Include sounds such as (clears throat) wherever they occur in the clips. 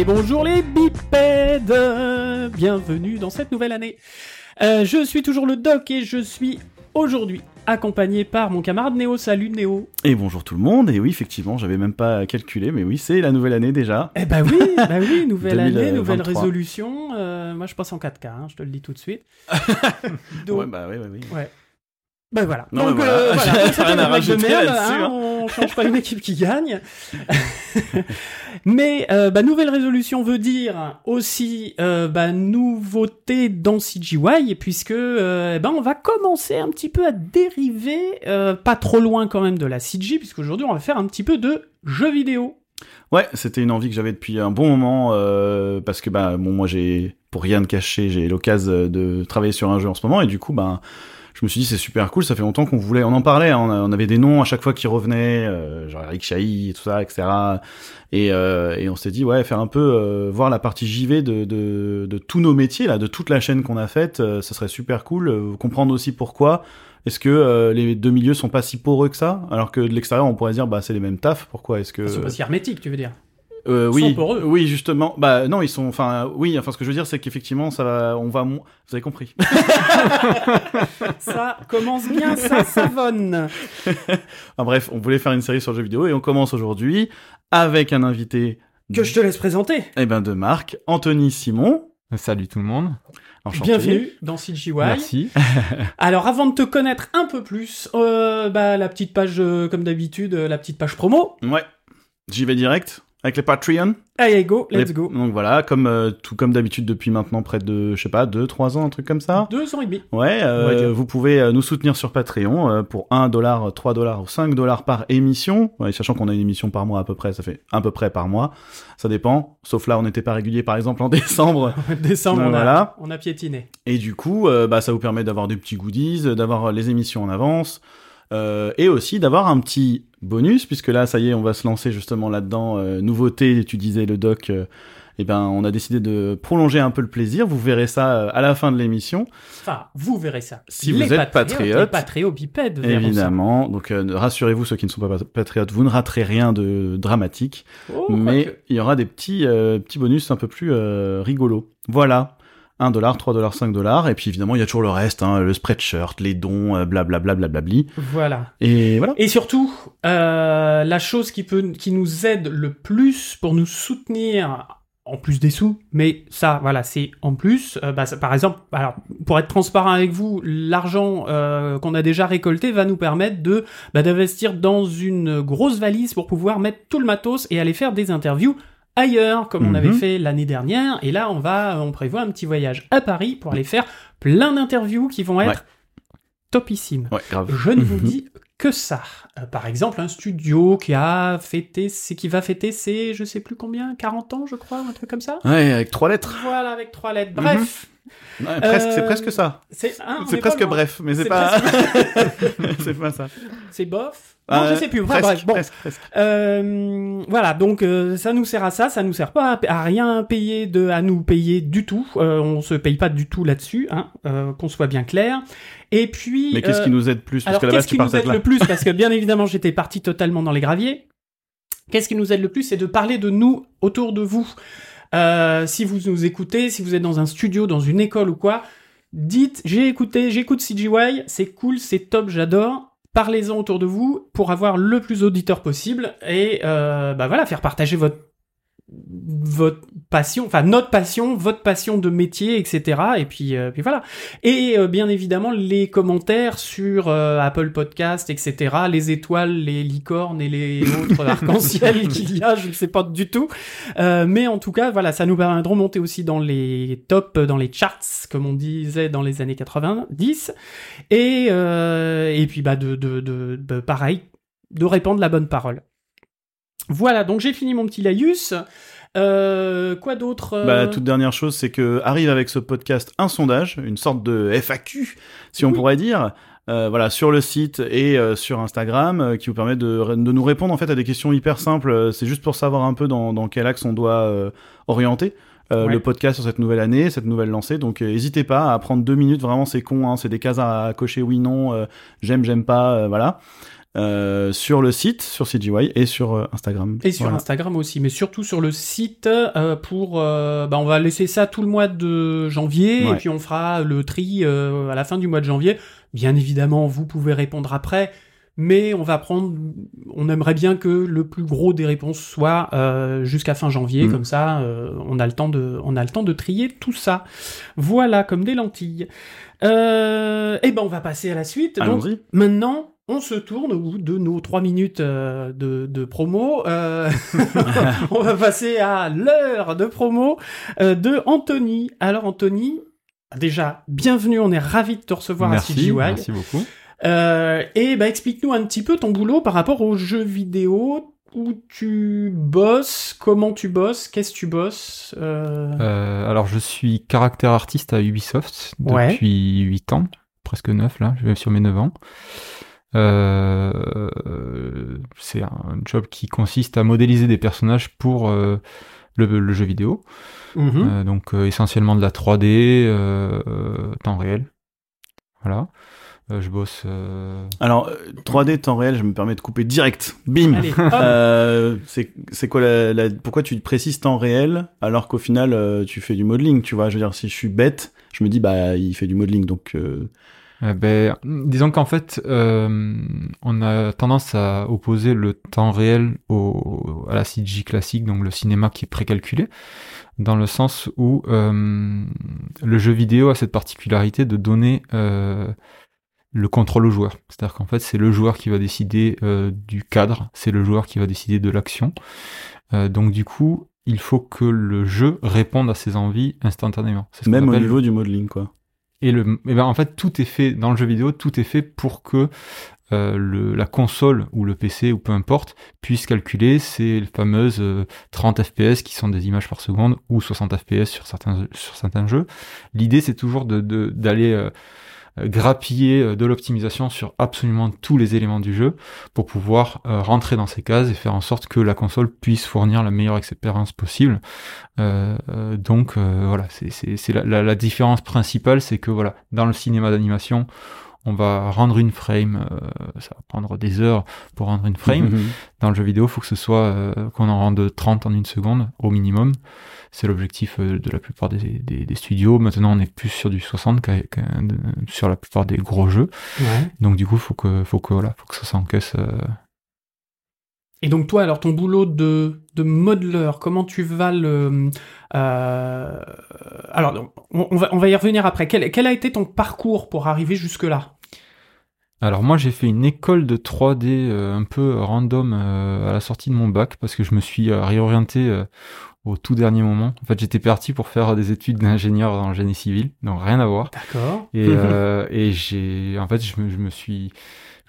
Et bonjour les bipèdes Bienvenue dans cette nouvelle année. Euh, je suis toujours le doc et je suis aujourd'hui accompagné par mon camarade Néo. Salut Néo. Et bonjour tout le monde. Et oui, effectivement, j'avais même pas calculé, mais oui, c'est la nouvelle année déjà. Eh bah oui, bah oui, (laughs) nouvelle année, nouvelle résolution. Euh, moi, je passe en 4K, hein, je te le dis tout de suite. (laughs) ouais, bah oui, oui. Ouais. Ben voilà. Donc, voilà. Euh, (laughs) rien à rajouter là-dessus. Hein, on change pas une équipe qui gagne. (laughs) Mais euh, bah, nouvelle résolution veut dire aussi euh, bah, nouveauté dans CGY, puisque euh, ben on va commencer un petit peu à dériver, euh, pas trop loin quand même de la CG, puisqu'aujourd'hui on va faire un petit peu de jeux vidéo. Ouais, c'était une envie que j'avais depuis un bon moment, euh, parce que bah bon moi j'ai, pour rien de cacher, j'ai l'occasion de travailler sur un jeu en ce moment, et du coup bah je me suis dit c'est super cool, ça fait longtemps qu'on voulait, on en parlait, hein, on, avait des noms à chaque fois qui revenaient, euh, genre Eric Chahi et tout ça, etc. Et, euh, et on s'est dit ouais faire un peu euh, voir la partie JV de, de, tous nos métiers là, de toute la chaîne qu'on a faite, ça serait super cool, comprendre aussi pourquoi. Est-ce que les deux milieux sont pas si poreux que ça? Alors que de l'extérieur, on pourrait dire bah c'est les mêmes tafs. Pourquoi est-ce que c'est pas si hermétique, tu veux dire? Euh, oui, oui, justement. Bah non, ils sont. Enfin, oui. Enfin, ce que je veux dire, c'est qu'effectivement, ça va. On va. Vous avez compris. (laughs) ça commence bien, ça savonne. (laughs) enfin, bref, on voulait faire une série sur le jeu vidéo et on commence aujourd'hui avec un invité que je te laisse présenter. Eh ben de Marc, Anthony Simon. Salut tout le monde. Enchanté. Bienvenue dans CGY. Merci. (laughs) Alors avant de te connaître un peu plus, euh, bah la petite page euh, comme d'habitude, euh, la petite page promo. Ouais. J'y vais direct. Avec les Patreon Allez, go, let's go. Donc voilà, comme euh, tout comme d'habitude depuis maintenant près de, je sais pas, 2 3 ans, un truc comme ça. 2 ans et demi. Ouais, euh, vous pouvez euh, nous soutenir sur Patreon euh, pour 1 dollar, 3 dollars ou 5 dollars par émission. Ouais, sachant qu'on a une émission par mois à peu près, ça fait à peu près par mois. Ça dépend. Sauf là, on n'était pas régulier par exemple en (laughs) décembre. décembre, on, voilà. a, on a piétiné. Et du coup, bah ça vous permet d'avoir des petits goodies, d'avoir les émissions en avance. Euh, et aussi d'avoir un petit bonus, puisque là, ça y est, on va se lancer justement là-dedans. Euh, nouveauté, tu disais le doc, euh, eh ben, on a décidé de prolonger un peu le plaisir. Vous verrez ça à la fin de l'émission. Enfin, vous verrez ça. Si vous êtes patriote. Patrio bipède. Évidemment. Donc, rassurez-vous, ceux qui ne sont pas patriotes, vous ne raterez rien de dramatique. Oh, mais il y aura des petits, petits bonus un peu plus rigolos. Voilà. 1 dollar, 3 dollars, 5 dollars, et puis évidemment il y a toujours le reste, hein, le spreadshirt, les dons, blablabla, blablabli. Voilà. Et voilà. Et surtout, euh, la chose qui peut, qui nous aide le plus pour nous soutenir, en plus des sous, mais ça, voilà, c'est en plus. Euh, bah, ça, par exemple, alors pour être transparent avec vous, l'argent euh, qu'on a déjà récolté va nous permettre de bah, d'investir dans une grosse valise pour pouvoir mettre tout le matos et aller faire des interviews ailleurs, comme on avait Mhm. fait l'année dernière. Et là, on va, on prévoit un petit voyage à Paris pour aller faire plein d'interviews qui vont être topissimes. Ouais, grave. Je ne vous dis que ça. Euh, par exemple, un studio qui a fêté, c'est qui va fêter ses, je sais plus combien, 40 ans, je crois, un truc comme ça. Ouais, avec trois lettres. Voilà, avec trois lettres. Bref, Ouais, presque, Euh, c'est presque ça. c'est hein, presque bref, mais c'est pas. (laughs) c'est pas ça. C'est bof. Non, Euh, je sais plus. Enfin, presque, bref, bon. presque, presque. Euh, voilà, donc euh, ça nous sert à ça, ça nous sert pas à, à rien payer de, à nous payer du tout. On se paye pas du tout là-dessus, hein, qu'on soit bien clair. Et puis. Mais qu'est-ce qui nous aide plus? Parce Alors que qu'est-ce qui nous aide là. le plus? Parce que bien évidemment, j'étais parti totalement dans les graviers. Qu'est-ce qui nous aide le plus? C'est de parler de nous autour de vous. Euh, si vous nous écoutez, si vous êtes dans un studio, dans une école ou quoi, dites j'ai écouté, j'écoute CGY, c'est cool, c'est top, j'adore. Parlez-en autour de vous pour avoir le plus d'auditeurs possible et euh, bah voilà, faire partager votre votre passion, enfin notre passion, votre passion de métier, etc. Et puis, euh, puis voilà. Et euh, bien évidemment les commentaires sur euh, Apple Podcast, etc. Les étoiles, les licornes et les autres (laughs) arcs-en-ciel qu'il y a, je ne sais pas du tout. Euh, mais en tout cas, voilà, ça nous permet de remonter aussi dans les tops, dans les charts, comme on disait dans les années 90. Et euh, et puis bah de de, de, de pareil, de répandre la bonne parole. Voilà, donc j'ai fini mon petit laïus. Euh, quoi d'autre euh, Bah, toute dernière chose, c'est que arrive avec ce podcast un sondage, une sorte de FAQ, si on pourrait dire, euh, voilà, sur le site et euh, sur Instagram, euh, qui vous permet de, de nous répondre en fait à des questions hyper simples. Euh, C'est juste pour savoir un peu dans, dans quel axe on doit euh, orienter. euh, Ouais. le podcast sur cette nouvelle année, cette nouvelle lancée. Donc, euh, n'hésitez pas à prendre deux minutes. Vraiment, c'est con. Hein, c'est des cases à, à cocher oui, non, euh, j'aime, j'aime pas, euh, voilà. Euh, sur le site, sur CGY et sur euh, Instagram. Et sur Voilà. Instagram aussi, mais surtout sur le site euh, pour. euh, bah, on va laisser ça tout le mois de janvier et puis on fera le tri euh, à la fin du mois de janvier. Bien évidemment, vous pouvez répondre après, mais on va prendre. On aimerait bien que le plus gros des réponses soit euh, jusqu'à fin janvier, Mm. comme ça, euh, on a le temps de, on a le temps de trier tout ça. Voilà, comme des lentilles. Et ben, on va passer à la suite. Donc, Allons-y. Maintenant, on se tourne au bout de nos trois minutes euh, de, de promo. euh, (laughs) on va passer à l'heure de promo euh, de Anthony. Alors Anthony, déjà, bienvenue, on est ravi de te recevoir à Merci, CGY. merci beaucoup. Et bah, explique-nous un petit peu ton boulot par rapport aux jeux vidéo où tu bosses, comment tu bosses, qu'est-ce que tu bosses? alors, je suis caractère artiste à Ubisoft Ouais. depuis 8 ans, presque 9 là, je vais sur mes 9 ans. Euh, c'est un job qui consiste à modéliser des personnages pour euh, le, le jeu vidéo. mhm. Euh, donc euh, essentiellement de la 3D, euh, euh, temps réel. Voilà. Euh, je bosse. euh, Alors, euh, 3D temps réel, je me permets de couper direct. Bim. Euh, c'est c'est quoi la, la- pourquoi tu précises temps réel alors qu'au final euh, tu fais du modeling tu vois? Je veux dire si je suis bête je me dis bah il fait du modeling donc euh, Eh ben, disons qu'en fait, euh, on a tendance à opposer le temps réel au, à la CG classique, donc le cinéma qui est précalculé, dans le sens où euh, le jeu vidéo a cette particularité de donner euh, le contrôle au joueur. C'est-à-dire qu'en fait, c'est le joueur qui va décider euh, du cadre, c'est le joueur qui va décider de l'action. Euh, donc du coup, il faut que le jeu réponde à ses envies instantanément. C'est ce même au niveau du modeling quoi et le, ben en fait, tout est fait dans le jeu vidéo, tout est fait pour que euh, le, la console ou le PC ou peu importe puisse calculer ces fameuses euh, 30 FPS qui sont des images par seconde ou 60 FPS sur certains sur certains jeux. L'idée c'est toujours de de- d'aller euh, euh, grappiller euh, de l'optimisation sur absolument tous les éléments du jeu pour pouvoir euh, rentrer dans ces cases et faire en sorte que la console puisse fournir la meilleure expérience possible. Euh, euh, donc euh, voilà, c'est la, la, la différence principale, c'est que voilà, dans le cinéma d'animation, on va rendre une frame, euh, ça va prendre des heures pour rendre une frame. Mhm. Dans le jeu vidéo, il faut que ce soit euh, qu'on en rende 30 en une seconde au minimum. C'est l'objectif euh, de la plupart des, des, des studios. Maintenant, on est plus sur du 60 qu'à- qu'à- de- sur la plupart des gros jeux. Ouais. Donc du coup, faut que faut que voilà, faut que ça s'encaisse. Et donc toi, alors ton boulot de, de modeleur, comment tu vas le... euh, alors, on, on va, on va y revenir après. Quel, quel a été ton parcours pour arriver jusque-là? Alors moi j'ai fait une école de 3D euh, un peu random euh, à la sortie de mon bac parce que je me suis euh, réorienté au tout dernier moment. En fait j'étais parti pour faire des études d'ingénieur en génie civil, donc rien à voir. D'accord. Et, (laughs) et j'ai en fait je me, je me suis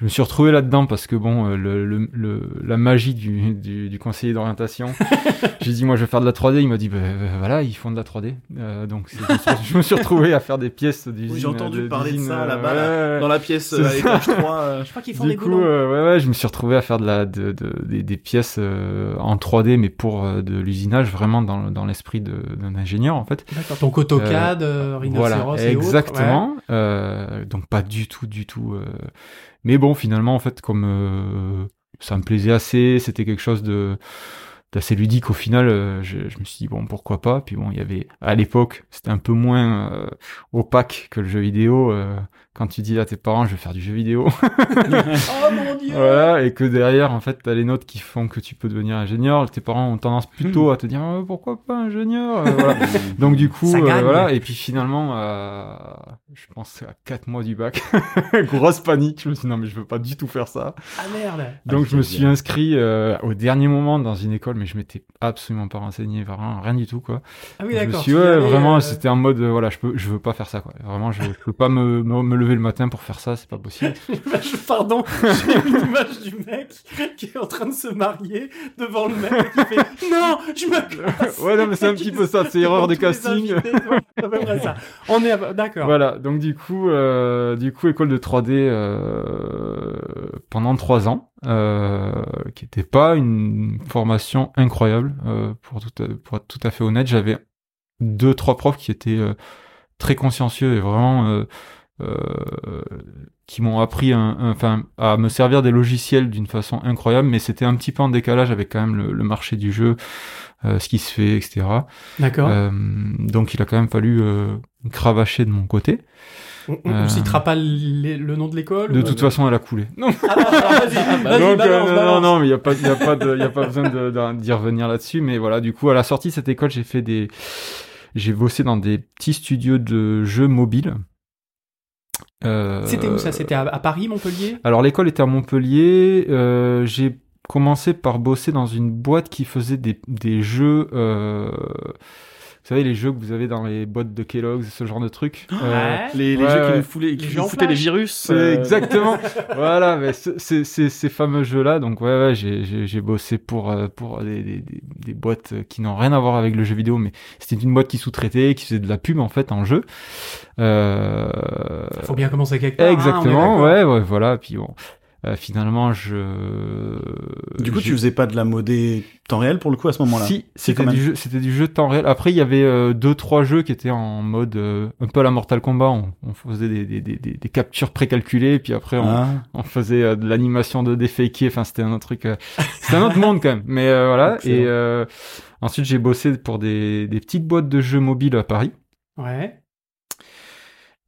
je me suis retrouvé là-dedans parce que bon euh, le, le, le- la magie du, du, du conseiller d'orientation (laughs) j'ai dit moi je vais faire de la 3D il m'a dit bah, euh, voilà ils font de la 3D Euh, donc je me suis- je me suis retrouvé à faire des pièces d'usine Oui, j'ai entendu de- parler de ça euh, là-bas ouais, là, ouais. dans la pièce euh, à ça. l'étage 3 euh, Je crois qu'ils font Du des coup, euh, ouais, ouais, je me suis retrouvé à faire de la, de, de- des, des pièces euh, en 3D, mais pour euh, de l'usinage, vraiment dans, dans l'esprit d'un ingénieur, en fait. D'accord. Donc AutoCAD, euh, Rhinoceros Voilà, et autres. exactement. Euh, donc pas du tout, du tout. Mais bon, finalement, en fait, comme euh, ça me plaisait assez, c'était quelque chose de d'assez ludique au final. euh, je, je me suis dit bon, pourquoi pas. Puis bon, il y avait à l'époque, c'était un peu moins euh, opaque que le jeu vidéo. euh, quand tu dis à tes parents, je vais faire du jeu vidéo. (laughs) Oh mon dieu Voilà, et que derrière, en fait, t'as les notes qui font que tu peux devenir ingénieur. Tes parents ont tendance plutôt à te dire Ah, pourquoi pas ingénieur Euh, voilà. (laughs) Donc du coup, euh, voilà. Et puis finalement, euh, je pense à 4 mois du bac, (laughs) grosse panique. Je me suis dit non mais je veux pas du tout faire ça. Ah merde Donc Ah, je me suis bien. inscrit euh, au dernier moment dans une école, mais je m'étais absolument pas renseigné, vraiment rien du tout quoi. Ah oui, je me d'accord. suis ouais, vraiment, euh, c'était en mode euh, voilà, je peux, je veux pas faire ça quoi. Vraiment, je, je peux pas me, me, me lever le matin pour faire ça, c'est pas possible. (laughs) Pardon, (laughs) j'ai une image du mec qui est en train de se marier devant le mec qui fait (laughs) Non, je me (laughs) casse ouais non mais c'est un petit peu ça, c'est erreur de casting. invités, ouais, c'est à peu près ça. On est à- d'accord. Voilà, donc du coup, euh, du coup, école de 3D euh, pendant trois ans, euh, qui était pas une formation incroyable pour tout, à- pour être tout à fait honnête. J'avais deux trois profs qui étaient très consciencieux et vraiment qui m'ont appris un, un- enfin à me servir des logiciels d'une façon incroyable, mais c'était un petit peu en décalage avec quand même le, le marché du jeu, euh, ce qui se fait, etc. D'accord. Euh, donc il a quand même fallu euh, cravacher de mon côté. on on, euh, citera pas les- le nom de l'école De ou- toute façon, elle a coulé. Non, Ah, (laughs) vas-y, Donc, euh, balance, non, balance. non, non, mais il n'y a pas, y a pas de, y a pas besoin d'y revenir là-dessus. Mais voilà, du coup, à la sortie de cette école, j'ai fait des, j'ai bossé dans des petits studios de jeux mobiles. Euh, C'était où ça C'était à, à Paris, Montpellier? Alors l'école était à Montpellier. Euh, j'ai commencé par bosser dans une boîte qui faisait des, des jeux. euh, vous savez les jeux que vous avez dans les boîtes de Kellogg's, ce genre de trucs. (gasps) Euh, Ouais. Les, les Ouais, jeux qui nous, foutaient, qui Les nous foutaient les virus. Euh, exactement. (laughs) voilà, mais ce- c'est c'est- ces fameux jeux-là. Donc ouais, ouais j'ai- j'ai j'ai bossé pour euh, pour des, des, des, boîtes qui n'ont rien à voir avec le jeu vidéo, mais c'était une boîte qui sous-traitait, qui faisait de la pub en fait en jeu. Euh... Faut bien commencer quelque part. hein, est Exactement, ouais, ouais, voilà. Puis bon, euh, finalement, je. Du coup, tu faisais pas de la modée temps réel pour le coup à ce moment-là? Si, c'était du jeu, c'était du jeu temps réel. Après, il y avait euh, deux, trois jeux qui étaient en mode euh, un peu à la Mortal Kombat. On, on faisait des, des, des, des, captures précalculées, puis après on, Ah. on faisait euh, de l'animation de défaker. Enfin, c'était un autre truc. euh, c'était un autre monde quand même. Mais euh, voilà. Excellent. Et euh, ensuite, j'ai bossé pour des, des petites boîtes de jeux mobiles à Paris. Ouais.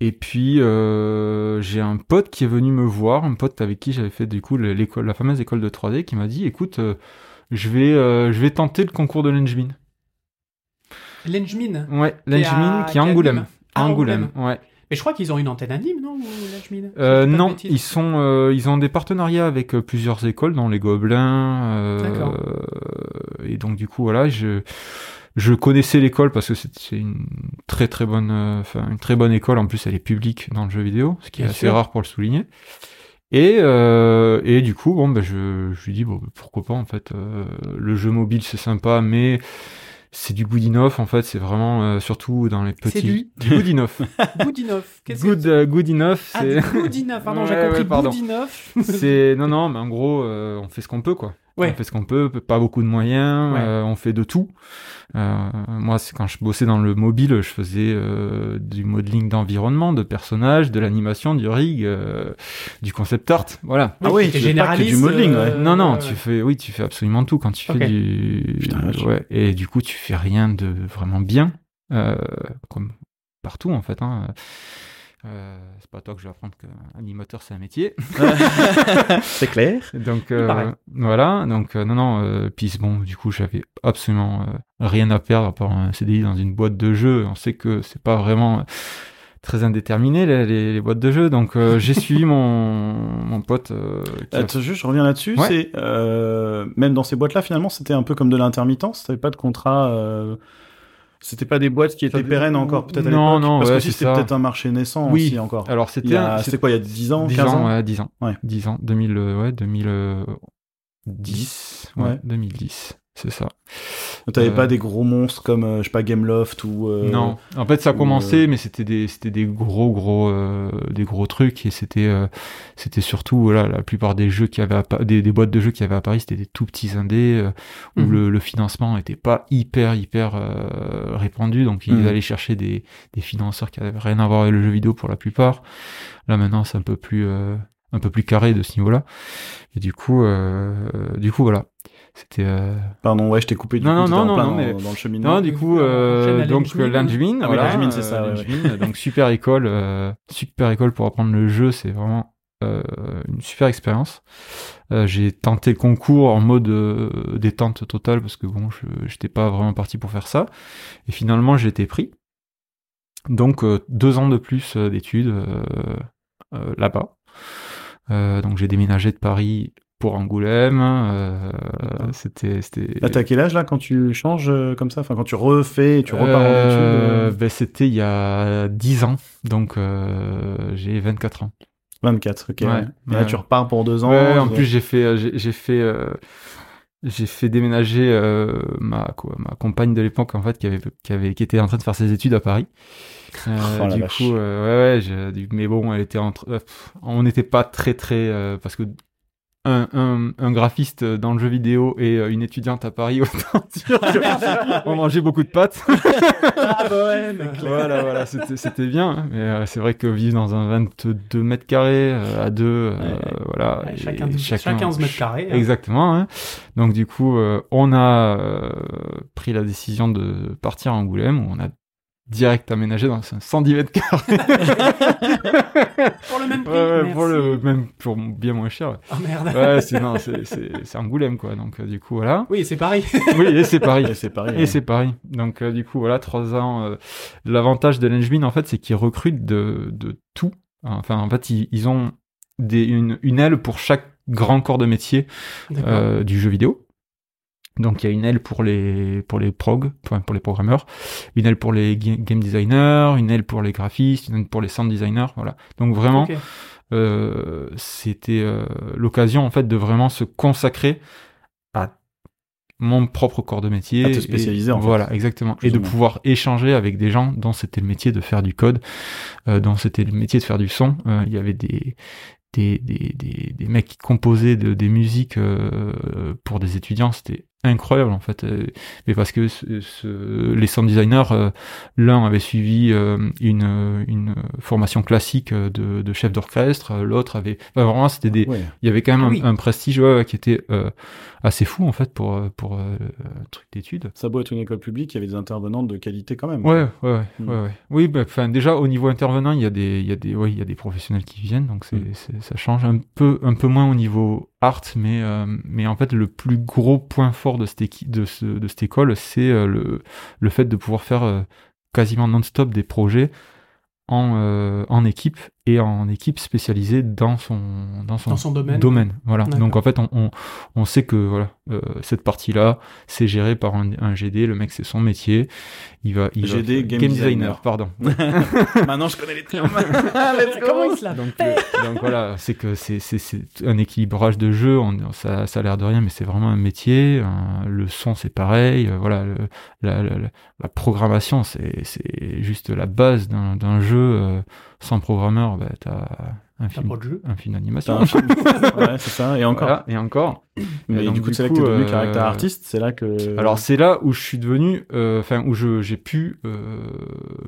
Et puis euh, j'ai un pote qui est venu me voir, un pote avec qui j'avais fait du coup l'école, la fameuse école de 3D, qui m'a dit "Écoute, euh, je vais, euh, je vais tenter le concours de l'Engmin." Lenjmin. Ouais, l'Engmin qui est à Angoulême. Angoulême, Angoulême. ouais. Mais je crois qu'ils ont une antenne à Nîmes, non Euh, non, ils sont, euh, ils ont des partenariats avec euh, plusieurs écoles, dont les Gobelins. D'accord. et donc du coup, voilà, je, je connaissais l'école parce que c'est une très très bonne, euh, enfin une très bonne école. En plus, elle est publique dans le jeu vidéo, ce qui Bien est assez rare pour le souligner. Et, euh, et du coup, bon, ben je, je lui dis bon, pourquoi pas en fait. euh, le jeu mobile c'est sympa, mais c'est du Goodinoff en fait. C'est vraiment euh, surtout dans les petits. C'est du du Goodinoff. Goodinoff. Qu'est-ce Good, que euh, good enough, Ah, Goodinoff. Pardon, (laughs) j'ai Ouais, compris ouais, pardon. C'est non (laughs) non mais en gros euh, on fait ce qu'on peut quoi Ouais. on fait ce qu'on peut pas beaucoup de moyens Ouais. euh, on fait de tout Euh, moi c'est quand je bossais dans le mobile je faisais euh, du modeling d'environnement de personnages de l'animation du rig euh, du concept art voilà Ah oui, tu fais pas que du généraliste, modeling, euh, non non ouais, tu ouais. fais oui tu fais absolument tout quand tu fais du Putain, ouais et du coup tu fais rien de vraiment bien euh, comme partout en fait hein. Euh, c'est pas toi que je vais apprendre qu'animateur c'est un métier (laughs) c'est clair. donc euh, voilà, donc euh, non non, euh, puis bon, du coup j'avais absolument euh, rien à perdre à part un CDI dans une boîte de jeux. On sait que c'est pas vraiment très indéterminé les, les, les boîtes de jeux, donc euh, j'ai suivi mon mon pote. euh, qui a- Attends, juste, je reviens là-dessus. Ouais. C'est euh, même dans ces boîtes-là, finalement, c'était un peu comme de l'intermittence. T'avais pas de contrat. Euh, C'était pas des boîtes qui étaient pérennes encore, peut-être à Non, l'époque. non, Parce ouais, que si c'était peut-être un marché naissant Oui. aussi encore. Alors c'était C'était quoi, il y a 10 ans, 10 15 ans, ans ouais, 10 ans. Ouais. 10 ans, 2000, euh, ouais, 2010, ouais, Ouais. 2010, c'est ça. T'avais Euh, pas des gros monstres comme, euh, je sais pas, Gameloft ou. euh, Non, en fait ça a commencé, mais c'était des c'était des gros gros euh, des gros trucs et c'était euh, c'était surtout voilà la plupart des jeux qui avaient à des, des boîtes de jeux qui avaient à Paris c'était des tout petits indés euh, où Mhm. le, le financement était pas hyper hyper euh, répandu donc ils Mhm. allaient chercher des des financeurs qui avaient rien à voir avec le jeu vidéo pour la plupart. Là maintenant c'est un peu plus euh, un peu plus carré de ce niveau-là et du coup euh, du coup voilà c'était euh, Pardon, ouais, je t'ai coupé du Non, coup, non, non, plein non, dans, mais- dans le cheminement. non, du coup, euh, donc l'Engmin, Ah oui, voilà, c'est ça, euh, ouais, l'Engmin, donc super école, euh, super école pour apprendre le jeu, c'est vraiment euh, une super expérience. Euh, j'ai tenté le concours en mode euh, détente totale parce que bon, je j'étais pas vraiment parti pour faire ça, et finalement j'ai été pris. Donc euh, deux ans de plus d'études euh, euh, là-bas. Euh, donc j'ai déménagé de Paris pour Angoulême. euh, c'était c'était Là, t'as quel âge là quand tu changes euh, comme ça? Enfin, quand tu refais tu repars en études euh, euh, ben, C'était il y a 10 ans, donc j'ai 24 ans. 24, ok. Ouais, ouais. Et là, tu repars pour deux ans. Ouais, en plus j'ai fait, j'ai fait, j'ai fait déménager ma quoi, ma compagne de l'époque en fait qui avait qui avait qui était en train de faire ses études à Paris. Euh, Oh, du coup, euh, ouais, ouais, mais bon, elle était entre, euh, on n'était pas très très parce que un, un, un graphiste dans le jeu vidéo et euh, une étudiante à Paris, autant (laughs) dire que on mangeait beaucoup de pâtes. (laughs) Ah bah mec. voilà, voilà, (laughs) c'était bien. hein. Mais euh, c'est vrai que vivre dans un 22 mètres carrés euh, à deux, euh, Ouais. voilà. Ouais, et chacun, chacun, 15 mètres carrés. hein. Exactement. hein. Donc du coup, on a pris la décision de partir à Angoulême où on a direct aménagé dans un 110 mètres carrés. (laughs) Pour le même prix. Ouais, ouais, pour le même pour bien moins cher. Oh merde. Ouais, c'est non, c'est c'est c'est Angoulême quoi. Donc euh, du coup voilà. Oui, c'est pareil. (laughs) Oui, et c'est Paris. Et c'est pareil. Et c'est Paris. Donc euh, du coup voilà, trois ans. euh, L'avantage de l'Engmin en fait, c'est qu'ils recrutent de de tout. Enfin en fait, ils, ils ont des une, une aile pour chaque grand corps de métier euh, du jeu vidéo. Donc il y a une aile pour les pour les prog, pour les programmeurs, une aile pour les ga- game designers, une aile pour les graphistes, une aile pour les sound designers, voilà. Donc vraiment, euh, c'était euh, l'occasion en fait de vraiment se consacrer à mon propre corps de métier. À te et- spécialiser, en fait. Voilà, exactement. Plus et de moins. pouvoir échanger avec des gens dont c'était le métier de faire du code, euh, dont c'était le métier de faire du son. Euh, il y avait des des, des, des, des mecs qui composaient de, des musiques euh, pour des étudiants, c'était incroyable en fait. Euh, Mais parce que ce- ce- les sound designers, euh, l'un avait suivi euh, une, une formation classique de, de chef d'orchestre, l'autre avait... enfin, vraiment, c'était des... Ouais. Il y avait quand même Ah un, oui. un prestige ouais, qui était euh, assez fou en fait pour, pour euh, un truc d'études. Ça a beau être une école publique, il y avait des intervenantes de qualité quand même. Ouais, ouais, ouais, Mm. ouais, ouais. Oui, bah, enfin, déjà au niveau intervenant, il y a des, il y a des, ouais, il y a des professionnels qui viennent, donc c'est, Mm. c'est- ça change un peu, un peu moins au niveau euh, mais en fait, le plus gros point fort de cette école, c'est euh, le, fait de pouvoir faire euh, quasiment non-stop des projets en équipe et en équipe spécialisée dans son, dans son, Dans son domaine. Voilà. Donc en fait, on, on, on sait que voilà, euh, cette partie-là, c'est géré par un, un GD. Le mec, c'est son métier. Il va, il va GD, faire- game designer. pardon. (laughs) Maintenant, je connais les termes. (laughs) Let's go. (laughs) Comment il se la donc, le- donc voilà, c'est que c'est c'est c'est un équilibrage de jeu. On, ça, ça a l'air de rien, mais c'est vraiment un métier. Un- le son, c'est pareil. euh, voilà, le- la, la, la- la programmation, c'est c'est juste la base d'un d'un jeu. Sans programmeur, bah, t'as un film, pas de jeu. un film d'animation. (laughs) ouais, c'est ça. Et encore. Voilà, et encore. Mais Et donc, du coup, c'est là que coup, t'es devenu euh, caractère artiste. C'est là que. Alors c'est là où je suis devenu, euh, enfin où je j'ai pu euh,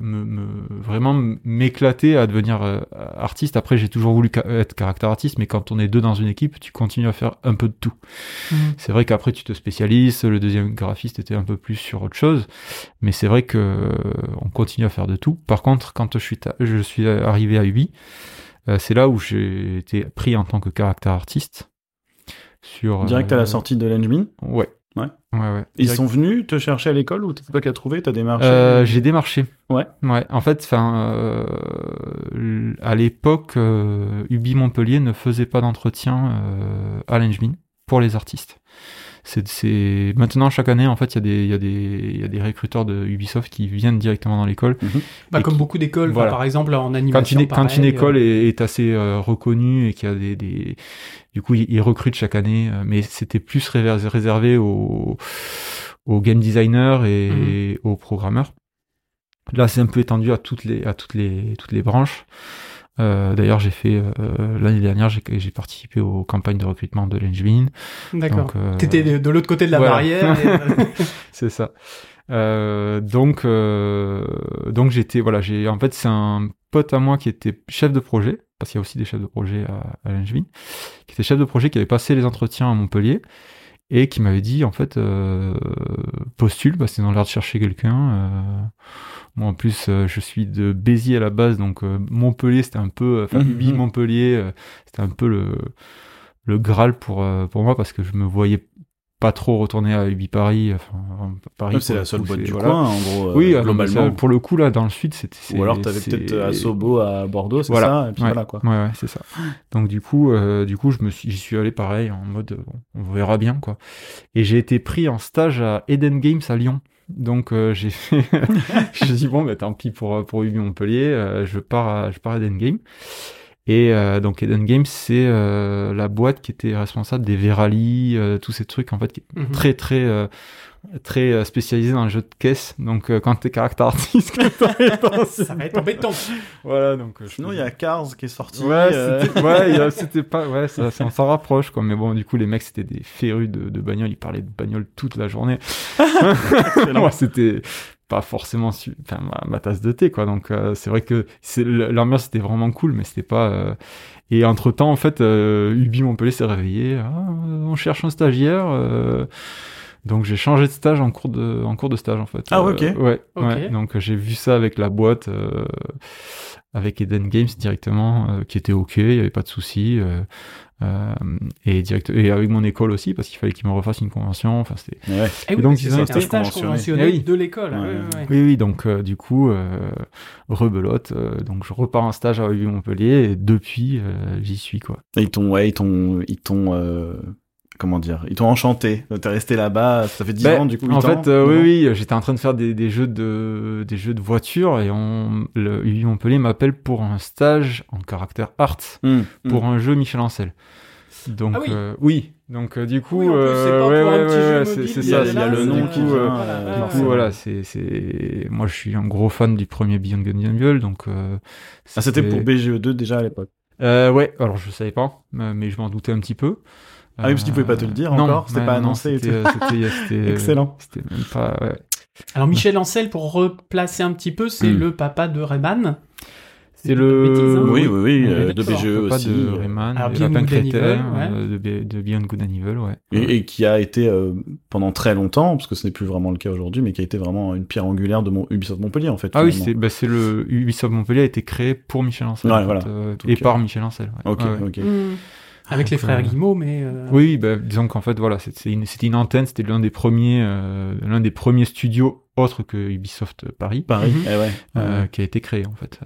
me, me- vraiment m'éclater à devenir euh, artiste. Après j'ai toujours voulu ca- être caractère artiste, mais quand on est deux dans une équipe, tu continues à faire un peu de tout. Mhm. C'est vrai qu'après tu te spécialises. Le deuxième graphiste était un peu plus sur autre chose, mais c'est vrai que euh, on continue à faire de tout. Par contre, quand je suis je suis arrivé à Ubi, c'est là où j'ai été pris en tant que caractère artiste. Sur, Direct à euh, la sortie de l'Engmin. Ouais. Ouais. Ouais, ouais. Ils sont venus te chercher à l'école ou c'est toi qui as trouvé T'as démarché Euh, j'ai démarché. Ouais. Ouais. En fait, enfin, euh, à l'époque, euh, Ubi Montpellier ne faisait pas d'entretien euh, à l'Engmin pour les artistes. C'est, c'est maintenant chaque année en fait il y a des il y a des il y a des recruteurs de Ubisoft qui viennent directement dans l'école. Bah, Et comme qui- beaucoup d'écoles, voilà. par exemple en Quand animation. une, quand pareil, une euh, école est, est assez euh, reconnue et qu'il y a des, des du coup ils, ils recrutent chaque année, euh, mais c'était plus réservé aux, aux game designers et aux programmeurs. Là, c'est un peu étendu à toutes les à toutes les toutes les branches. Euh, D'ailleurs, j'ai fait euh, l'année dernière, j'ai participé aux campagnes de recrutement de l'Engine. D'accord. Euh, T'étais de, de l'autre côté de la voilà. barrière. et, (laughs) euh, (laughs) c'est ça. Euh, donc, euh, donc j'étais, voilà, j'ai, en fait, c'est un pote à moi qui était chef de projet, parce qu'il y a aussi des chefs de projet à, à qui était chef de projet, qui avait passé les entretiens à Montpellier, et qui m'avait dit, en fait, euh, postule, parce qu'ils ont l'air de chercher quelqu'un. Euh, moi, en plus, euh, je suis de Béziers à la base, donc euh, Montpellier, c'était un peu, enfin, Mhm. Ubi Montpellier, euh, c'était un peu le, le Graal pour, euh, pour moi, parce que je me voyais pas trop retourner à Ubi Paris. Enfin, Paris, c'est la le seule coup, boîte du voilà. coin, en gros. euh, Oui, non, mais globalement. ça, pour le coup, là, dans le sud, c'était. Ou alors t'avais peut-être à Sobo à Bordeaux, c'est Voilà. ça Et puis Ouais. voilà quoi. Ouais, ouais, c'est ça. Donc du coup, euh, du coup, me suis, j'y suis allé pareil en mode, euh, on verra bien quoi. Et j'ai été pris en stage à Eden Games à Lyon. Donc euh, j'ai fait, (laughs) je me suis dit bon, bah, tant pis pour pour Ubi Montpellier, euh, je pars à, je pars à Eden Games. Et euh, donc Eden Games, c'est euh, la boîte qui était responsable des Verali, euh, tous ces trucs en fait, qui est Mhm. très très euh, très euh, spécialisé dans le jeu de caisse. Donc euh, quand t'es caractère artiste, (laughs) Ça va être embêtant. voilà donc. euh, Sinon, il y a Cars qui est sorti. Ouais, euh, c'était, (laughs) ouais, pas, ouais, ça, ça, on s'en rapproche, quoi. Mais bon, du coup, les mecs, c'était des férus de, de bagnole, ils parlaient de bagnole toute la journée. (laughs) Moi, c'était pas forcément ma, tasse de thé, quoi. Donc, euh, c'est vrai que l'ambiance était vraiment cool, mais c'était pas, euh, et entre temps, en fait, euh, Ubi Montpellier s'est réveillé. Ah, on cherche un stagiaire, euh, donc j'ai changé de stage en cours de, en cours de stage, en fait. Ah ouais, Euh, ok. Ouais, Ok. ouais. Donc, j'ai vu ça avec la boîte, euh, avec Eden Games directement, euh, qui était ok, il y avait pas de souci. euh, euh, et direct et avec mon école aussi parce qu'il fallait qu'ils me refassent une convention enfin c'était ouais. Et oui, donc, ils ont un stage conventionné Eh oui. de l'école. Ouais, ouais, ouais. ouais. oui oui donc euh, du coup euh, rebelote euh, donc je repars en stage à Montpellier et depuis euh, j'y suis quoi Et Ils t'ont, ouais, ils t'ont, ils t'ont, euh, comment dire, ils t'ont enchanté. T'es resté là-bas, ça fait 10 Ben, ans, du coup, 8 en ans. fait euh, oui oui j'étais en train de faire des, des jeux de des jeux de voiture et on le Montpellier m'appelle pour un stage en caractère art Hum, pour hum. un jeu Michel Ancel donc Ah oui. euh, oui donc euh, du coup Oui, c'est euh, ça il y a c'est- le nom du qui coup, vient, euh, voilà, Du ouais, coup, voilà, c'est, c'est, moi, je suis un gros fan du premier Beyond Good and Evil, donc. euh, Ah, c'était pour BGE2 déjà à l'époque. Euh, ouais. Alors, je savais pas, mais je m'en doutais un petit peu. Ah oui, parce qu'ils pouvaient pas te le dire non, encore, c'était ouais, pas non, annoncé C'était, euh, c'était, (laughs) c'était, Excellent. C'était même pas. ouais. Alors Michel Ancel, pour replacer un petit peu, c'est Hmm. le papa de Rayman. C'est le. bêtises, hein. Oui, oui, oui, euh, de. BGE Pas aussi. de euh, Rayman, Alors, de Beyond Lapin Good Evil, euh, de, Be- de Beyond Good and Evil, ouais. Et, et qui a été euh, pendant très longtemps, parce que ce n'est plus vraiment le cas aujourd'hui, mais qui a été vraiment une pierre angulaire de mon Ubisoft Montpellier en fait. Ah oui, c'est, bah, c'est le Ubisoft Montpellier a été créé pour Michel Ancel. Ouais, en fait, voilà. euh, et euh, par Michel Ancel. ouais. Ok, ok. Hmm. Avec les Donc, frères euh, Guillemot, mais... euh, Oui, bah, disons qu'en fait, voilà, c'est- c'est une- c'était une, antenne, c'était l'un des premiers, euh, l'un des premiers studios autres que Ubisoft Paris. Mhm. eh ouais. euh, Ouais. qui a été créé en fait.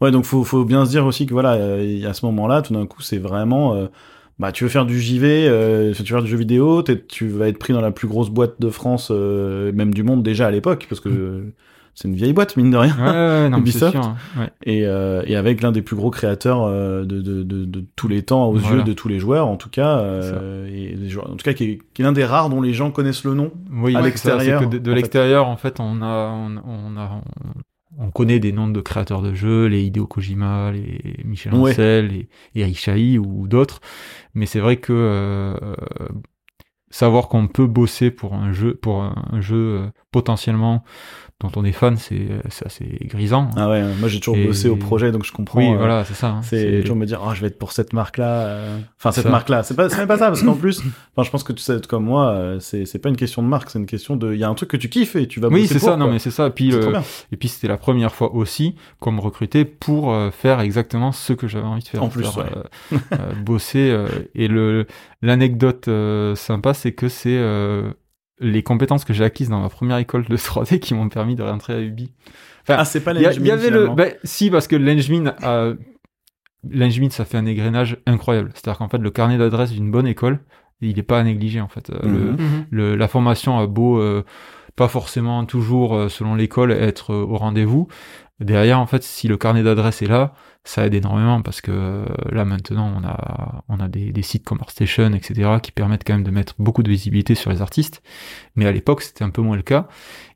Ouais, donc faut, faut bien se dire aussi que voilà, euh, à ce moment-là, tout d'un coup, c'est vraiment, euh, bah, tu veux faire du JV, euh, tu veux faire du jeu vidéo, tu vas être pris dans la plus grosse boîte de France, euh, même du monde déjà à l'époque, parce que euh, c'est une vieille boîte mine de rien. Ouais, ouais, ouais, non, Ubisoft. sûr. hein, ouais. Et, euh, et avec l'un des plus gros créateurs euh, de, de, de, de tous les temps aux Voilà. yeux de tous les joueurs, en tout cas, euh, et des joueurs, en tout cas, qui est, l'un des rares dont les gens connaissent le nom. Oui, À l'extérieur, de, l'extérieur, en fait, on a, on, on a, on, on connaît des noms de créateurs de jeux, les Hideo Kojima, les Michel Ouais. Ancel, les Eric Chahi ou d'autres. Mais c'est vrai que euh, savoir qu'on peut bosser pour un jeu, pour un, jeu euh, potentiellement dont on est fan, c'est c'est assez grisant. Ah ouais, moi j'ai toujours Et- bossé au projet, donc je comprends. oui, euh, voilà, c'est ça. hein. C'est toujours me dire, oh, je vais être pour cette marque-là. euh. Enfin, cette marque-là. C'est pas, c'est même pas ça, parce qu'en plus, enfin, je pense que tu sais être comme moi, euh, c'est, c'est pas une question de marque, c'est une question de, il y a un truc que tu kiffes et tu vas Oui, bosser c'est pour, ça. Non, mais c'est ça. Puis, C'est euh, et puis c'était la première fois aussi qu'on me recrutait pour euh, faire exactement ce que j'avais envie de faire. En plus, euh, euh, bosser. euh, et le l'anecdote euh, sympa, c'est que c'est euh, les compétences que j'ai acquises dans ma première école de 3D qui m'ont permis de rentrer à Ubi. Ah, c'est pas Il y, a- l'engine, il y avait le, finalement. ben, si parce que l'engmin, a- l'engmin, ça fait un égrenage incroyable. C'est-à-dire qu'en fait, le carnet d'adresse d'une bonne école, il est pas à négliger en fait. Euh, le- Mhm. Le- la formation a beau euh, pas forcément toujours euh, selon l'école être euh, au rendez-vous. Derrière, en fait, si le carnet d'adresse est là, ça aide énormément parce que euh, là maintenant on a on a des, des sites comme ArtStation, etc. qui permettent quand même de mettre beaucoup de visibilité sur les artistes. Mais à l'époque, c'était un peu moins le cas.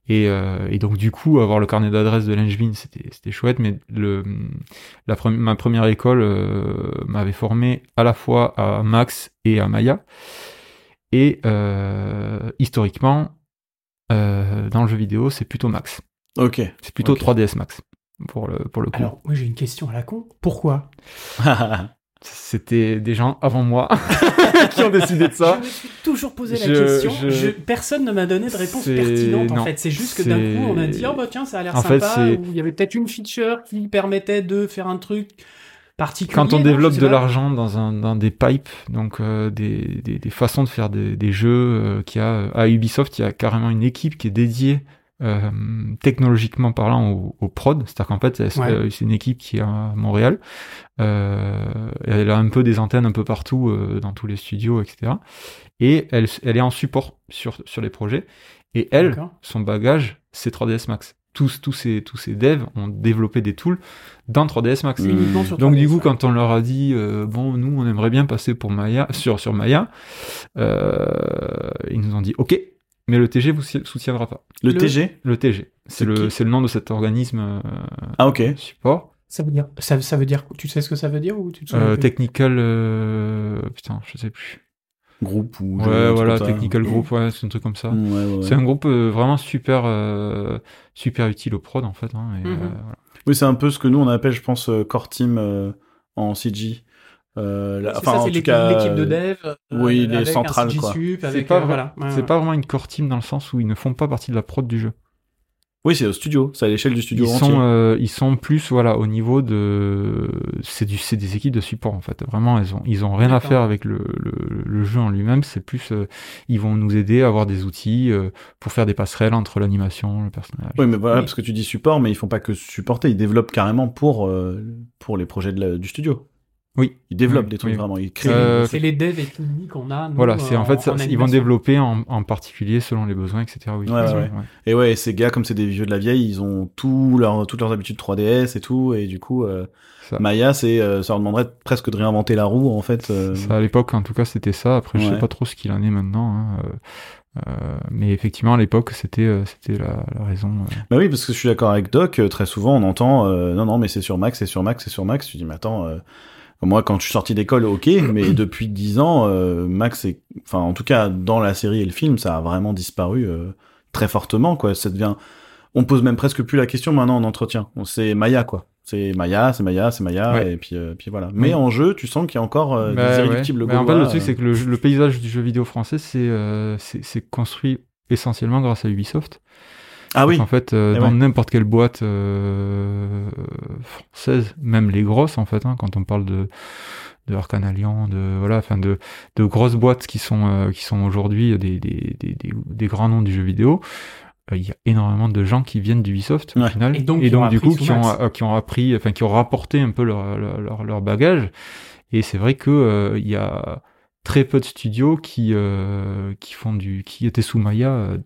Et, euh, et donc du coup, avoir le carnet d'adresse de l'Engevin, c'était chouette. Mais le la ma première école m'avait formé à la fois à Max et à Maya. Et euh, historiquement, euh, dans le jeu vidéo, c'est plutôt Max. Ok. C'est plutôt Ok. 3DS Max pour le pour le coup. Alors, moi j'ai une question à la con. Pourquoi (laughs) C'était des gens avant moi (laughs) qui ont décidé de ça. Je me suis toujours posé la question. je- Je- Personne ne m'a donné de réponse pertinente en fait. C'est juste que d'un coup on a dit oh bah tiens ça a l'air fait, sympa. ou il y avait peut-être une feature qui permettait de faire un truc particulier. Quand on développe de l'argent dans, un, dans des pipes, donc euh, des, des, des façons de faire des, des jeux, euh, qu'il y a, à Ubisoft, il y a carrément une équipe qui est dédiée euh, technologiquement parlant au, au prod. C'est-à-dire qu'en fait, c'est Ouais. euh, c'est une équipe qui est à Montréal. Euh, elle a un peu des antennes un peu partout euh, dans tous les studios, etc. Et elle, elle est en support sur, sur les projets. Et elle, son bagage, c'est 3ds Max. Tous, tous ces, tous ces devs ont développé des tools dans 3ds Max. Mmh. Uniquement sur Donc 3DS, du coup, ouais. quand on leur a dit euh, bon, nous on aimerait bien passer pour Maya sur sur Maya, euh, ils nous ont dit ok, mais le TG vous sou- soutiendra pas. Le, Le- TG Le TG, C'est le c'est le nom de cet organisme euh, Ah ok. support. Ça veut dire, ça, ça veut dire, tu sais ce que ça veut dire ou tu te souviens Euh, technical, euh, putain, je sais plus. Groupe ou... Ouais, voilà, technical group, ouais, c'est un truc comme ça. Ouais, ouais, ouais. C'est un groupe euh, vraiment super, euh, super utile au prod en fait. Hein, et, Mhm. euh, voilà. Oui, c'est un peu ce que nous on appelle, je pense, core team euh, en CG. Euh, la- enfin, ça, en c'est tout l'équipe cas, l'équipe de dev. euh, oui, les centrales, C'est avec, pas, euh, vra- voilà. Ouais, c'est ouais. pas vraiment une core team dans le sens où ils ne font pas partie de la prod du jeu. Oui, c'est au studio, c'est à l'échelle du studio Ils entier. sont, euh, ils sont plus voilà au niveau de c'est du c'est des équipes de support en fait. Vraiment, ils ont ils ont rien à faire avec le, le, le jeu en lui-même. C'est plus euh, ils vont nous aider à avoir des outils euh, pour faire des passerelles entre l'animation, le personnage. Oui, mais voilà, Oui. parce que tu dis support, mais ils font pas que supporter, ils développent carrément pour, euh, pour les projets de la- du studio. Oui. Ils développent Oui, des trucs oui. vraiment, ils créent. Euh, C'est les devs et techniques qu'on a. nous, Voilà, c'est en fait ça, ils vont développer en, en particulier selon les besoins, etc. Oui, Ouais, ouais, Et ouais, ces gars, comme c'est des vieux de la vieille, ils ont tout leur, toutes leurs habitudes 3DS et tout, et du coup, euh, Ça. Maya, c'est, euh, ça leur demanderait presque de réinventer la roue, en fait. euh. Ça, à l'époque, en tout cas, c'était ça. Après, je sais pas trop ce qu'il en est maintenant. hein, euh, euh, mais effectivement, à l'époque, c'était euh, c'était la, la raison. euh. Bah oui, parce que je suis d'accord avec Doc, euh, très souvent on entend, euh, non, non, mais c'est sur Max, c'est sur Max, c'est sur Max. Tu dis, mais attends, euh, moi quand je suis sorti d'école, ok, (clears throat) mais depuis 10 ans, euh, Max, est, enfin, en tout cas, dans la série et le film, ça a vraiment disparu euh, très fortement, quoi. Ça devient, on pose même presque plus la question maintenant en entretien. On- C'est Maya, quoi. C'est Maya, c'est Maya, c'est Maya, Ouais. et puis, euh, puis voilà. Mais Oui. en jeu, tu sens qu'il y a encore euh, Bah, des ouais. irréductibles Mais en fait, le truc, euh. c'est que le, le paysage du jeu vidéo français, c'est euh, c'est c'est construit essentiellement grâce à Ubisoft. Ah oui, En fait, euh, Eh dans ouais. n'importe quelle boîte euh, française, même les grosses, en fait, hein, quand on parle de de Alliance, de voilà, enfin de de grosses boîtes qui sont euh, qui sont aujourd'hui des, des, des, des, des grands noms du jeu vidéo. euh, Il y a énormément de gens qui viennent d'Ubisoft au Ouais. final Et donc, qui ont du appris coup qui ont, euh, qui ont appris, enfin qui ont rapporté un peu leur leur, leur, leur bagage. Et c'est vrai que euh, il y a très peu de studios qui euh, qui font du qui étaient sous Maya euh,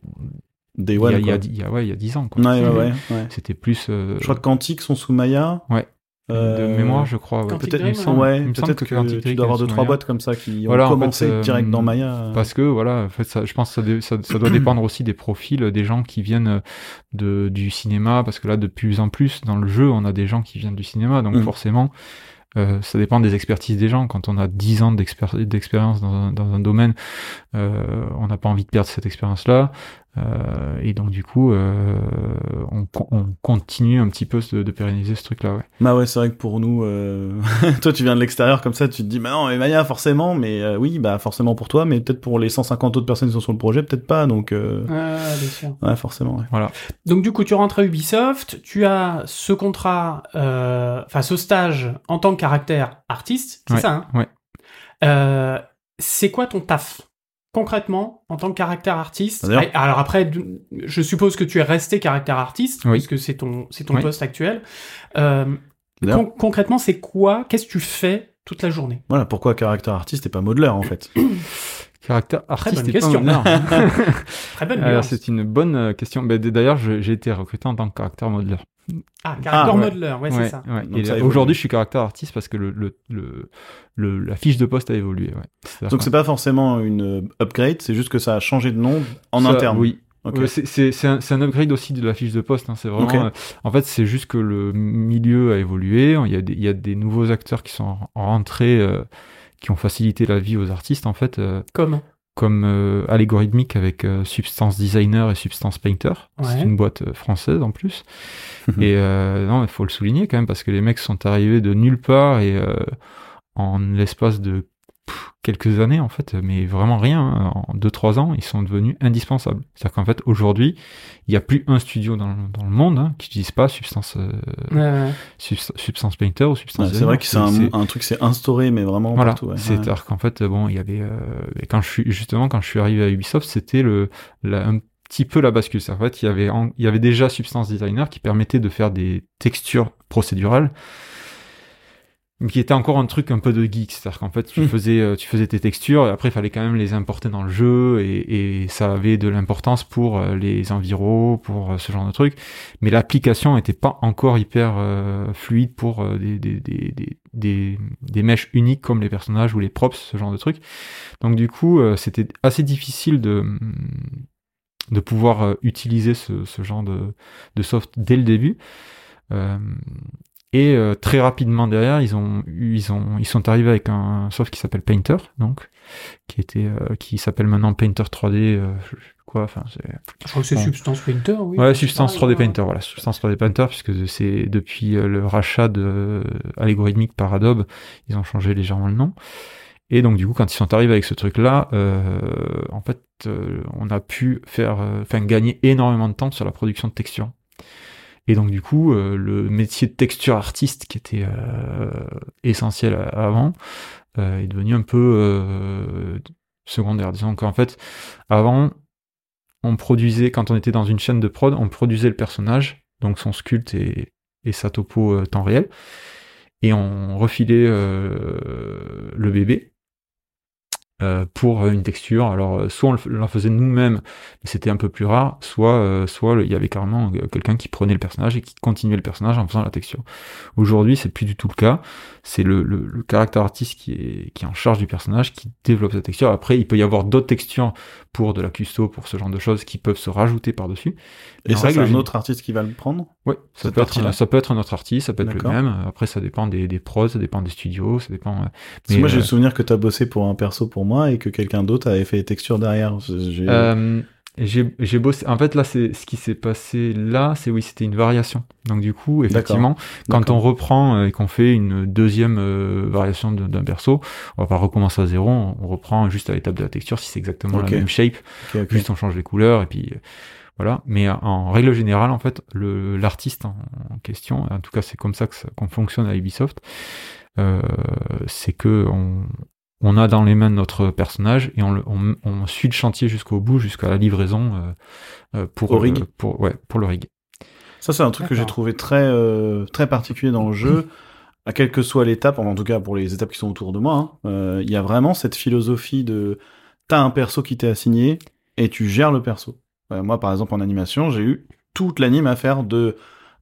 Day il y One, a, il y a, quoi. il y a- ouais il y a 10 ans quoi. Ouais, (laughs) ouais. C'était plus euh, Je crois que Quantique sont sous Maya. Ouais. Euh, de mémoire, je crois. Peut-être, Dream, il me semble, ouais, il me semble peut-être que, tu dois avoir deux trois boîtes comme ça qui ont Voilà, en commencé fait, euh, direct dans Maya. Parce que voilà, en fait, ça, je pense que ça, dé- ça, ça doit (clears throat) dépendre aussi des profils des gens qui viennent de, du cinéma, parce que là, de plus en plus, dans le jeu, on a des gens qui viennent du cinéma, donc Mm. forcément, euh, ça dépend des expertises des gens. Quand on a 10 ans d'expér- d'expérience dans un, dans un domaine, euh, on n'a pas envie de perdre cette expérience-là. Euh, et donc, du coup, euh, on, on continue un petit peu de, de pérenniser ce truc-là. Ouais. Bah ouais, c'est vrai que pour nous, euh, (laughs) toi tu viens de l'extérieur comme ça, tu te dis, bah non, mais Maya forcément, mais euh, oui, bah forcément pour toi, mais peut-être pour les 150 autres personnes qui sont sur le projet, peut-être pas, donc euh, Ouais, bien sûr. ouais, forcément. Ouais. Donc du coup, tu rentres à Ubisoft, tu as ce contrat, euh, enfin ce stage en tant que caractère artiste, c'est Ouais, ça hein? ouais. Euh, C'est quoi ton taf? Concrètement en tant que caractère artiste Alors après, je suppose que tu es resté caractère artiste Oui. puisque c'est ton c'est ton Oui. poste actuel. Euh, con- concrètement, c'est quoi Qu'est-ce que tu fais toute la journée? Voilà, pourquoi caractère artiste et pas modeler en fait? Caractère artiste bonne et pas question. modeleur. (laughs) Très bonne c'est une bonne euh, question. Ben, D'ailleurs, j'ai été recruté en tant que caractère modeleur. Ah, caractère Ah, ouais. modeler, ouais, c'est ça. ouais. Ça aujourd'hui, je suis caractère artiste parce que le, le, le, le- la fiche de poste a évolué. Donc c'est pas forcément une euh, upgrade, c'est juste que ça a changé de nom en ça- interne. Oui. Ok. Ouais, c'est- c'est c'est un, c'est un upgrade aussi de la fiche de poste. Hein. C'est vraiment. Euh, en fait, c'est juste que le milieu a évolué. Il y a des, il y a des nouveaux acteurs qui sont rentrés, euh, qui ont facilité la vie aux artistes. En fait, euh, Comment comme euh, Allegorithmic avec euh, Substance Designer et Substance Painter. C'est une boîte euh, française en plus. et euh, non, il faut le souligner quand même parce que les mecs sont arrivés de nulle part et euh, en l'espace de pff, quelques années en fait, mais vraiment rien, hein, en 2-3 ans, ils sont devenus indispensables. C'est-à-dire qu'en fait, aujourd'hui, il n'y a plus un studio dans, le- dans le monde hein, qui n'utilise pas Substance, euh, Ouais, ouais. Subs- Substance Painter ou Substance Ouais, c'est vrai que c'est un, un truc c'est instauré mais vraiment Voilà, partout. ouais. c'est-à-dire qu'en fait, bon, il y avait, euh, et quand je suis justement quand je suis arrivé à Ubisoft, c'était le, la- un petit peu la bascule. C'est-à-dire, En fait, il y avait, en- il y avait déjà Substance Designer qui permettait de faire des textures procédurales qui était encore un truc un peu de geek, c'est-à-dire qu'en fait tu Mm. faisais euh, tu faisais tes textures et après il fallait quand même les importer dans le jeu et, et ça avait de l'importance pour euh, les enviros, pour euh, ce genre de truc, mais l'application était pas encore hyper euh, fluide pour des, des, des, des, des, des mèches uniques comme les personnages ou les props, ce genre de truc. Donc du coup c'était assez difficile de de pouvoir utiliser ce, ce genre de, de soft dès le début. Euh, et euh, très rapidement derrière, ils ont ils ont ils sont arrivés avec un soft qui s'appelle Painter, donc qui était euh, qui s'appelle maintenant Painter 3D, euh, je sais plus quoi, enfin c'est Je crois que c'est Bon. Substance Painter, oui. Ouais, Substance pareil, 3D ouais. Painter, voilà, Substance 3D Painter, puisque c'est depuis le rachat de Algorithmic par Adobe, ils ont changé légèrement le nom. Et donc du coup, quand ils sont arrivés avec ce truc-là, euh, en fait, euh, on a pu faire, euh, enfin gagner énormément de temps sur la production de textures. Et donc du coup, euh, le métier de texture artiste qui était euh, essentiel avant euh, est devenu un peu euh, secondaire. Disons qu'en fait, avant, on produisait, quand on était dans une chaîne de prod, on produisait le personnage, donc son sculpte et, et sa topo temps réel, et on refilait le bébé euh, pour une texture. Alors, euh, soit on le faisait nous-mêmes, mais c'était un peu plus rare, soit, euh, soit il y avait carrément euh, quelqu'un qui prenait le personnage et qui continuait le personnage en faisant la texture. Aujourd'hui, c'est plus du tout le cas. C'est le, le, le caractère artiste qui est, qui est en charge du personnage, qui développe sa texture. Après, il peut y avoir d'autres textures pour de la custo, pour ce genre de choses qui peuvent se rajouter par-dessus. Et En ça, c'est un autre artiste qui va le prendre Ouais, ça peut, être, ça peut être un autre artiste, ça peut être le même. Après, ça dépend des, des pros, ça dépend des studios, ça dépend. Parce que mais, moi, j'ai le souvenir que t'as bossé pour un perso pour moi et que quelqu'un d'autre avait fait les textures derrière. J'ai- Euh, j'ai bossé. En fait, là, c'est ce qui s'est passé là, c'est oui, c'était une variation. Donc du coup, effectivement, quand on reprend euh, et qu'on fait une deuxième euh, variation d'un perso, on va pas recommencer à zéro. On reprend juste à l'étape de la texture si c'est exactement la même shape. Ok, ok. Juste on change les couleurs et puis euh, voilà. Mais en règle générale, en fait, l'artiste en, en question, en tout cas, c'est comme ça qu'on fonctionne à Ubisoft. euh, c'est que on, on a dans les mains notre personnage et on, le- on, on suit le chantier jusqu'au bout, jusqu'à la livraison euh, euh, pour Au rig. euh, pour ouais pour le rig. Ça, c'est un truc que j'ai trouvé très, euh, très particulier dans le jeu. (clears throat) À quelle que soit l'étape, en tout cas pour les étapes qui sont autour de moi, hein, euh, il y a vraiment cette philosophie de t'as un perso qui t'est assigné et tu gères le perso. Euh, moi, par exemple, en animation, j'ai eu toute l'anime à faire de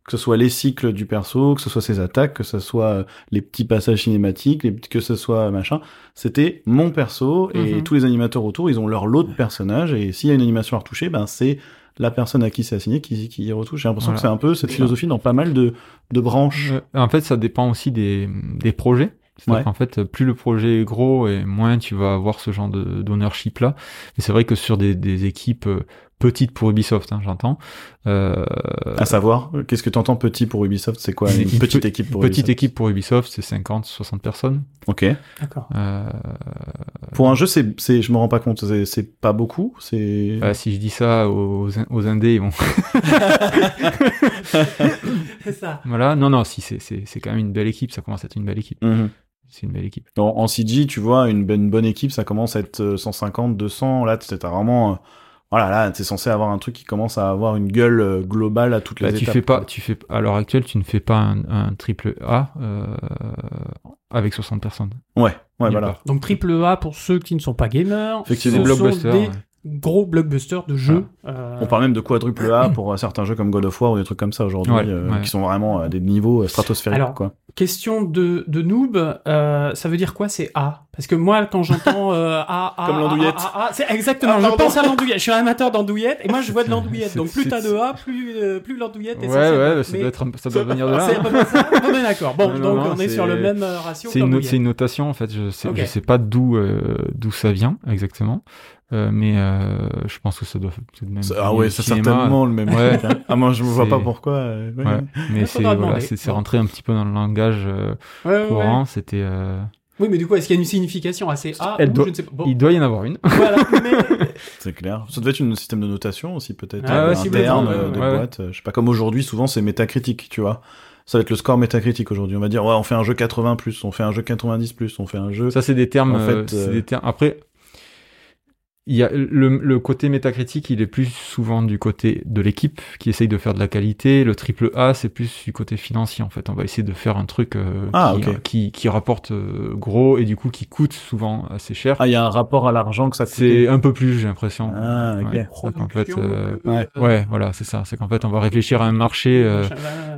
que ce soit les cycles du perso, que ce soit ses attaques, que ce soit euh, les petits passages cinématiques, les, que ce soit machin. C'était mon perso et Mhm. tous les animateurs autour, ils ont leur lot de personnages et s'il y a une animation à retoucher, ben c'est la personne à qui c'est assigné qui, qui y retouche. J'ai l'impression Voilà. que c'est un peu cette philosophie dans pas mal de, de branches. Euh, En fait, ça dépend aussi des, des projets. C'est-à-dire Ouais. qu'en fait, plus le projet est gros et moins tu vas avoir ce genre de d'ownership là. Et c'est vrai que sur des, des équipes euh, petites pour Ubisoft, hein, j'entends. Euh, À savoir, qu'est-ce que tu entends petit pour Ubisoft C'est quoi Une (laughs) petite équipe pour petite Ubisoft équipe pour Ubisoft, c'est 50, 60 personnes. Ok. D'accord. Euh, Pour un jeu, c'est, c'est, je me rends pas compte, c'est, c'est pas beaucoup. C'est. bah, si je dis ça aux, aux indés, ils vont. (laughs) C'est ça. voilà. Non, non, si c'est c'est c'est quand même une belle équipe. Ça commence à être une belle équipe. Mhm. C'est une belle équipe. En, en CG, tu vois, une, bonne- bonne équipe, ça commence à être euh, 150, 200. Là, t'as vraiment. Voilà, là, t'es censé avoir un truc qui commence à avoir une gueule euh, globale à toutes les Bah, tu étapes. fais pas, tu fais à l'heure actuelle, tu ne fais pas un, un triple A euh, avec 60 personnes. Ouais, ouais, voilà. part. Donc triple A pour ceux qui ne sont pas gamers. Effectivement. ce Des sont blockbusters. des ouais. gros blockbusters de jeux. Euh, On parle même de quadruple A pour certains jeux comme God of War ou des trucs comme ça aujourd'hui, Ouais, euh, ouais. qui sont vraiment à des niveaux stratosphériques, Alors, quoi. Question de, de noob, euh, ça veut dire quoi c'est A? Parce que moi, quand j'entends euh, A, (laughs) A, Comme A, l'andouillette. A, A, A, c'est exactement. Ah, je pense à l'andouillette. Je suis un amateur d'andouillette et moi je vois de l'andouillette. Donc plus t'as de A, plus euh, plus l'andouillette est Ouais, ouais, ça mais doit être, ça doit venir de là. C'est ça. On est d'accord. Bon, Non, donc non, on est c'est- sur le même euh, ratio. C'est une, une notation en fait. Je sais, Ok. je sais pas d'où euh, d'où ça vient exactement, Euh, mais euh, je pense que ça doit tout de même. Ah ouais, c'est certainement le même Ouais. hein. Ah moi je me vois pas pourquoi. euh, ouais. Ouais, mais c'est voilà, rentré un petit peu dans le langage euh, Ouais, ouais, ouais. courant. C'était. Oui, mais du coup, est-ce qu'il y a une signification assez A Elle ou doit- je ne sais pas. Bon, Il doit y en avoir une. voilà. (laughs) Mais C'est clair. Ça devait être un système de notation aussi peut-être Ah euh, ouais, interne voulez, euh, ouais, des ouais. boîtes. euh, Je sais pas comme aujourd'hui souvent c'est métacritique, tu vois. Ça va être le score métacritique aujourd'hui. On va dire ouais on fait un jeu 80 plus, on fait un jeu 90 plus, on fait un jeu. Ça, c'est des termes. En fait, euh, c'est euh, des termes. Après, il y a le, le côté métacritique, il est plus souvent du côté de l'équipe qui essaye de faire de la qualité. Le triple A, c'est plus du côté financier en fait. On va essayer de faire un truc euh, Ah, qui, qui, qui rapporte euh, gros et du coup qui coûte souvent assez cher. Ah, il y a un rapport à l'argent que ça c'est un peu plus, j'ai l'impression. Ah, ok. Ouais, c'est qu'en fait, euh, Ouais. ouais, voilà, c'est ça. C'est qu'en fait, on va réfléchir à un marché euh,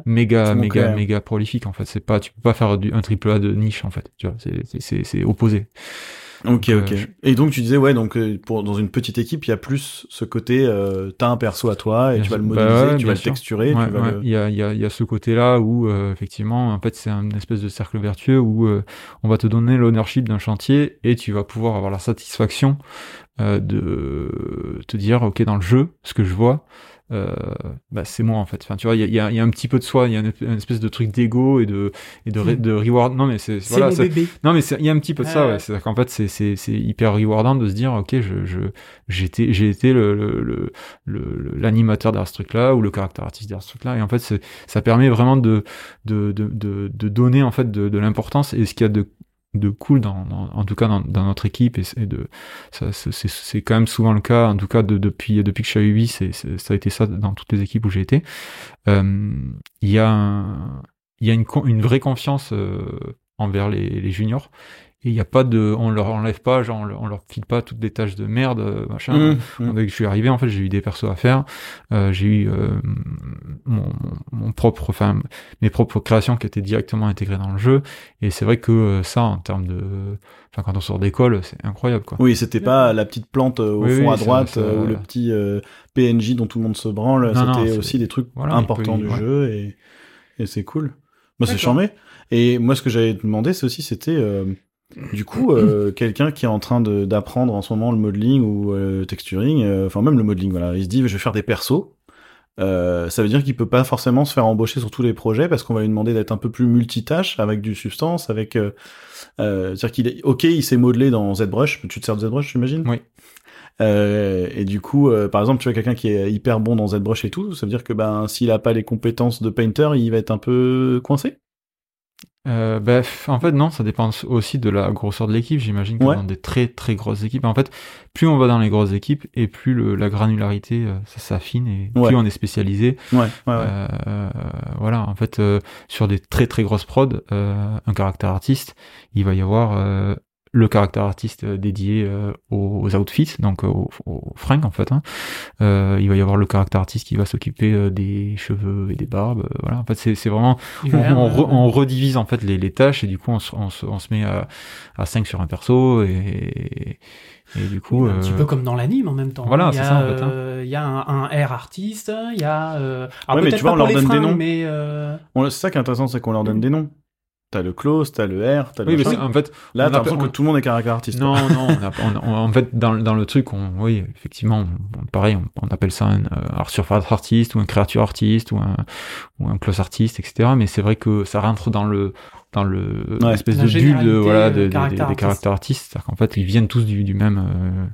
méga, méga, clair. méga prolifique en fait. C'est pas, tu peux pas faire du, un triple A de niche en fait. Tu vois, c'est, c'est, c'est, c'est opposé. Ok, Donc, ok. euh, je- Et donc tu disais ouais, donc euh, pour dans une petite équipe, il y a plus ce côté, euh, t'as un perso à toi et tu vas le Bah modéliser, ouais, tu vas le texturer, Ouais, tu vas ouais. le. Il y a, il y a, il y a ce côté-là où euh, effectivement, en fait, c'est un espèce de cercle vertueux où euh, on va te donner l'ownership d'un chantier et tu vas pouvoir avoir la satisfaction euh, de te dire, ok, dans le jeu, ce que je vois. Euh, bah, c'est moi en fait. Enfin, tu vois, il y y, y a un petit peu de soi, il y a une, une espèce de truc d'ego et de et de, re- de reward. Non mais c'est voilà, bébé. non mais il y a un petit peu de ça. Ouais. Ouais. C'est qu'en fait c'est c'est c'est hyper rewardant de se dire ok je je j'étais j'ai été le le le- le- l'animateur derrière ce truc là ou le caractère artiste derrière ce truc là et en fait ça permet vraiment de de de de, de donner en fait de, de l'importance et ce qu'il y a de de cool dans, en tout cas dans, notre équipe et c'est de c'est quand même souvent le cas en tout cas de, depuis depuis que je suis à Ubi c'est ça a été ça dans toutes les équipes où j'ai été. Euh, il y a il y a une une vraie confiance euh, envers les, les juniors et il y a pas de on leur enlève pas genre on leur, on leur file pas toutes des tâches de merde euh, machin Mmh, mmh. Dès que je suis arrivé, en fait, j'ai eu des persos à faire. Euh, j'ai eu euh, mon, propre, enfin, mes propres créations qui étaient directement intégrées dans le jeu. Et c'est vrai que euh, ça, en termes de, enfin, quand on sort d'école, c'est incroyable, quoi. Oui, c'était pas la petite plante au Oui, fond oui, à droite ça- ou le petit euh, PNJ dont tout le monde se branle. C'était c'est- aussi des trucs voilà, importants peut du ouais. jeu et, et c'est cool. Moi, c'est charmé. Et moi, ce que j'avais demandé, c'est aussi, c'était euh, du coup euh, quelqu'un qui est en train d'apprendre en ce moment le modeling ou euh, texturing, euh, enfin même le modeling. Voilà, il se dit, je vais faire des persos. Euh, ça veut dire qu'il peut pas forcément se faire embaucher sur tous les projets parce qu'on va lui demander d'être un peu plus multitâche avec du substance, avec euh, euh, c'est-à-dire qu'il est ok, il s'est modelé dans ZBrush. Tu te sers de ZBrush, j'imagine? Oui. Euh, et du coup, euh, par exemple, tu vois quelqu'un qui est hyper bon dans ZBrush et tout, ça veut dire que ben s'il a pas les compétences de painter, il va être un peu coincé? Euh, bah, en fait, non, ça dépend aussi de la grosseur de l'équipe. J'imagine que Ouais. dans des très très grosses équipes, en fait, plus on va dans les grosses équipes et plus le- la granularité euh, ça s'affine et Ouais. plus on est spécialisé. Ouais, ouais, ouais. Euh, voilà, en fait, euh, sur des très très grosses prods, euh, un caractère artiste, il va y avoir euh, le caractère artiste euh, dédié euh, aux, aux outfits, donc euh, aux, aux fringues en fait. hein. Euh, il va y avoir le caractère artiste qui va s'occuper euh, des cheveux et des barbes. euh, voilà, en fait, c'est vraiment on, Hiver, on, re- on redivise en fait les, les tâches et du coup on se, on se, on se met à, à 5 sur un perso et, et du coup un petit peu comme dans l'anime en même temps. voilà, il y c'est a, ça, en fait, hein. euh, Il y a un, un air artiste, il y a. Euh... Alors Ouais, mais peut-être tu vois, on leur donne des noms. mais. euh, On- C'est ça qui est intéressant, c'est qu'on leur donne des noms. T'as le close, t'as le R, t'as le oui, mais en fait Là, t'as l'impression que tout le monde est caractère artiste. Non, non, on a- on- on- en fait, dans, dans le truc, on, oui, effectivement, on- pareil, on, on appelle ça un euh, art surface artiste ou un créature artiste ou un, ou un close artiste, etc. Mais c'est vrai que ça rentre dans le dans le Ouais. l'espèce La de bulle de, voilà euh, de- caractère des, caractères artistes, c'est-à-dire qu'en fait, ils viennent tous du, du même euh,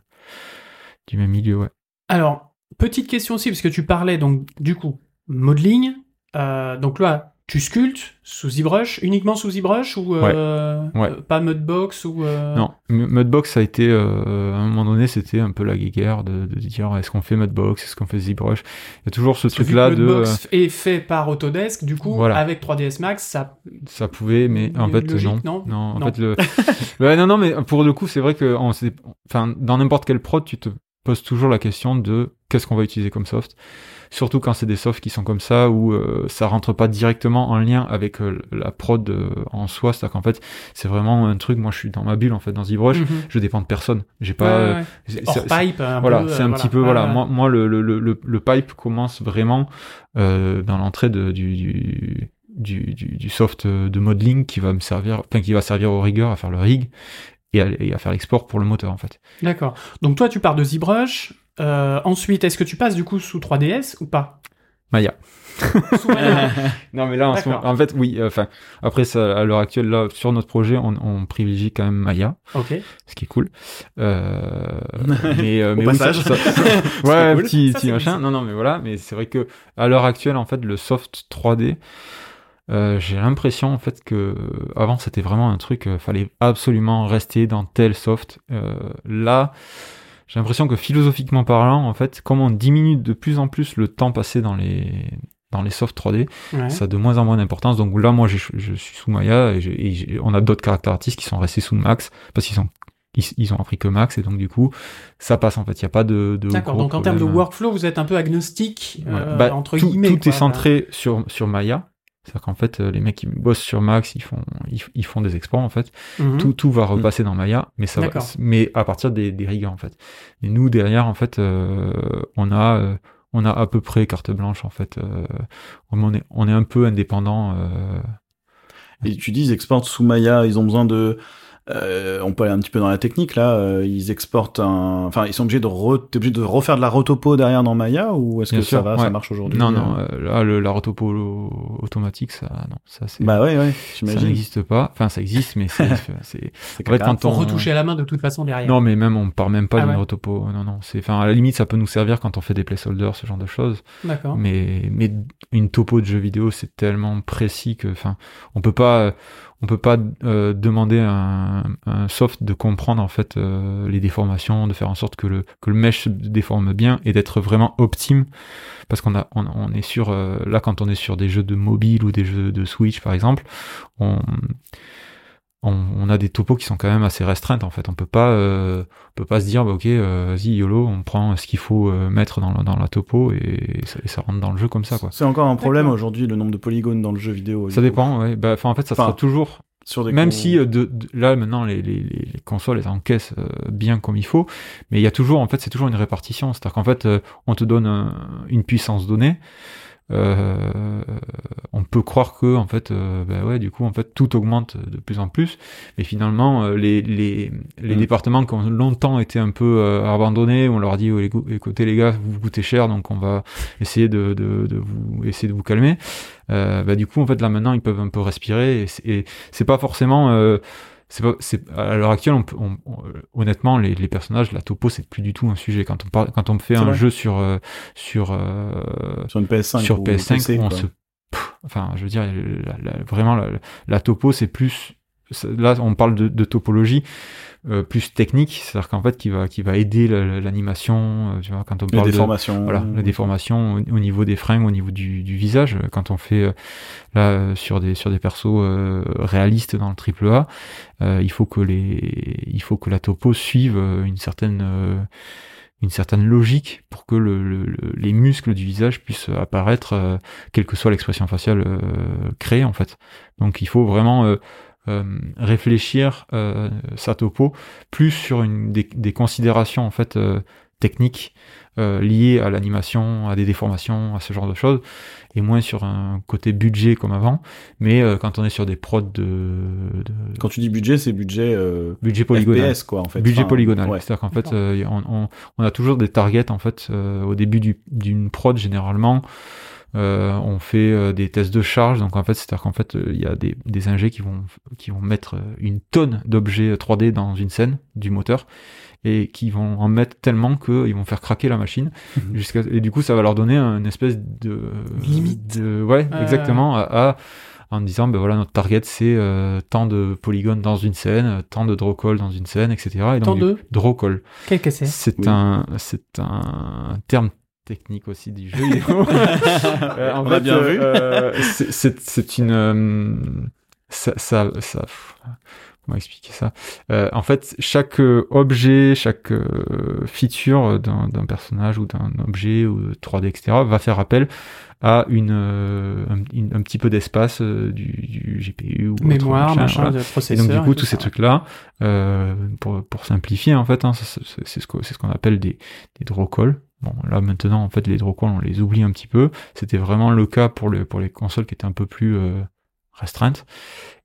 du même milieu, ouais. Alors, petite question aussi, parce que tu parlais donc du coup modeling. euh, donc là, tu sculptes sous ZBrush, uniquement sous ZBrush ou euh, Ouais. pas Mudbox ou euh, Non, Mudbox ça a été euh, à un moment donné, c'était un peu la guéguerre de, de dire est-ce qu'on fait Mudbox, est-ce qu'on fait ZBrush. Il y a toujours ce truc-là que de Mudbox est fait par Autodesk, du coup, Voilà. avec 3ds Max, ça. ça pouvait, mais en fait logique, non. non? En Non. fait le. (laughs) ouais, non, non, mais pour le coup, c'est vrai que on enfin, dans n'importe quelle prod, tu te poses toujours la question de qu'est-ce qu'on va utiliser comme soft? Surtout quand c'est des softs qui sont comme ça où euh, ça rentre pas directement en lien avec euh, la prod euh, en soi. C'est-à-dire qu'en fait, c'est vraiment un truc. Moi, je suis dans ma bulle en fait dans ZBrush. Mhm. Je dépends de personne. J'ai pas. ouais, euh, ouais. Hors c'est- pipe, un voilà, peu, c'est euh, un petit peu voilà. Moi, moi, le, le, le, le- pipe commence vraiment euh, dans l'entrée du, du, du, du, du soft euh, de modeling qui va me servir, enfin qui va servir au rigueur à faire le rig et à, et à faire l'export pour le moteur en fait. D'accord. Donc toi, tu pars de ZBrush. Euh, ensuite, est-ce que tu passes du coup sous 3DS ou pas? Maya. (laughs) Non mais là en, moment- en fait oui. euh, Enfin après ça à l'heure actuelle là sur notre projet on, on privilégie quand même Maya, ok. ce qui est cool. Euh, (laughs) mais euh, Au mais oui, ça- (laughs) ouais cool. petit Ça, petit c'est machin. cool. Non non mais voilà. Mais c'est vrai que à l'heure actuelle en fait le soft 3D Euh, j'ai l'impression en fait que avant c'était vraiment un truc, euh, fallait absolument rester dans tel soft. Euh, là, j'ai l'impression que philosophiquement parlant, en fait, comme on diminue de plus en plus le temps passé dans les dans les softs 3D, Ouais. ça a de moins en moins d'importance. Donc là, moi, je suis sous Maya et, on a d'autres caractéristiques qui sont restés sous Max parce qu'ils sont ils, ils ont appris que Max et donc du coup, ça passe en fait. Il n'y a pas de, de D'accord, donc en termes de workflow, vous êtes un peu agnostique, Ouais. euh, Bah, entre tout, guillemets. tout quoi. est centré sur sur Maya. C'est-à-dire qu'en fait, euh, les mecs qui bossent sur Max, ils font ils, ils font des exports en fait. Mhm. Tout, tout va repasser dans Maya, mais ça va, mais à partir des, des rigueurs en fait. Et nous derrière en fait, euh, on a euh, on a à peu près carte blanche en fait. Euh, on est on est un peu indépendant. Euh, Et tu dis, ils exportent sous Maya, ils ont besoin de. Euh, on peut aller un petit peu dans la technique là. euh, ils exportent un. Enfin, ils sont obligés de, re... t'es obligé de refaire de la rotopo derrière dans Maya ou est-ce que ça va, ouais. ça marche aujourd'hui? Non non, euh, là le, la rotopo automatique ça non ça c'est Bah ouais, ouais, ça n'existe pas. Enfin ça existe mais c'est (laughs) en fait, quand on retoucher à la main de toute façon derrière. Non, mais même on part même pas Ah d'une ouais. rotopo. Non, non. C'est, enfin, à la limite, ça peut nous servir quand on fait des placeholders, ce genre de choses. D'accord. Mais, mais une topo de jeu vidéo, c'est tellement précis que, enfin, on peut pas, on peut pas euh, demander à un, soft de comprendre en fait euh, les déformations, de faire en sorte que le que mesh se déforme bien et d'être vraiment optime, parce qu'on est sur euh, là quand on est sur des jeux de mobile ou des jeux de Switch par exemple, on on, on a des topos qui sont quand même assez restreintes en fait. On peut pas, euh, on peut pas se dire bah, ok, euh, vas-y yolo, on prend ce qu'il faut euh, mettre dans la, dans la topo et ça, et ça rentre dans le jeu comme ça quoi. C'est encore un problème aujourd'hui, le nombre de polygones dans le jeu vidéo. Ça coup. dépend, ouais. Bah, enfin, en fait, ça Enfin, sera toujours. Sur des Même si euh, de, de- là maintenant les, les, les les consoles elles encaissent euh, bien comme il faut, mais il y a toujours en fait c'est toujours une répartition. C'est-à-dire qu'en fait euh, on te donne un- une puissance donnée. Euh, on peut croire que en fait euh, bah ouais du coup en fait tout augmente de plus en plus mais finalement euh, les les, les Mm. départements qui ont longtemps été un peu euh, abandonnés on leur dit oh, écou- écoutez les gars vous coûtez cher donc on va essayer de, de, de vous essayer de vous calmer bah, du coup en fait là maintenant ils peuvent un peu respirer et c'est- et c'est pas forcément euh, c'est pas c'est à l'heure actuelle on peut on- on- honnêtement les, les personnages la topo c'est plus du tout un sujet quand on parle quand on fait un vrai. jeu sur euh, sur euh, Sur une PS5 sur ou PS5 PC, on quoi. se pff, enfin je veux dire la- la- vraiment la, la topo c'est plus là on parle de, de topologie euh, plus technique c'est-à-dire qu'en fait qui va qui va aider la- l'animation euh, tu vois quand on parle de, déformations. voilà, la déformation au, au niveau des fringues, au niveau du, du visage. Quand on fait euh, là sur des sur des persos euh, réalistes dans le triple A, euh, il faut que les il faut que la topo suive euh, une certaine euh, une certaine logique pour que le, le- le- les muscles du visage puissent apparaître, euh, quelle que soit l'expression faciale euh, créée en fait. Donc il faut vraiment euh, réfléchir euh, sa topo plus sur une des, des considérations en fait euh, techniques euh, liées à l'animation, à des déformations, à ce genre de choses, et moins sur un côté budget comme avant. Mais euh, quand on est sur des prods de, de Quand tu dis budget, c'est budget euh, budget polygonal, FPS, quoi, en fait. budget Enfin, polygonal, ouais. c'est-à-dire qu'en fait, euh, on, on- on a toujours des targets en fait euh, au début du- d'une prod généralement. Euh, on fait euh, des tests de charge, donc en fait, c'est-à-dire qu'en fait, euh, il y a des, des ingés qui vont qui vont mettre euh, une tonne d'objets 3D dans une scène du moteur et qui vont en mettre tellement que ils vont faire craquer la machine Mhm. jusqu'à et du coup ça va leur donner une espèce de Limite. de ouais Euh. exactement à, à- en disant ben voilà notre target c'est euh, tant de polygones dans une scène tant de draw call dans une scène etc et donc Tant du- de draw call Quel que c'est? C'est Oui. un c'est un terme technique aussi du jeu vidéo (laughs) Euh, en On a bien vu. euh, c'est- une euh, ça, ça, ça comment expliquer ça? Euh, En fait, chaque euh, objet, chaque euh, feature d'un d'un personnage ou d'un objet ou de 3D, etc., va faire appel à une, euh, un, une- un petit peu d'espace euh, du, du GPU ou autre Mémoire, machin, voilà. de Et processeur. donc du coup, et tous ces ça. trucs-là, euh, pour, pour simplifier en fait, hein, c'est ce qu'on c'est ce qu'on appelle des, des draw calls. Bon, là maintenant, en fait, les calls, on les oublie un petit peu. C'était vraiment le cas pour, le, pour les consoles qui étaient un peu plus euh, restreintes.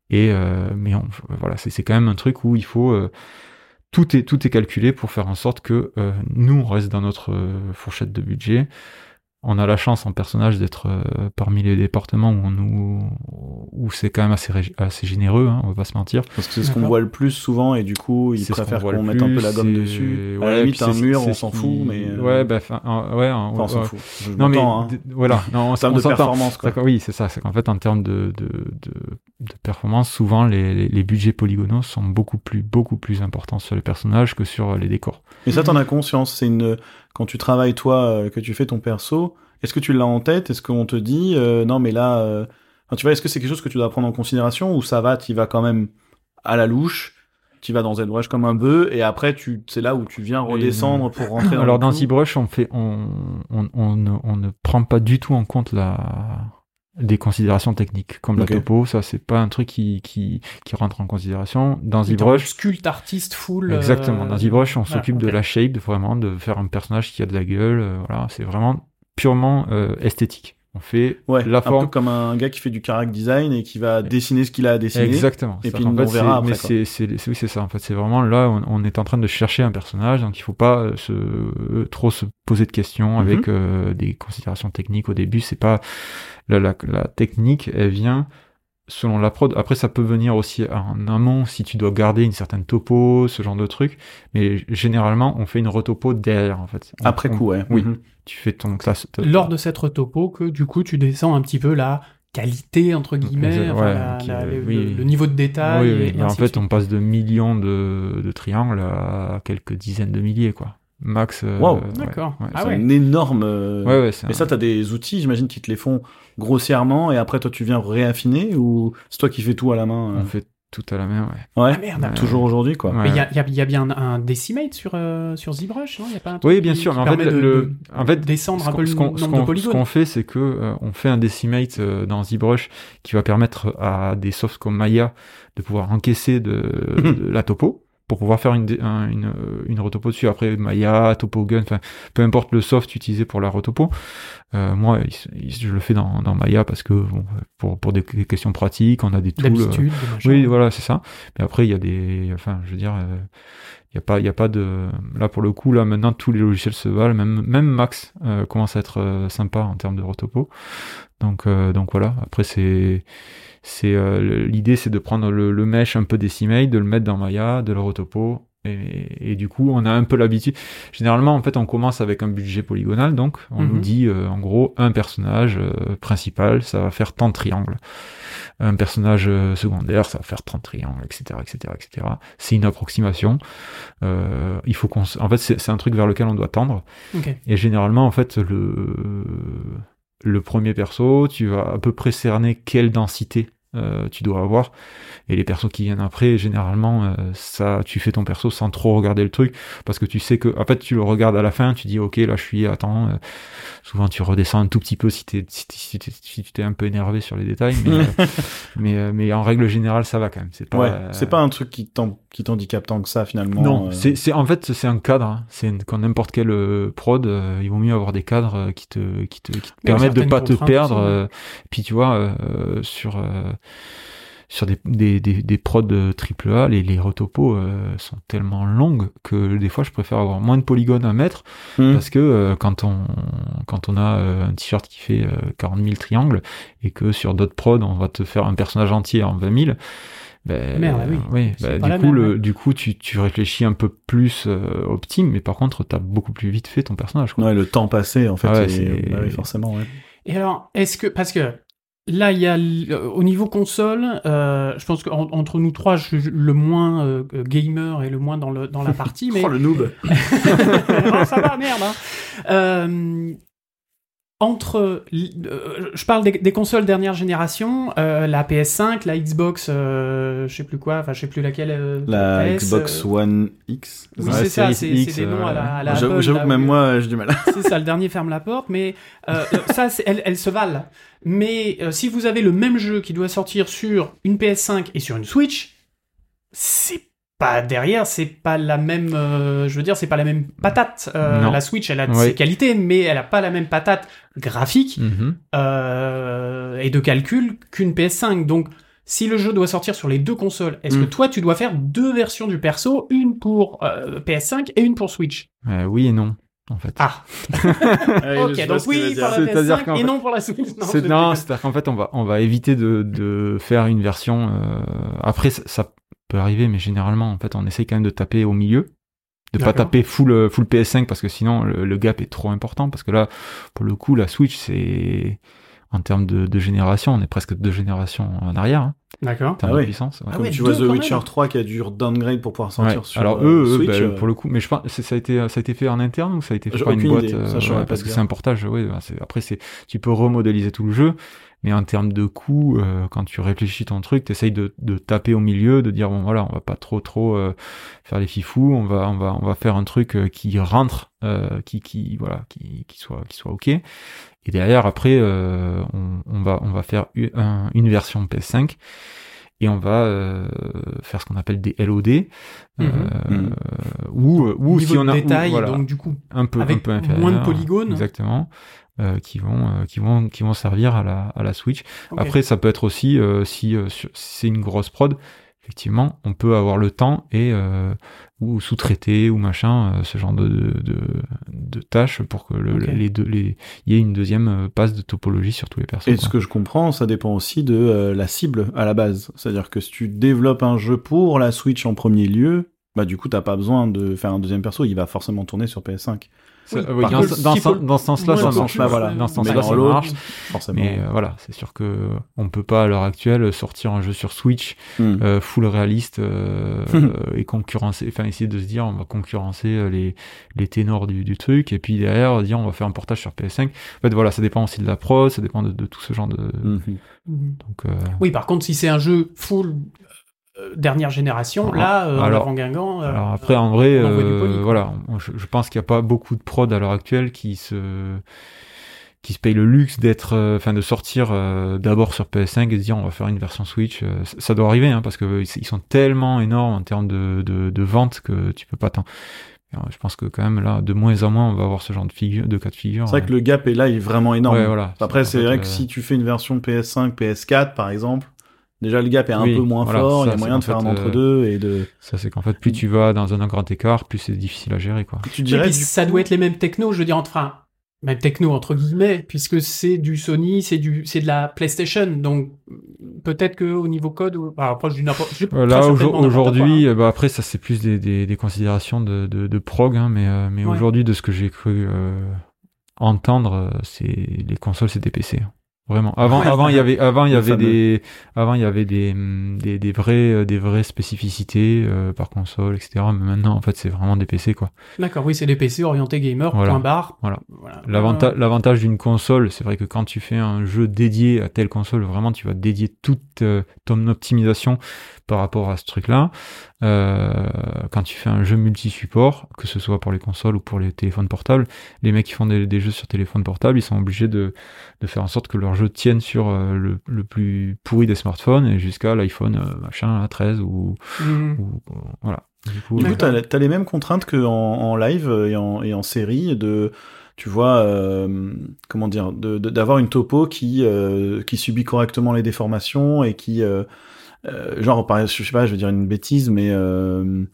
Et euh, mais on, voilà, c'est c'est quand même un truc où il faut euh, tout est tout est calculé pour faire en sorte que euh, nous on reste dans notre euh, fourchette de budget. On a la chance en personnage d'être euh, parmi les départements où on nous où c'est quand même assez, assez généreux, hein, on va pas se mentir. Parce que c'est ce qu'on voit le plus souvent et du coup, ils préfèrent qu'on mette un peu la gomme dessus. à ouais, la limite, un mur, on s'en fout, mais. euh, Ouais, bah, enfin, euh, ouais, enfin, on s'en ouais. fout. Je Non, mais hein. voilà, non, En termes on de performance, quoi. D'accord, Oui, c'est ça. C'est qu'en fait, en termes de, de, de, de performance, souvent les, les, les budgets polygonaux sont beaucoup plus, beaucoup plus importants sur les personnages que sur les décors. Et ça, t'en as conscience. C'est une quand tu travailles toi, euh, que tu fais ton perso. Est-ce que tu l'as en tête? Est-ce qu'on te dit euh, non, mais là, euh... enfin, tu vois, est-ce que c'est quelque chose que tu dois prendre en considération ou ça va, tu vas quand même à la louche, tu vas dans ZBrush comme un bœuf et après tu, c'est là où tu viens redescendre pour rentrer. (coughs) Dans Alors dans. ZBrush, on fait, on, on, on, ne, on ne prend pas du tout en compte la des considérations techniques comme la topo. Ça, c'est pas un truc qui, qui, qui rentre en considération. Dans ZBrush, sculpte artiste full. euh, Exactement. Dans ZBrush, on voilà, s'occupe de la shape, de vraiment de faire un personnage qui a de la gueule. euh, voilà, c'est vraiment purement euh, esthétique. On fait Ouais, la un peu forme. comme un gars qui fait du character design et qui va dessiner ce qu'il a à dessiner. Exactement. Et puis on fait, verra après, Mais c'est, oui, c'est ça. En fait, c'est vraiment là, on, on est en train de chercher un personnage, donc il faut pas euh, se euh, trop se poser de questions Mhm. avec euh, des considérations techniques au début. C'est pas la, la, la technique, elle vient selon la prod. Après, ça peut venir aussi en amont si tu dois garder une certaine topo, ce genre de truc. Mais généralement, on fait une retopo derrière, en fait. On- Après on- coup, ouais. Oui. Mhm. Tu fais ton classe. Lors de cette topo que du coup tu descends un petit peu la qualité entre guillemets, Exact, enfin, ouais, la- qui, la- euh, le, oui. le niveau de détail. Oui, oui. et Et en fait, on passe de millions de, de triangles à quelques dizaines de milliers, quoi. Max. euh, Wow. ouais, D'accord. ouais, Ah C'est ouais. un énorme. euh, Ouais, ouais, Mais un- ça, t'as des outils, j'imagine, qui te les font grossièrement et après toi tu viens réaffiner ou c'est toi qui fais tout à la main euh? On fait tout à la main, ouais. Ouais? Ah merde. Ouais. Toujours aujourd'hui, quoi. Ouais. Mais il y a, y a- y a bien un, decimate sur, euh, sur ZBrush, non? Il y a pas un truc Oui, bien qui- sûr, qui en fait, de, le, en fait, descendre ce un qu'on- peu le ce qu'on- ce nombre de qu'on- Ce qu'on fait, c'est que euh, on fait un decimate euh, dans ZBrush qui va permettre à des softs comme Maya de pouvoir encaisser de, (laughs) de la topo pour pouvoir faire une, une, euh, une retopo dessus. Après, Maya, TopoGun, enfin, peu importe le soft utilisé pour la retopo. Euh, moi, il- il- je le fais dans, dans Maya parce que bon, pour, pour des questions pratiques, on a des tools. euh. Oui, voilà, c'est ça. Mais après, il y a des, enfin, je veux dire, euh, il y a pas, il y a pas de, là pour le coup, là maintenant tous les logiciels se valent, même, même Max euh, commence à être sympa en termes de retopo. Donc, euh, donc voilà. Après, c'est, c'est euh, l'idée, c'est de prendre le, le mesh un peu décimate, de le mettre dans Maya, de le retopo. Et, et du coup, on a un peu l'habitude. Généralement, en fait, on commence avec un budget polygonal, donc on Mhm. nous dit euh, en gros un personnage euh, principal, ça va faire tant de triangles un personnage euh, secondaire, ça va faire 30 triangles, etc., etc., etc. C'est une approximation. Euh, il faut qu'on, en fait, c'est un truc vers lequel on doit tendre. Ok. Et généralement, en fait, le le premier perso, tu vas à peu près cerner quelle densité euh, tu dois avoir. Et les persos qui viennent après, généralement, euh, ça, tu fais ton perso sans trop regarder le truc, parce que tu sais que, en fait, tu le regardes à la fin, tu dis, ok, là, je suis, attends. euh, souvent, tu redescends un tout petit peu si, t'es- si, t'es- si, t'es- si tu t'es un peu énervé sur les détails, mais, euh, (laughs) mais, euh, mais en règle générale, ça va quand même. C'est pas, Ouais, euh, c'est pas un truc qui t'en- qui t'handicape tant que ça finalement. non, euh. c'est, c'est en fait c'est un cadre. hein. C'est une- quand n'importe quel euh, prod, euh, il vaut mieux avoir des cadres euh, qui te qui te, qui te permettent de pas te perdre. euh, puis tu vois euh, sur euh, sur des des des, des prods de triple A, les les retopos euh, sont tellement longues que des fois je préfère avoir moins de polygones à mettre Hmm. parce que euh, quand on quand on a euh, un t-shirt qui fait euh, 40 000 triangles et que sur d'autres prods on va te faire un personnage entier en 20 000 ben, Merde, oui. ben, la du coup, le, ouais. du coup, tu, tu réfléchis un peu plus euh, optime, mais par contre, t'as beaucoup plus vite fait ton personnage. Quoi. Ouais, le temps passé en fait. Ah ouais, et- c'est- bah oui, forcément. Ouais. Et alors, est-ce que parce que là, il y a au niveau console, euh, je pense qu'entre nous trois, je suis le moins euh, gamer et le moins dans le dans la partie, (laughs) mais Oh le noob. (laughs) ça va, merde. hein. Euh, entre, euh, je parle des, des consoles dernière génération, euh, la PS5, la Xbox, euh, je sais plus quoi, enfin je sais plus laquelle. La Xbox One X. Oui, Ouais, c'est ça, c'est des noms à la, à la J'avoue que même moi j'ai du mal. (laughs) c'est ça, le dernier ferme la porte, mais ça, elles, elles se valent. Mais si vous avez le même jeu qui doit sortir sur une PS5 et sur une Switch, c'est pas derrière, c'est pas la même. euh, je veux dire, c'est pas la même patate. Euh, la Switch, elle a Ouais. ses qualités, mais elle a pas la même patate graphique Mhm. euh, et de calcul qu'une PS5. Donc, si le jeu doit sortir sur les deux consoles, est-ce Mm. que toi, tu dois faire deux versions du perso, une pour euh, PS5 et une pour Switch? Euh, oui et non. en fait. Ah, (laughs) Ouais, ok, donc oui, pour la C'est-à-dire PS5 qu'en et fait- non pour la Switch. Non, c'est-à-dire qu'en fait on va on va éviter de, de faire une version. euh, Après ça peut arriver, mais généralement en fait on essaye quand même de taper au milieu, de pas taper full euh, full PS5 parce que sinon le, le gap est trop important. Parce que là pour le coup la Switch c'est en termes de, de génération, on est presque deux générations en arrière hein, D'accord. termes Ah de oui. puissance. ouais. Ah Comme ouais, tu vois The Witcher même. 3 qui a dû downgrade pour pouvoir sortir Ouais. sur Alors euh, eux, Switch. bah, euh, pour le coup, mais je pense ça a été ça a été fait en interne ou ça a été fait par une boîte idée, ça, euh, ouais, pas parce que c'est un portage. Ouais, bah, après c'est tu peux remodéliser tout le jeu, mais en termes de coût, euh, quand tu réfléchis ton truc, t'essayes de, de taper au milieu, de dire bon voilà, on va pas trop trop euh, faire les fifous, on va on va on va faire un truc euh, qui rentre, euh, qui qui voilà, qui qui soit qui soit ok. Et derrière après, euh, on, on va on va faire un- une version PS5 et on va euh, faire ce qu'on appelle des LOD euh, Mhm. ou ou Niveau si on a ou- détail, voilà, donc du coup, un peu avec un peu inférieur, moins de polygones. exactement euh, qui vont euh, qui vont qui vont servir à la à la Switch après ça peut être aussi euh, si, euh, si c'est une grosse prod effectivement on peut avoir le temps et euh, ou sous-traiter ou machin euh, ce genre de de, de, de tâches pour que le, les deux les il y ait une deuxième euh, passe de topologie sur tous les persos Et quoi. ce que je comprends, ça dépend aussi de euh, la cible à la base. C'est-à-dire que si tu développes un jeu pour la Switch en premier lieu, bah du coup t'as pas besoin de faire un deuxième perso, il va forcément tourner sur PS5. Ça- Oui, oui, par dans, dans, ce- faut- dans ce sens-là ça marche voilà. euh, dans ce Mais sens-là ça marche Forcément. mais euh, voilà c'est sûr que on peut pas à l'heure actuelle sortir un jeu sur Switch Hmm. euh, full réaliste euh, euh, et concurrencer, enfin essayer de se dire on va concurrencer euh, les, les ténors du, du truc et puis derrière dire on va faire un portage sur PS5. En fait voilà, ça dépend aussi de la prod, ça dépend de, de tout ce genre de. Mhm. Donc euh, Oui, par contre, si c'est un jeu full euh, dernière génération, là, euh, alors- en Guingamp, euh, alors après en vrai, on envoie du euh, voilà, je, je pense qu'il n'y a pas beaucoup de prod à l'heure actuelle qui se qui se paye le luxe d'être, euh, enfin de sortir euh, d'abord sur PS5 et de dire on va faire une version Switch. euh, ça- doit arriver hein, parce que ils sont tellement énormes en termes de, de, de vente que tu peux pas t'en. Alors, Je pense que quand même là, de moins en moins, on va avoir ce genre de figure, de cas de figure. C'est vrai que le gap est là, il est vraiment énorme. Ouais, voilà. Après, c'est vrai euh, que si tu fais une version PS5, PS4 par exemple, déjà le gap est un Oui, peu moins voilà, fort, il y a moyen de faire fait, un euh, entre-deux et de. ça c'est qu'en fait, plus tu vas dans un grand écart, plus c'est difficile à gérer, quoi. Tu Et dirais. puis du ça coup- doit être les mêmes technos, je veux dire, enfin, même techno entre guillemets, puisque c'est du Sony, c'est du, c'est de la PlayStation, donc peut-être que au niveau code, ou- bah, après je dis n'importe. Euh, Là, aujourd'hui, hein. euh, bah, après, ça c'est plus des, des, des considérations de, de, de prog, hein, mais, euh, mais Ouais. aujourd'hui, de ce que j'ai cru euh, entendre, euh, c'est les consoles, c'est des PC. hein. Vraiment. Avant, Ouais. avant, il y avait, avant, il y avait des, avant, il y avait des, hum, des, des vraies, euh, des vraies spécificités euh, par console, etc. Mais maintenant, en fait, c'est vraiment des PC, quoi. D'accord, oui, c'est des PC orientés gamer, Voilà. point barre. Voilà. Voilà. L'avantage, l'avantage d'une console, c'est vrai que quand tu fais un jeu dédié à telle console, vraiment, tu vas dédier toute euh, ton optimisation par rapport à ce truc-là. Euh, quand tu fais un jeu multi-support, que ce soit pour les consoles ou pour les téléphones portables, les mecs qui font des, des jeux sur téléphone portable, ils sont obligés de, de faire en sorte que leur jeu tienne sur euh, le, le plus pourri des smartphones et jusqu'à l'iPhone euh, machin là, 13 ou, Mhm. ou- voilà. Du coup, t'as as les mêmes contraintes qu'en en live et en, et en série de, tu vois, euh, comment dire, d'avoir une topo qui euh, qui subit correctement les déformations et qui, euh, genre, par, je sais pas, je vais dire une bêtise, mais euh,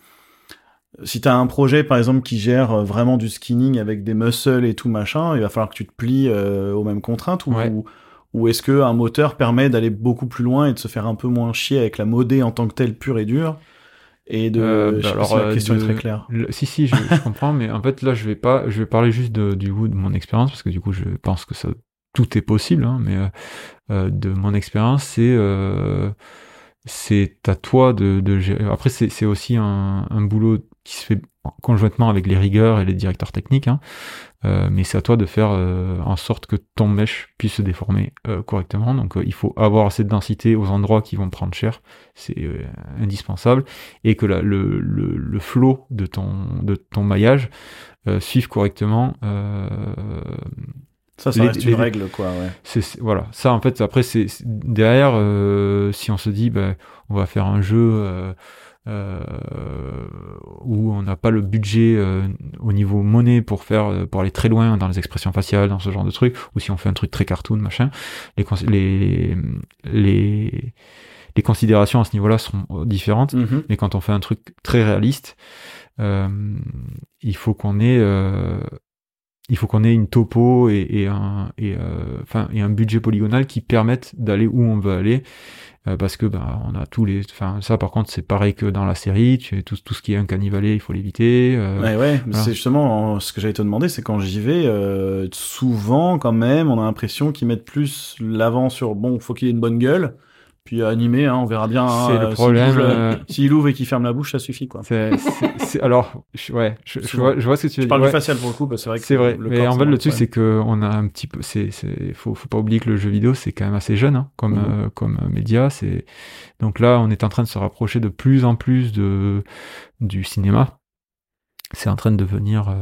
si t'as un projet, par exemple, qui gère vraiment du skinning avec des muscles et tout machin, il va falloir que tu te plies euh, aux mêmes contraintes ou, Ouais. ou, ou est-ce que un moteur permet d'aller beaucoup plus loin et de se faire un peu moins chier avec la modée en tant que telle pure et dure? Et de, Euh, je bah sais pas alors, si la euh, question de- est très claire. le- si si, je, je comprends, mais en fait là je vais pas, je vais parler juste de, du coup de mon expérience parce que du coup je pense que ça tout est possible, hein, mais euh, euh, de mon expérience c'est euh, c'est à toi de, de gérer. Après c'est aussi un, un boulot qui se fait conjointement avec les rigueurs et les directeurs techniques, hein, euh, mais c'est à toi de faire euh, en sorte que ton mesh puisse se déformer euh, correctement. Donc euh, il faut avoir assez de densité aux endroits qui vont prendre cher, c'est euh, indispensable, et que la- le, le, le flow de ton, de ton maillage euh, suive correctement. Ça, ça les- reste les- une règle, quoi, ouais. c'est c'est- voilà, ça en fait après c'est derrière euh, si on se dit ben on va faire un jeu euh, euh, où on n'a pas le budget euh, au niveau monnaie pour faire euh, pour aller très loin dans les expressions faciales dans ce genre de truc ou si on fait un truc très cartoon machin les les les les considérations à ce niveau-là seront différentes Mhm. mais quand on fait un truc très réaliste, euh, il faut qu'on ait euh, il faut qu'on ait une topo et, et un et euh, enfin et un budget polygonal qui permettent d'aller où on veut aller euh, parce que bah on a tous les enfin ça par contre c'est pareil que dans la série tu tout tout ce qui est un canivalet il faut l'éviter euh, Ouais, ouais, mais voilà. c'est justement ce que j'allais te demander, c'est quand j'y vais, euh, souvent quand même, on a l'impression qu'ils mettent plus l'avant sur bon, faut qu'il ait une bonne gueule, puis euh, animé, hein, on verra bien. hein, c'est euh, le s'il problème euh, euh, S'il ouvre et qu'il ferme la bouche, ça suffit quoi. c'est c'est- c'est- alors je- ouais je, je vois je vois ce que tu veux Je parle dire du ouais. facial pour le coup, que c'est vrai que C'est vrai, le mais corps, en fait le truc c'est que on a un petit peu, c'est, c'est, faut, faut pas oublier que le jeu vidéo c'est quand même assez jeune hein, comme Mhm. euh, comme euh, média. C'est donc là on est en train de se rapprocher de plus en plus de du cinéma. C'est en train de devenir euh,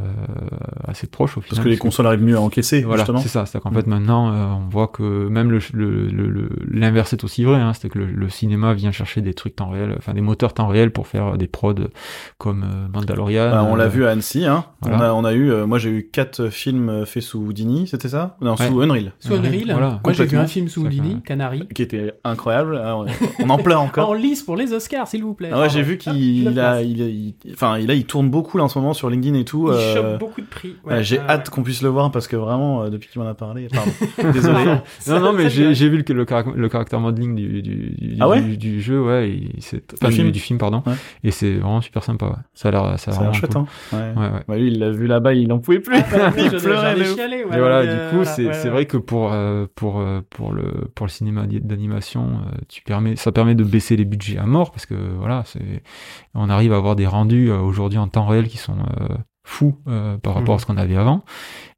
assez proche au final. Parce que les consoles arrivent mieux à encaisser, voilà, justement. c'est ça. C'est qu'en Mhm. fait maintenant euh, on voit que même le le- le- le- l'inverse est aussi vrai. Hein, c'est que le, le cinéma vient chercher des trucs temps réel, enfin des moteurs temps réel pour faire des prods comme euh, Mandalorian. Bah, on l'a euh, vu à Annecy, hein. voilà. On, a, on a eu, euh, moi j'ai eu quatre films euh, faits sous Houdini, c'était ça? Non, Ouais. sous Unreal, Sous Unreal. Voilà, Moi, j'ai vu un film sous Houdini, Canary. qui était incroyable. Ah, on- en pleure (laughs) encore. En lice pour les Oscars, s'il vous plaît. Ah ouais, j'ai vu qu'il a, il, il- enfin, il, il tourne beaucoup là en ce moment sur LinkedIn et tout. Il euh, chope beaucoup de prix. Ouais, j'ai ouais, hâte qu'on puisse le voir parce que vraiment, euh, depuis qu'il m'en a parlé, pardon. (laughs) Désolé. Non, non, mais j'ai vu que le, carac- le caractère modeling du, du, du, Ah ouais du, du jeu, ouais, il- c'est enfin, du, film du film, pardon, Ouais. et c'est vraiment super sympa. Ouais. Ça a l'air, ça a l'air chouette, cool. hein. Ouais. Ouais, ouais. Ouais, lui, il l'a vu là-bas, il en pouvait plus. (laughs) il J'en ai- pleurait. chialé, ouais, Et voilà, du euh, coup, voilà, c'est ouais, c'est ouais. vrai que pour euh, pour euh, pour le pour le cinéma d'animation, euh, tu permets, ça permet de baisser les budgets à mort parce que voilà, c'est on arrive à avoir des rendus euh, aujourd'hui en temps réel qui sont euh, fous euh, par rapport à ce qu'on avait avant.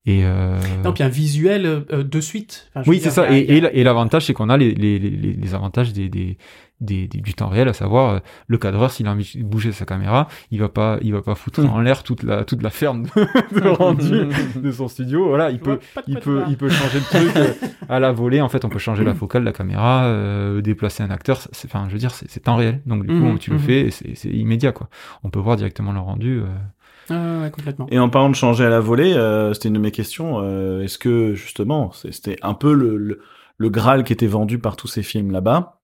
Et euh, Non, puis un visuel de suite. Enfin, Oui, c'est ça. Et, l'avantage, c'est qu'on a les, les, les, les avantages des, des, des, des- du temps réel, à savoir euh, le cadreur, s'il a envie de bouger sa caméra, il va pas, il va pas foutre Mm. en l'air toute la, toute la ferme de, de rendu (laughs) de son studio. Voilà, il peut, il peut, il peut changer le truc euh, (laughs) à la volée. En fait, on peut changer la focale de la caméra, euh, déplacer un acteur. C'est, enfin, je veux dire, c'est, temps réel. Donc, du coup, tu le fais et c'est, c'est immédiat, quoi. On peut voir directement le rendu. Ah, ouais, complètement. Et en parlant de changer à la volée, euh, c'était une de mes questions. euh, Est-ce que justement, c'était un peu le, le, le Graal qui était vendu par tous ces films là-bas?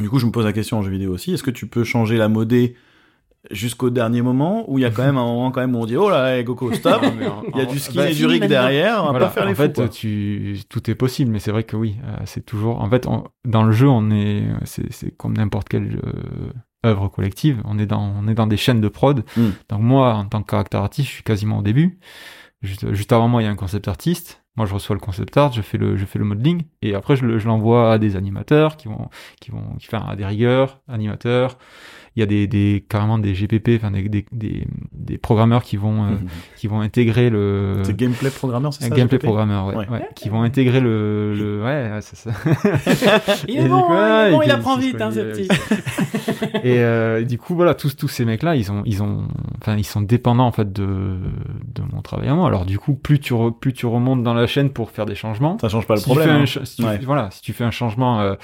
Du coup, je me pose la question en jeu vidéo aussi. Est-ce que tu peux changer la modée jusqu'au dernier moment, ou il y a quand même un moment quand même où on dit oh là, hey, Goku, stop Non, mais en- Il y a du ski bah, et du fini rig derrière, on va Voilà, pas faire les en fous. fait, quoi. tu, tout est possible, mais c'est vrai que oui, euh, c'est toujours. En fait, on- dans le jeu, on est, c'est, comme n'importe euh, œuvre collective. On est dans, on est dans des chaînes de prod. Mm. Donc moi, en tant que caractère artiste, je suis quasiment au début. Juste, juste avant moi, il y a un concept artiste. Moi, je reçois le concept art, je fais le, je fais le modeling, et après, je, le- je l'envoie à des animateurs qui vont, qui vont, qui faire à des rigueurs, animateurs. Il y a des, des carrément des GPP, enfin des, des, des, des programmeurs qui vont, euh, qui vont intégrer le. C'est gameplay programmeur, c'est Un ça gameplay GPP? programmeur, ouais, Ouais. ouais, qui vont intégrer le, le ouais, ouais, c'est ça. (laughs) Il Et est bon, coup, hein, il, est ouais, bon, et il apprend vite, hein, ce petit. et euh, du coup, voilà, tous tous ces mecs-là, ils ont, ils ont, enfin, ils sont dépendants en fait de de mon travail à moi. Alors du coup, plus tu re- plus tu remontes dans la chaîne pour faire des changements. Ça change pas le si tu problème. fais un hein. si tu- Ouais. voilà, si tu fais un changement euh,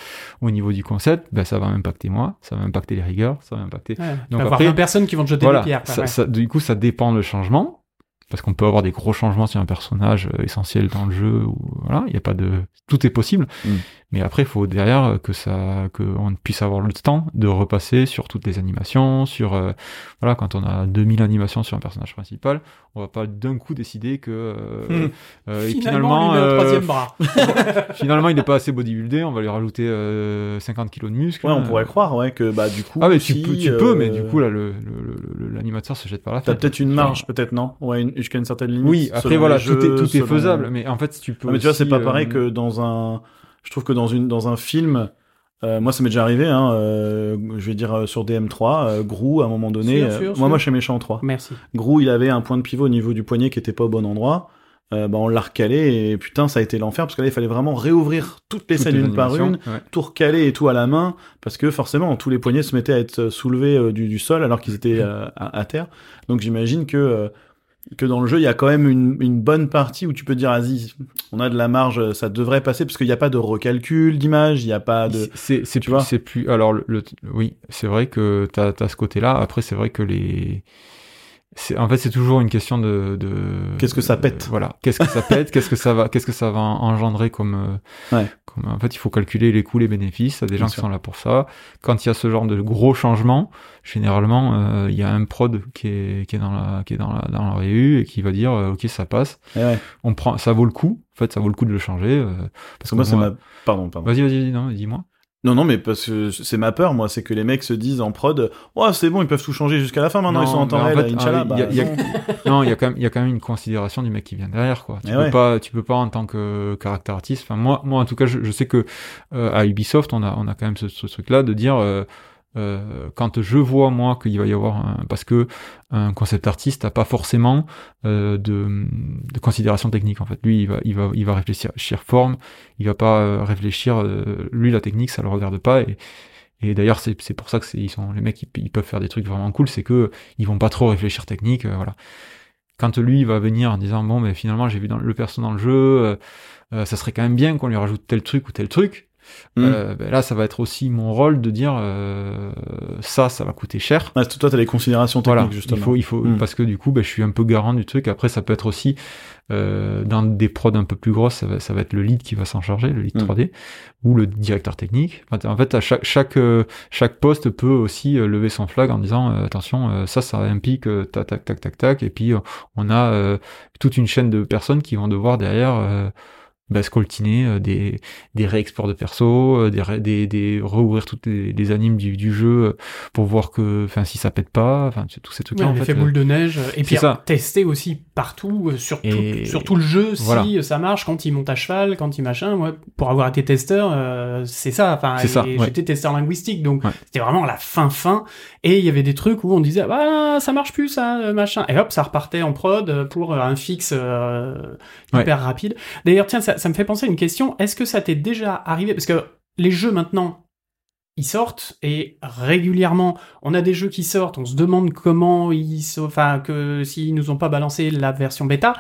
au niveau du concept, ben ça va impacter moi, ça va impacter les rigueurs, ça va impacter. Ouais. Donc avoir après- 20 personnes qui vont te jeter Voilà, des pierres. quoi, ça, ouais. ça- du coup, ça dépend le changement. Parce qu'on peut avoir des gros changements sur un personnage euh, essentiel dans le jeu. Ou, voilà, il y a pas de, tout est possible. Mm. Mais après, il faut derrière euh, que ça, que on puisse avoir le temps de repasser sur toutes les animations, sur, euh, voilà, quand on a 2000 animations sur un personnage principal, on va pas d'un coup décider que, euh, Mm. euh, Finalement, met euh, troisième bras. (laughs) finalement, il n'est pas assez bodybuildé, on va lui rajouter euh, 50 kilos de muscles. Ouais, on pourrait croire, ouais, que bah du coup. Ah, mais tu, peux, tu peux, mais du coup, là, le, le- le- l'animateur se jette par la T'as fenêtre. peut-être une marge, peut-être non? Ouais, une- jusqu'à une certaine limite. Oui, après voilà, tout est, faisable, mais en fait, tu peux. Ah, mais tu vois, c'est pas euh, pareil que dans un. Je trouve que dans une dans un film, euh, moi ça m'est déjà arrivé. Hein, euh, je vais dire euh, sur DM3, euh, Grou à un moment donné. Sûr, euh, sûr, moi, sûr. moi, chez Méchant 3. Merci. Grou, il avait un point de pivot au niveau du poignet qui était pas au bon endroit. Euh, bah, on l'a recalé et putain, ça a été l'enfer parce que là, il fallait vraiment réouvrir toutes les toutes scènes les une par une, ouais. tout recaler et tout à la main parce que forcément, tous les poignets se mettaient à être soulevés euh, du, du sol alors qu'ils étaient (laughs) euh, à, à terre. Donc j'imagine que euh, que dans le jeu, il y a quand même une, une bonne partie où tu peux dire, vas-y, on a de la marge, ça devrait passer parce qu'il n'y a pas de recalcul d'image, il n'y a pas de. C'est c'est tu plus, vois c'est plus. Alors le, le- oui, c'est vrai que t'as as ce côté-là. Après, c'est vrai que les c'est en fait c'est toujours une question de, de Qu'est-ce que ça pète? Voilà qu'est-ce que ça pète? Qu'est-ce que ça va qu'est-ce que ça va engendrer comme euh, Ouais. comme en fait il faut calculer les coûts les bénéfices il y a des Bien gens qui sûr. sont là pour ça quand il y a ce genre de gros changements généralement euh, il y a un prod qui est qui est dans la qui est dans la dans la réu et qui va dire euh, ok ça passe Eh ouais. on prend ça vaut le coup en fait ça vaut le coup de le changer euh, Parce que moi, c'est ma. Pardon, pardon. vas-y vas-y non dis-moi Non, non, mais parce que c'est ma peur, moi, c'est que les mecs se disent en prod, oh, c'est bon, ils peuvent tout changer jusqu'à la fin maintenant, Non, ils sont en temps réel, fait, Inch'Allah. ah, bah, y a- y a- (laughs) non. il y a quand même, il y a quand même une considération du mec qui vient derrière, quoi. Tu Eh peux ouais. pas, tu peux pas en tant que caractère artiste. Enfin, moi, moi, en tout cas, je, je sais que euh, à Ubisoft, on a, on a quand même ce, ce truc-là de dire. euh, euh, quand je vois moi qu'il va y avoir un, parce que un concept artiste n'a pas forcément euh, de, de considération technique en fait. Lui il va il va il va réfléchir forme il va pas euh, réfléchir euh, lui la technique ça le regarde pas et d'ailleurs c'est c'est pour ça que ils sont les mecs ils, peuvent faire des trucs vraiment cool c'est que ils vont pas trop réfléchir technique euh, voilà. Quand lui il va venir en disant bon mais finalement j'ai vu dans, le perso dans le jeu euh, ça serait quand même bien qu'on lui rajoute tel truc ou tel truc Mm. euh, ben là ça va être aussi mon rôle de dire euh, ça ça va coûter cher Ouais, toi, t'as les considérations techniques, voilà, justement. il faut, il faut, Mm. parce que du coup, ben, je suis un peu garant du truc. Après, ça peut être aussi euh, dans des prods un peu plus grosses, ça va, ça va être le lead qui va s'en charger, le lead Mm. 3D, ou le directeur technique. En fait, à chaque chaque euh, chaque poste peut aussi euh, lever son flag en disant attention, ça, ça implique tac tac tac tac tac, et puis on a toute une chaîne de personnes qui vont devoir derrière. Euh, bah, scoltiner euh, des, des réexports de perso, euh, des, des, des rouvrir toutes les, les animes du, du jeu euh, pour voir que, enfin, si ça pète pas, enfin, tous ces trucs-là. Ouais, en fait, boule de neige. Et puis ça. tester aussi partout, euh, sur, tout, Et- sur tout le jeu, Voilà. si ça marche, quand il monte à cheval, quand il machin. Moi, pour avoir été testeur, euh, c'est ça. Enfin, ouais. j'étais testeur linguistique, donc Ouais. c'était vraiment la fin fin. Et il y avait des trucs où on disait, ah, ça marche plus, ça, euh, machin. Et hop, ça repartait en prod euh, pour euh, un fixe euh, hyper rapide. D'ailleurs, tiens, ça, ça me fait penser à une question. Est-ce que ça t'est déjà arrivé Parce que les jeux maintenant, ils sortent et régulièrement, on a des jeux qui sortent. On se demande comment ils, enfin, que s'ils nous ont pas balancé la version bêta.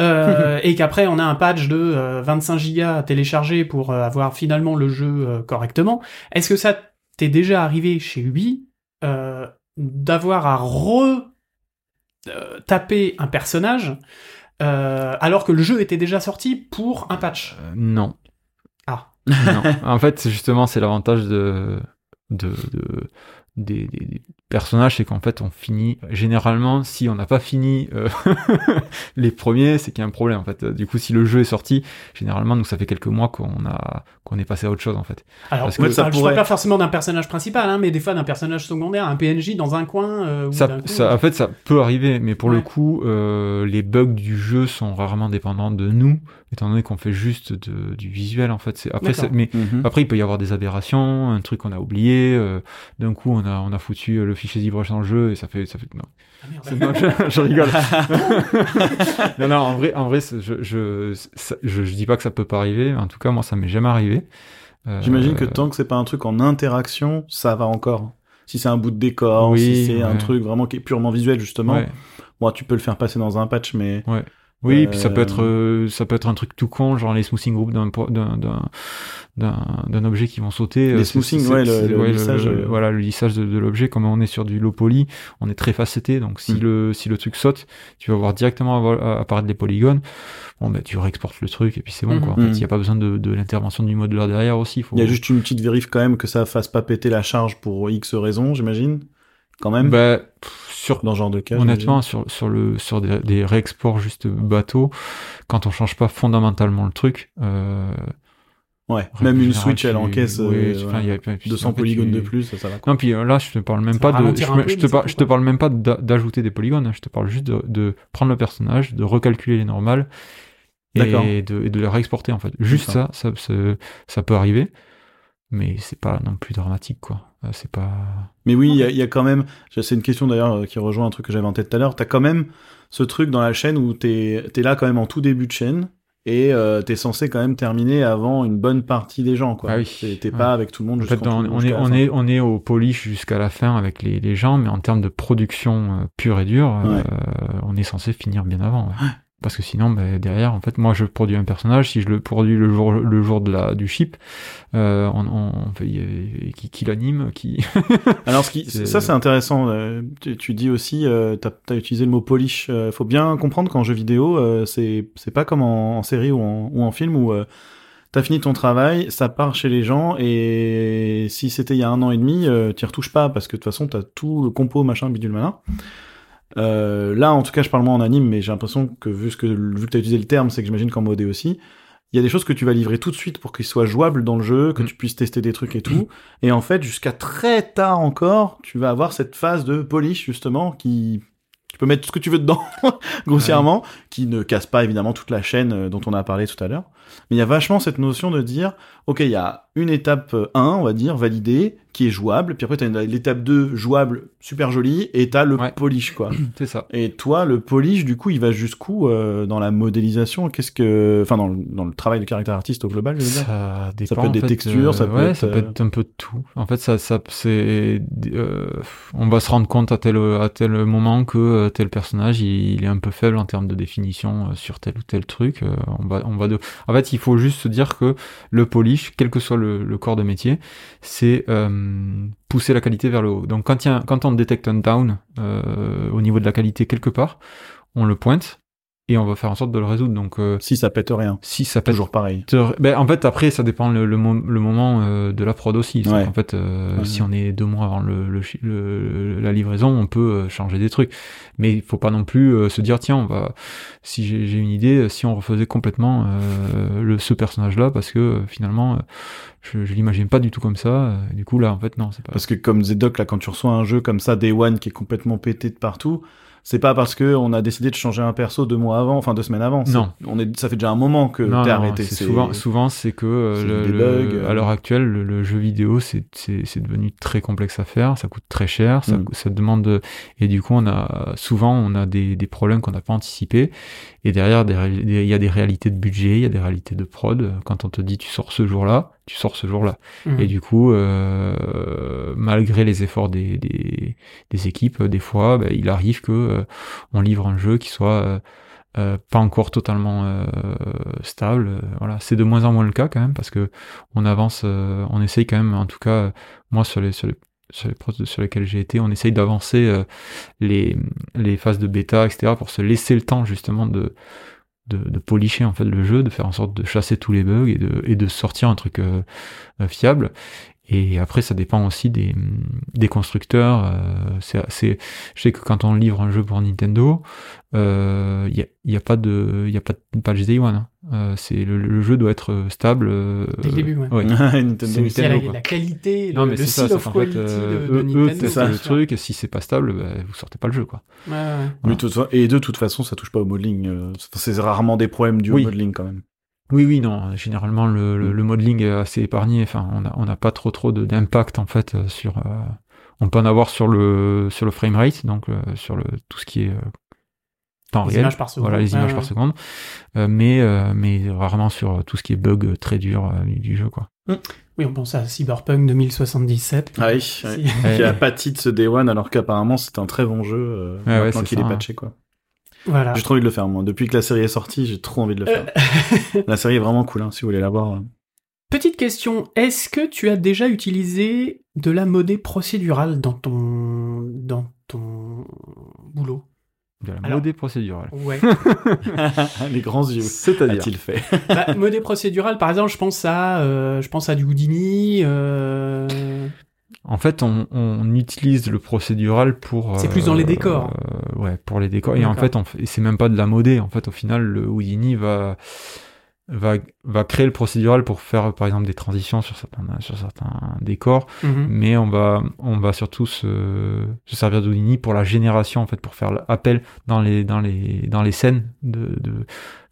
euh, (laughs) et qu'après on a un patch de euh, 25 gigas à télécharger pour euh, avoir finalement le jeu euh, correctement. Est-ce que ça t'est déjà arrivé chez Ubi euh, d'avoir à re euh, taper un personnage euh, alors que le jeu était déjà sorti pour un patch? Euh, non. Non. En fait, justement, c'est l'avantage de, de, de- des- des personnages, c'est qu'en fait, on finit, généralement, si on n'a pas fini euh, (laughs) les premiers, c'est qu'il y a un problème, en fait. Du coup, si le jeu est sorti, généralement, nous, ça fait quelques mois qu'on a, qu'on est passé à autre chose, en fait. Alors, Parce que ça je pourrait- parle pas forcément d'un personnage principal, hein, mais des fois d'un personnage secondaire, un PNJ dans un coin. euh, ou Ça, coup- ça, en fait, ça peut arriver, mais pour Ouais. le coup, euh, les bugs du jeu sont rarement dépendants de nous, étant donné qu'on fait juste de, du visuel, en fait. Après, mais Mhm. Après, il peut y avoir des aberrations, un truc qu'on a oublié. euh, D'un coup, on a on a foutu le fichier ZBrush dans le jeu et ça fait ça fait. Non, Ah, merde. Non, je, je rigole. (laughs) non, non, en vrai, en vrai, je je, ça- je je dis pas que ça peut pas arriver. En tout cas, moi, ça m'est jamais arrivé. Euh, J'imagine que tant que c'est pas un truc en interaction, ça va encore. Si c'est un bout de décor, Oui, si c'est un truc vraiment qui est purement visuel, justement, ouais. bon, tu peux le faire passer dans un patch, mais Oui, Euh, puis ça peut être euh, ça peut être un truc tout con, genre les smoothing groups d'un po- d'un d'un objet qui vont sauter. Les euh, smoothing, ouais, le- lissage, euh. voilà, le lissage de, de l'objet. Comme on est sur du low poly, on est très facetté, donc si Mm. le si le truc saute, tu vas voir directement apparaître des polygones. Bon, ben tu réexportes le truc et puis c'est bon Mhm. quoi. En fait, Mm. il y a pas besoin de, de l'intervention du modeleur derrière aussi. Faut... il y a juste une petite vérif quand même que ça fasse pas péter la charge pour X raisons, j'imagine. Quand même, Bah, pff, sur dans ce genre de cas. Honnêtement, sur, sur, le, sur des, des réexports juste bateau, quand on change pas fondamentalement le truc, euh. Ouais, même une Switch, elle encaisse oui, euh, tu- voilà, enfin, il y a- puis 200 en fait, polygones tu- de plus, ça, ça va. quoi. Non, puis euh, là, je te parle même Ça pas de. Je, un me- peu, je mais te, par- je te parle même pas d'a- d'ajouter des polygones, hein, je te parle juste de, de prendre le personnage, de recalculer les normales et de, et de le réexporter en fait. Juste ça, ça, ça, ça peut arriver, mais c'est pas non plus dramatique quoi. Euh, C'est pas. Mais oui, il y, a- il y a quand même. C'est une question d'ailleurs euh, qui rejoint un truc que j'avais en tête tout à l'heure. T'as quand même ce truc dans la chaîne où t'es es là quand même en tout début de chaîne et euh, t'es censé quand même terminer avant une bonne partie des gens. quoi. Ah oui. T'es Ouais. pas avec tout le monde En fait, on, est, on est, on est au polish jusqu'à la fin avec les, les gens, mais en termes de production pure et dure, euh, on est censé finir bien avant. ouais. Parce que sinon, ben, derrière, en fait, moi, je produis un personnage. Si je le produis le jour, le jour de la, du ship, euh, on, on, on qui, qui l'anime, qui. (laughs) Alors, ce qui, ça, c'est intéressant. euh, Tu, tu dis aussi, euh, t'as as utilisé le mot polish. Euh, faut bien comprendre qu'en jeu vidéo, euh, c'est c'est pas comme en, en série ou en, ou en film où euh, t'as fini ton travail, ça part chez les gens et si c'était il y a un an et demi, euh, t'y retouches pas parce que de toute façon, t'as tout le compo, machin, bidule malin. Euh, là, en tout cas, je parle moi en anime, mais j'ai l'impression que vu ce que vu que t'as utilisé le terme, c'est que j'imagine qu'en modé aussi. Il y a des choses que tu vas livrer tout de suite pour qu'ils soient jouables dans le jeu, que Mm. tu puisses tester des trucs et tout. Et en fait, jusqu'à très tard encore, tu vas avoir cette phase de polish, justement, qui... Tu peux mettre tout ce que tu veux dedans, (laughs) grossièrement, qui ne casse pas, évidemment, toute la chaîne euh, dont on a parlé tout à l'heure. Mais il y a vachement cette notion de dire, OK, il y a une étape euh, 1, on va dire, validée, qui est jouable, puis après, t'as l'étape 2, jouable, super jolie, et t'as le Ouais. polish, quoi. (clears throat) c'est ça. Et toi, le polish, du coup, il va jusqu'où euh, dans la modélisation? Qu'est-ce que... Enfin, dans le, dans le travail de caractère artiste au global, je veux dire? Ça dépend. peut être des fait, textures, ça euh, peut ouais, être, ça peut euh, être un peu de tout. En fait, ça, ça, c'est, euh, on va se rendre compte à tel, à tel moment que euh, tel personnage, il, il est un peu faible en termes de définition euh, sur tel ou tel truc. Euh, on va, on va de... En fait, il faut juste se dire que le polish, quel que soit le, corps de métier, c'est euh, pousser la qualité vers le haut. Donc, quand on détecte un down euh, au niveau de la qualité quelque part, on le pointe et on va faire en sorte de le résoudre. Donc, euh, Si ça pète rien. si ça pète Toujours pareil. Ben, en fait, après, ça dépend le, le, mo- le moment euh, de la prod aussi. Ouais. En fait, euh, Ouais. si on est deux mois avant le, le la livraison, on peut euh, changer des trucs. Mais il faut pas non plus euh, se dire, tiens, on va. Si j'ai une idée, si on refaisait complètement euh, le, ce personnage-là, parce que finalement, je, je l'imagine pas du tout comme ça. du coup, là, en fait, non, c'est pas. Parce que comme Zedok, là, quand tu reçois un jeu comme ça, Day One, qui est complètement pété de partout, c'est pas parce que on a décidé de changer un perso deux mois avant, enfin deux semaines avant. Non. On est, ça fait déjà un moment que t'es non, arrêté. c'est souvent, souvent c'est que euh, c'est le- bugs, euh. à l'heure actuelle, le, le jeu vidéo, c'est c'est c'est devenu très complexe à faire, ça coûte très cher, ça, Mm. ça demande de- et du coup on a souvent on a des, des problèmes qu'on n'a pas anticipés et derrière il y a des réalités de budget, il y a des réalités de prod. Quand on te dit tu sors ce jour-là, tu sors ce jour-là. Mhm. Et du coup, euh, malgré les efforts des, des, des équipes, des fois, ben, il arrive que euh, on livre un jeu qui soit euh, euh, pas encore totalement euh, stable. Voilà, c'est de moins en moins le cas quand même parce que on avance, euh, on essaye quand même, en tout cas, moi sur les sur les sur les projets sur lesquels j'ai été, on essaye d'avancer euh, les, les phases de bêta, etc., pour se laisser le temps justement de, de, de polisher en fait le jeu, de faire en sorte de chasser tous les bugs et de, et de sortir un truc euh, euh, fiable. Et après, ça dépend aussi des, des constructeurs. euh, c'est, c'est, je sais que quand on livre un jeu pour Nintendo, il n'y a, y a pas de, il y a pas de patch day one. hein. Euh, c'est le, le jeu doit être stable. euh, Dès le début, ouais. ouais. (laughs) Nintendo. A la, Nintendo, quoi. la qualité, Non, le, mais le c'est ça, seal c'est of qu'en fait, quality euh, de, de eux, Nintendo. eux, c'est ça, le truc, et si c'est pas stable, bah, vous sortez pas le jeu, quoi. Ouais, ouais. De fa- et de toute façon, ça touche pas au modeling. euh, C'est rarement des problèmes du Oui. modeling quand même. Oui, oui, non. Généralement, le, Mm. le, le modeling est assez épargné. Enfin, on n'a on n'a pas trop trop de- d'impact en fait euh, sur. euh, on peut en avoir sur le sur le frame rate, donc euh, sur le tout ce qui est euh, temps Les réel. images par seconde. Voilà, les images par seconde. Euh, mais euh, mais rarement sur tout ce qui est bug euh, très dur euh, du jeu, quoi. Oui, on pense à Cyberpunk 2077. Ah oui, (laughs) qui a pâti de ce Day One alors qu'apparemment c'est un très bon jeu euh, Ouais, qu'il est patché quoi. Voilà. J'ai trop envie de le faire moi. Depuis que la série est sortie, j'ai trop envie de le faire. la série est vraiment cool hein, si vous voulez la voir. euh. Petite question, est-ce que tu as déjà utilisé de la modée procédurale dans ton dans ton boulot? De la modée procédurale. Ouais. (laughs) Les grands yeux. C'est-à-dire. A-t-il fait (laughs) bah, modée procédurale, par exemple, je pense à euh, je pense à du Houdini. euh, En fait, on, on utilise le procédural pour. C'est plus dans les décors. euh, ouais, pour les décors. Et en fait, on fait- c'est même pas de la modée. En fait, au final, le Houdini va va va créer le procédural pour faire, par exemple, des transitions sur certains sur certains décors. mhm. Mais on va on va surtout se, se servir d'Houdini pour la génération, en fait, pour faire appel dans les dans les dans les scènes de, de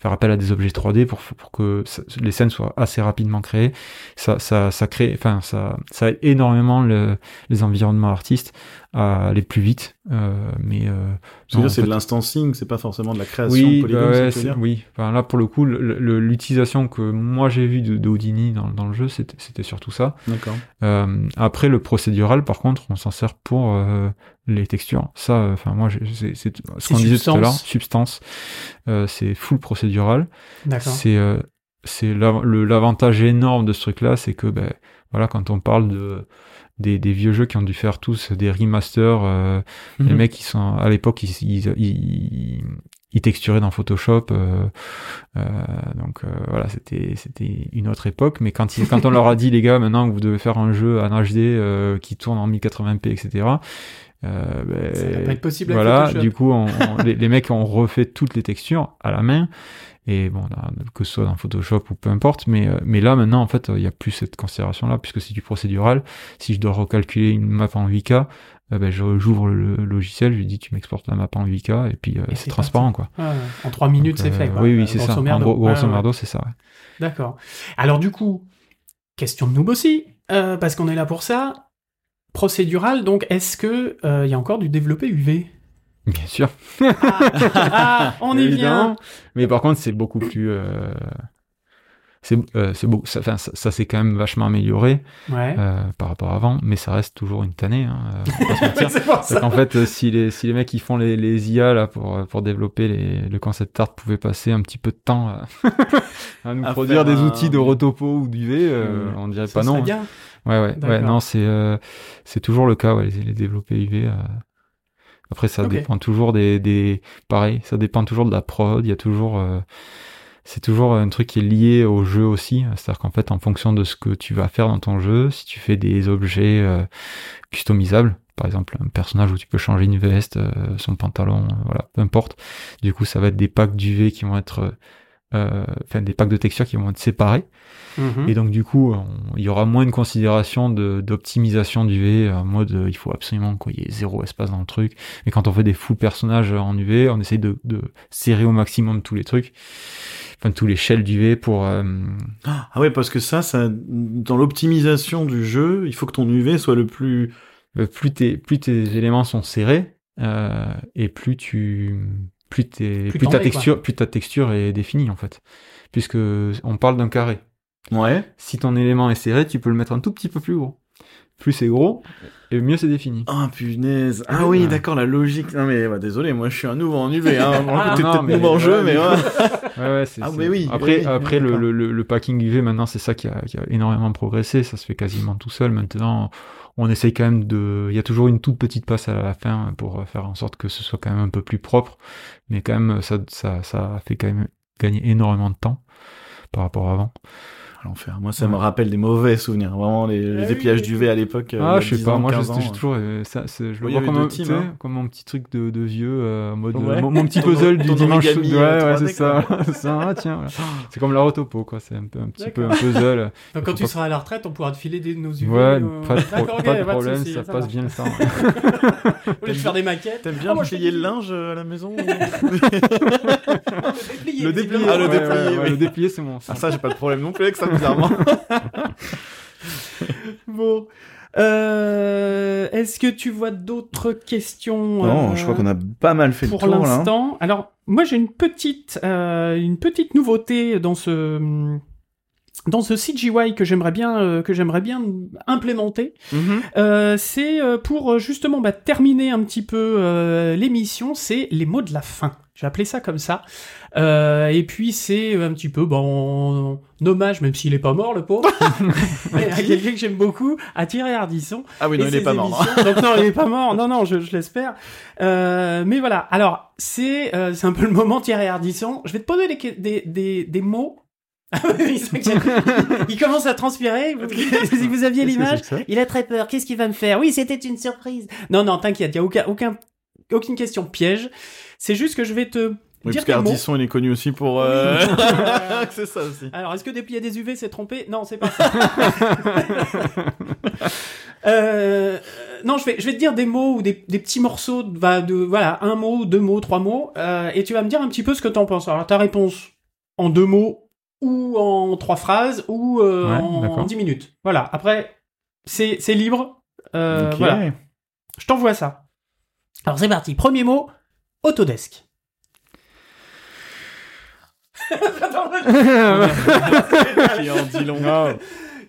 faire appel à des objets 3D pour pour que les scènes soient assez rapidement créées. Ça ça ça crée, enfin ça ça aide énormément le, les environnements artistes à aller plus vite. Euh, mais euh, c'est de l'instancing, c'est pas forcément de la création oui, de bah ouais, veux dire oui. Enfin, là, pour le coup, l'utilisation que moi j'ai vu de, de Houdini dans, dans le jeu, c'était surtout ça. D'accord. Euh, après le procédural, par contre, on s'en sert pour les textures. Ça, euh, enfin moi, c'est ce qu'on disait tout à l'heure, substance. Euh, c'est full procédural. D'accord. C'est euh, c'est l'avantage énorme de ce truc-là, c'est que ben voilà, quand on parle de des, des vieux jeux qui ont dû faire tous des remasters, euh, les Mhm. mecs qui sont à l'époque ils, ils, ils, ils texturaient dans Photoshop, euh, euh, donc euh, voilà c'était c'était une autre époque. Mais quand ils, quand on leur a dit (laughs) les gars maintenant que vous devez faire un jeu en HD euh, qui tourne en 1080p etc. Euh, ben, Ça va pas être possible avec voilà, Photoshop. du coup, on- on- les, les mecs ont refait toutes les textures à la main. Et bon, là, que ce soit dans Photoshop ou peu importe, mais, euh, mais là, maintenant, en fait, il n'y a plus cette considération-là, puisque c'est du procédural. Si je dois recalculer une map en 8K, euh, ben, j'ouvre le logiciel, je lui dis, tu m'exportes la map en 8K, et puis euh, c'est transparent, quoi. Ouais, en trois minutes, Donc, c'est fait. euh, Quoi. Oui, oui, c'est ça. En gros, grosso ouais. merdo, c'est ça. ouais. D'accord. Alors du coup, question de noob aussi, euh, parce qu'on est là pour ça. Procédural, donc est-ce que euh, il y a encore du développé UV Bien sûr. ah, ah, on y vient. Mais par contre, c'est beaucoup plus. euh, C'est euh, c'est beau, ça, enfin, ça, ça s'est quand même vachement amélioré Ouais. euh, par rapport à avant, mais ça reste toujours une tannée. Hein, (laughs) c'est pour Parce ça. qu'en fait, euh, si les, si les mecs qui font les, les IA là, pour, pour développer les, le concept art pouvaient passer un petit peu de temps (laughs) à, nous À produire des un- outils de rotopo ou d'UV, euh, Mmh. on dirait Ça pas non. bien. Ouais, ouais, ouais, non, c'est euh, c'est toujours le cas, ouais, les, les développés UV. euh. Après, ça dépend toujours des, des. Pareil, ça dépend toujours de la prod, il y a toujours. euh, C'est toujours un truc qui est lié au jeu aussi. C'est-à-dire qu'en fait, en fonction de ce que tu vas faire dans ton jeu, si tu fais des objets euh, customisables, par exemple un personnage où tu peux changer une veste, euh, son pantalon, euh, voilà, peu importe. Du coup, ça va être des packs d'UV qui vont être. Euh, Enfin, des packs de textures qui vont être séparés. Mhm. Et donc du coup, il y aura moins de considération de- d'optimisation d'UV, en mode euh, il faut absolument qu'il y ait zéro espace dans le truc. Mais quand on fait des full personnages en UV, on essaye de, de serrer au maximum tous les trucs, enfin tous les shells d'UV pour... euh, Ah ouais, parce que ça, ça, dans l'optimisation du jeu, il faut que ton UV soit le plus. euh, plus, tes, plus tes éléments sont serrés, euh, et plus tu... Plus, tes, Plus plus, ta texture, plus ta texture est définie en fait. Puisque on parle d'un carré. Ouais. Si ton élément est serré, tu peux le mettre un tout petit peu plus gros. Plus c'est gros, et mieux c'est défini. Ah punaise. Ah oui, Ouais. d'accord, la logique. Non mais bah, désolé, moi je suis un nouveau en UV. Hein. (laughs) Ah, t'es peut-être mais- nouveau en jeu, ouais, mais ouais. (laughs) Ouais, ouais, c'est, Ah, c'est- mais oui, Après, oui, oui, après le, d'accord. le, le, le packing UV, maintenant, c'est ça qui a, qui a énormément progressé. Ça se fait quasiment tout seul. Maintenant, on essaye quand même de. Il y a toujours une toute petite passe à la fin pour faire en sorte que ce soit quand même un peu plus propre. Mais quand même, ça, ça, ça fait quand même gagner énormément de temps par rapport à avant. L'enfer. Moi, ça me rappelle des mauvais souvenirs. Vraiment, les, les Ah dépillages oui. d'UV à l'époque. euh, ah, a je sais 10 pas, ans, moi, je, 15 ans, j'ai toujours. euh, ça, je le vois comme un, teams, hein. comme un petit truc de, de vieux, euh, mode. Ouais. mon, mon petit puzzle du dimanche. origami, ouais, euh, ouais, 3D, c'est ça. (laughs) c'est ça. Ah, tiens, voilà. C'est comme la rotopo, quoi. C'est un, peu, un petit peu un puzzle. (laughs) Donc quand tu pas- seras à la retraite, on pourra te filer des, nos UV. Ouais, pas de, problème, ça, passe bien le temps. Au lieu de faire des maquettes. T'aimes bien Ah, je plier le du- linge à la maison (laughs) Le déplier. Le déplier, ah, c'est bon. ça. Ah ça, j'ai pas de problème non plus avec ça, bizarrement. (laughs) Bon. Euh, Est-ce que tu vois d'autres questions Non, euh, je crois qu'on a pas mal fait pour le tour là. l'instant? Alors, moi, j'ai une petite, euh, une petite nouveauté dans ce dans ce CGY que j'aimerais bien euh, que j'aimerais bien implémenter. Mhm. Euh, c'est euh, pour euh, justement bah, terminer un petit peu euh, l'émission, c'est les mots de la fin. J'ai appelé ça comme ça. Euh, et puis c'est un petit peu bon hommage, même s'il est pas mort le pauvre, (laughs) à quelqu'un que j'aime beaucoup, à Thierry Ardisson. Ah oui, non, il est ses pas mort. émissions. Donc non, il est pas mort. (laughs) Non, non, je, je l'espère. Euh, mais voilà. Alors c'est euh, c'est un peu le moment Thierry Ardisson. Je vais te poser des des des, des mots. Ah il commence à transpirer. Si vous aviez l'image, il a très peur. Qu'est-ce qu'il va me faire? Oui, c'était une surprise. Non, non, t'inquiète, il y a aucun, aucun, aucune question piège. C'est juste que je vais te Oui, dire parce qu'Ardisson, il est connu aussi pour... euh, Oui. (laughs) (laughs) c'est ça aussi. Alors, est-ce que déplier des UV s'est trompé? Non, c'est pas ça. (laughs) Euh, non, je vais, je vais te dire des mots ou des, des petits morceaux, de, va- de, voilà, un mot, deux mots, trois mots, euh, et tu vas me dire un petit peu ce que t'en penses. Alors, ta réponse en deux mots, ou en trois phrases, ou euh, Ouais, en, dix minutes. Voilà. Après, c'est, c'est libre. Euh, Ok. Voilà. Je t'envoie ça. Alors, c'est parti. Premier mot, Autodesk. Qui en dit long.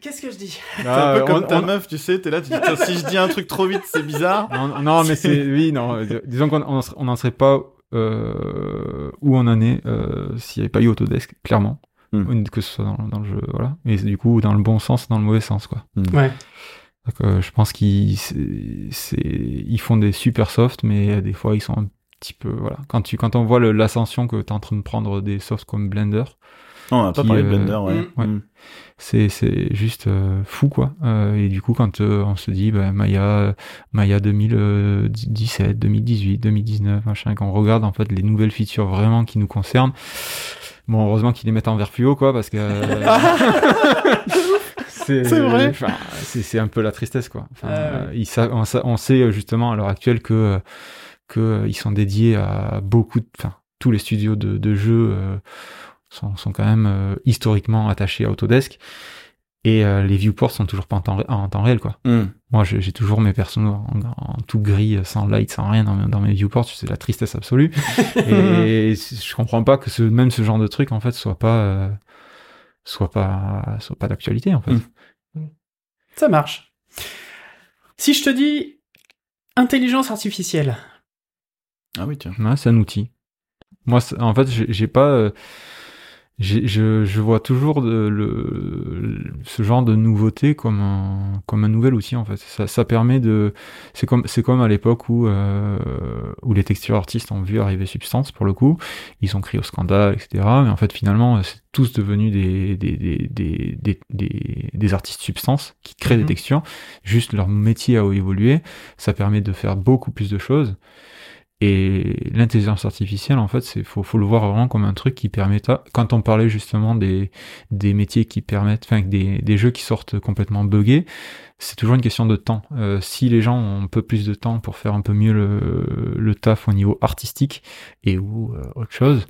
Qu'est-ce que je dis? C'est un peu comme on- ta on- meuf, tu sais, t'es là, tu dis, si je dis un truc trop vite, c'est bizarre. Non, non, mais c'est oui, non. Disons qu'on on en serait- on n'en serait pas euh, où on en est euh, s'il n'y avait pas eu Autodesk, clairement. Hmm. Que ce soit dans, dans le jeu, voilà. Et c'est du coup dans le bon sens, dans le mauvais sens, quoi. Ouais. Donc, euh, je pense qu'ils ils font des super softs, mais des fois ils sont un petit peu voilà. Quand tu quand on voit l'ascension que tu es en train de prendre des softs comme Blender, Non, on n'a pas parlé de euh, Blender, ouais. mm, ouais. Mm. c'est juste euh, fou quoi. Euh, et du coup quand on se dit bah, Maya Maya 2017, 2018, 2019, machin, qu'on regarde en fait les nouvelles features vraiment qui nous concernent. Bon, heureusement qu'ils les mettent en vert fluo, quoi, parce que (laughs) c'est vrai. c'est un peu la tristesse, quoi. Enfin, Ah euh, ils on, sa- on sait euh, justement à l'heure actuelle que que euh, ils sont dédiés à beaucoup, de, enfin, tous les studios de, de jeux euh, sont, sont quand même euh, historiquement attachés à Autodesk. Et les viewports sont toujours pas en temps, ré- en temps réel, quoi. Mm. Moi, j'ai toujours mes persos en, en tout gris, sans light, sans rien dans mes, dans mes viewports. C'est la tristesse absolue. (laughs) et je comprends pas que ce, même ce genre de truc, en fait, soit pas, soit pas, soit pas d'actualité, en fait. Mm. Ça marche. Si je te dis intelligence artificielle, Ah oui, tiens. C'est un outil. Moi, c'est- en fait, j'ai j'ai pas. Je, je vois toujours de, le, ce genre de nouveauté comme un, comme un nouvel outil en fait. Ça, ça permet de. C'est comme, c'est comme à l'époque où, euh, où les texture artistes ont vu arriver Substance pour le coup. Ils ont crié au scandale, etc. Mais en fait, finalement, c'est tous devenus des, des, des, des, des, artistes Substance qui créent des textures. Juste leur métier a évolué. Ça permet de faire beaucoup plus de choses. Et l'intelligence artificielle, en fait, c'est faut, faut le voir vraiment comme un truc qui permet. Quand on parlait justement des, des métiers qui permettent, enfin, des, des jeux qui sortent complètement buggés, c'est toujours une question de temps. Euh, si les gens ont un peu plus de temps pour faire un peu mieux le, le taf au niveau artistique et ou euh, autre chose,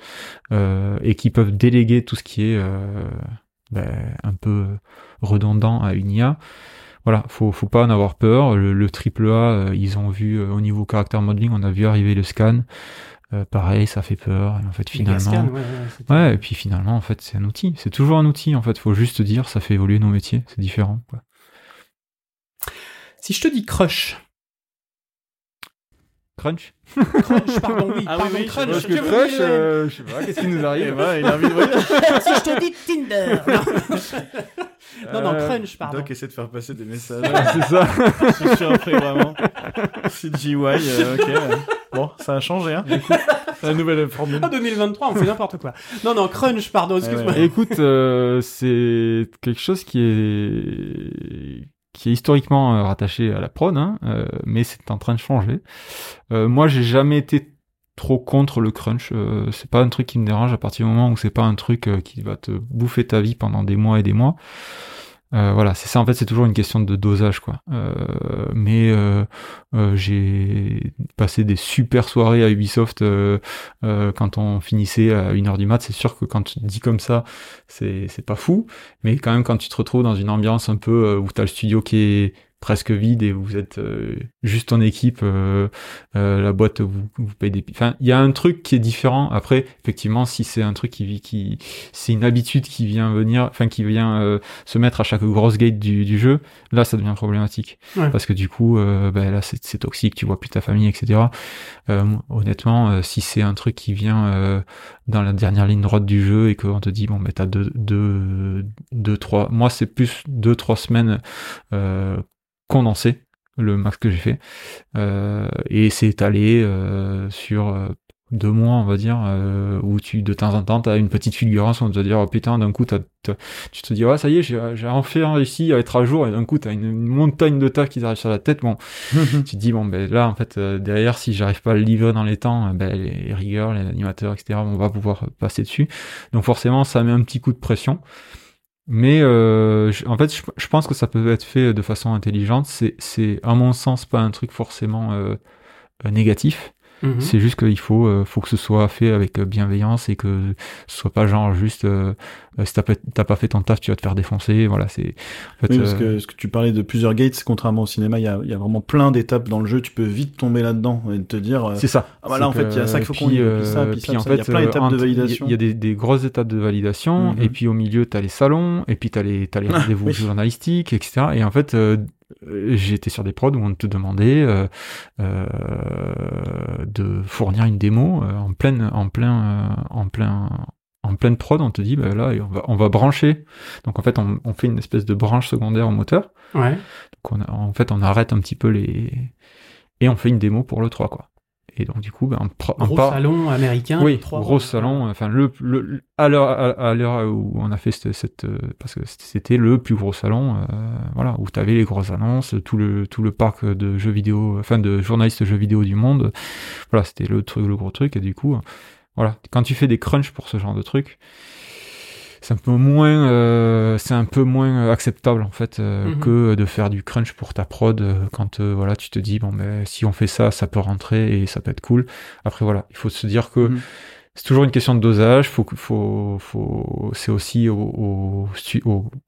euh, et qui peuvent déléguer tout ce qui est euh, ben, un peu redondant à une IA, voilà, faut, faut pas en avoir peur. Le, le triple A, euh, ils ont vu euh, au niveau caractère modeling, on a vu arriver le scan. Euh, pareil, ça fait peur. Et en fait, finalement, ouais, ouais, c'était- ouais. Et puis finalement, en fait, c'est un outil. C'est toujours un outil. En fait, faut juste dire, ça fait évoluer nos métiers. C'est différent. Quoi. Si je te dis crush, Crunch? Crunch, pardon, oui, Ah oui, pardon, oui, crunch. parce je que euh, je sais pas, qu'est-ce qui nous arrive? Voilà, il a envie de (laughs) si je te dis Tinder. Non, (laughs) (laughs) non, Euh, crunch, pardon. Doc essaie de faire passer des messages. C'est ça. Je suis surpris, vraiment. (laughs) CGY, euh, ok. Bon, ça a changé, hein. La nouvelle formule. Ah, 2023, on fait n'importe quoi. Non, non, crunch, pardon, excuse-moi. Ouais, Écoute, euh, c'est quelque chose qui est qui est historiquement euh, rattaché à la prod, hein, euh, mais c'est en train de changer. Euh, moi, j'ai jamais été trop contre le crunch. Euh, c'est pas un truc qui me dérange à partir du moment où c'est pas un truc euh, qui va te bouffer ta vie pendant des mois et des mois. Euh, voilà, c'est ça. En fait, c'est toujours une question de dosage, quoi. Euh, mais j'ai passé des super soirées à Ubisoft quand on finissait à 1h du mat. C'est sûr que quand tu te dis comme ça, c'est c'est pas fou. Mais quand même, quand tu te retrouves dans une ambiance un peu où t'as le studio qui est presque vide et vous êtes euh, juste en équipe, euh, euh, la boîte vous, vous paye des... Enfin, il y a un truc qui est différent. Après, effectivement, si c'est un truc qui vit, qui, c'est une habitude qui vient venir, enfin qui vient euh, se mettre à chaque grosse gate du, du jeu, là, ça devient problématique. Ouais. Parce que du coup, euh, ben, là, c'est toxique, tu vois plus ta famille, etc. Euh, honnêtement, si c'est un truc qui vient euh, dans la dernière ligne droite du jeu et qu'on te dit bon ben t'as deux, deux, deux, trois, moi c'est plus deux, trois semaines euh, condensées le max que j'ai fait. Euh, et c'est étalé euh, sur euh, deux mois on va dire euh, où tu de temps en temps t'as une petite fulgurance on te dire oh putain d'un coup t'as, t'as- tu te dis ouais ça y est j'ai, j'ai enfin réussi à être à jour et d'un coup t'as une, une montagne de taf qui t'arrive sur la tête. Bon (laughs) tu te dis bon ben là en fait euh, derrière si j'arrive pas à le livrer dans les temps ben les, les rigueurs les animateurs etc on va pouvoir passer dessus. Donc forcément ça met un petit coup de pression mais euh, en fait je, pense que ça peut être fait de façon intelligente. C'est c'est à mon sens pas un truc forcément euh, euh, négatif Mhm. C'est juste qu'il faut, euh, faut que ce soit fait avec bienveillance et que ce soit pas genre juste euh, euh, si t'as pas, t'as pas fait ton taf, tu vas te faire défoncer. Voilà, c'est. en fait, Oui, parce euh, que, ce que tu parlais de plusieurs gates, contrairement au cinéma, il y a, il y a vraiment plein d'étapes dans le jeu. Tu peux vite tomber là-dedans et te dire. euh, c'est ça. Ah bah là, en fait, il y a ça qu'il faut qu'on puis, y puis ça, euh, puis ça, en ça. Il y a fait, plein euh, d'étapes de validation. Il y a des, des grosses étapes de validation, Mhm. et puis au milieu, t'as les salons, et puis t'as les, t'as les Ah, rendez-vous oui. journalistiques, etc. Et en fait, euh, euh, j'étais sur des prods où on te demandait euh, euh, de fournir une démo euh, en pleine, en plein, euh, en plein, en pleine prod. On te dit, bah là, on va, on va brancher. Donc en fait, on, on fait une espèce de branche secondaire au moteur. Ouais. Donc on a- en fait, on arrête un petit peu les et on fait une démo pour le 3 quoi. Et donc du coup, ben, on, pro- Gros part- salon américain. oui, trois- gros salon. Enfin, le, le à l'heure à, à l'heure où on a fait cette, cette, euh, parce que c'était le plus gros salon, euh, voilà, où tu avais les grosses annonces, tout le tout le parc de jeux vidéo, enfin de journalistes jeux vidéo du monde. Voilà, c'était le truc, le gros truc. Et du coup, voilà, quand tu fais des crunchs pour ce genre de truc. C'est un peu moins, euh, c'est un peu moins euh, acceptable en fait euh, Mhm. que de faire du crunch pour ta prod euh, quand euh, voilà tu te dis bon ben si on fait ça ça peut rentrer et ça peut être cool. Après voilà il faut se dire que Mhm. c'est toujours une question de dosage. Faut, faut, faut, c'est aussi aux,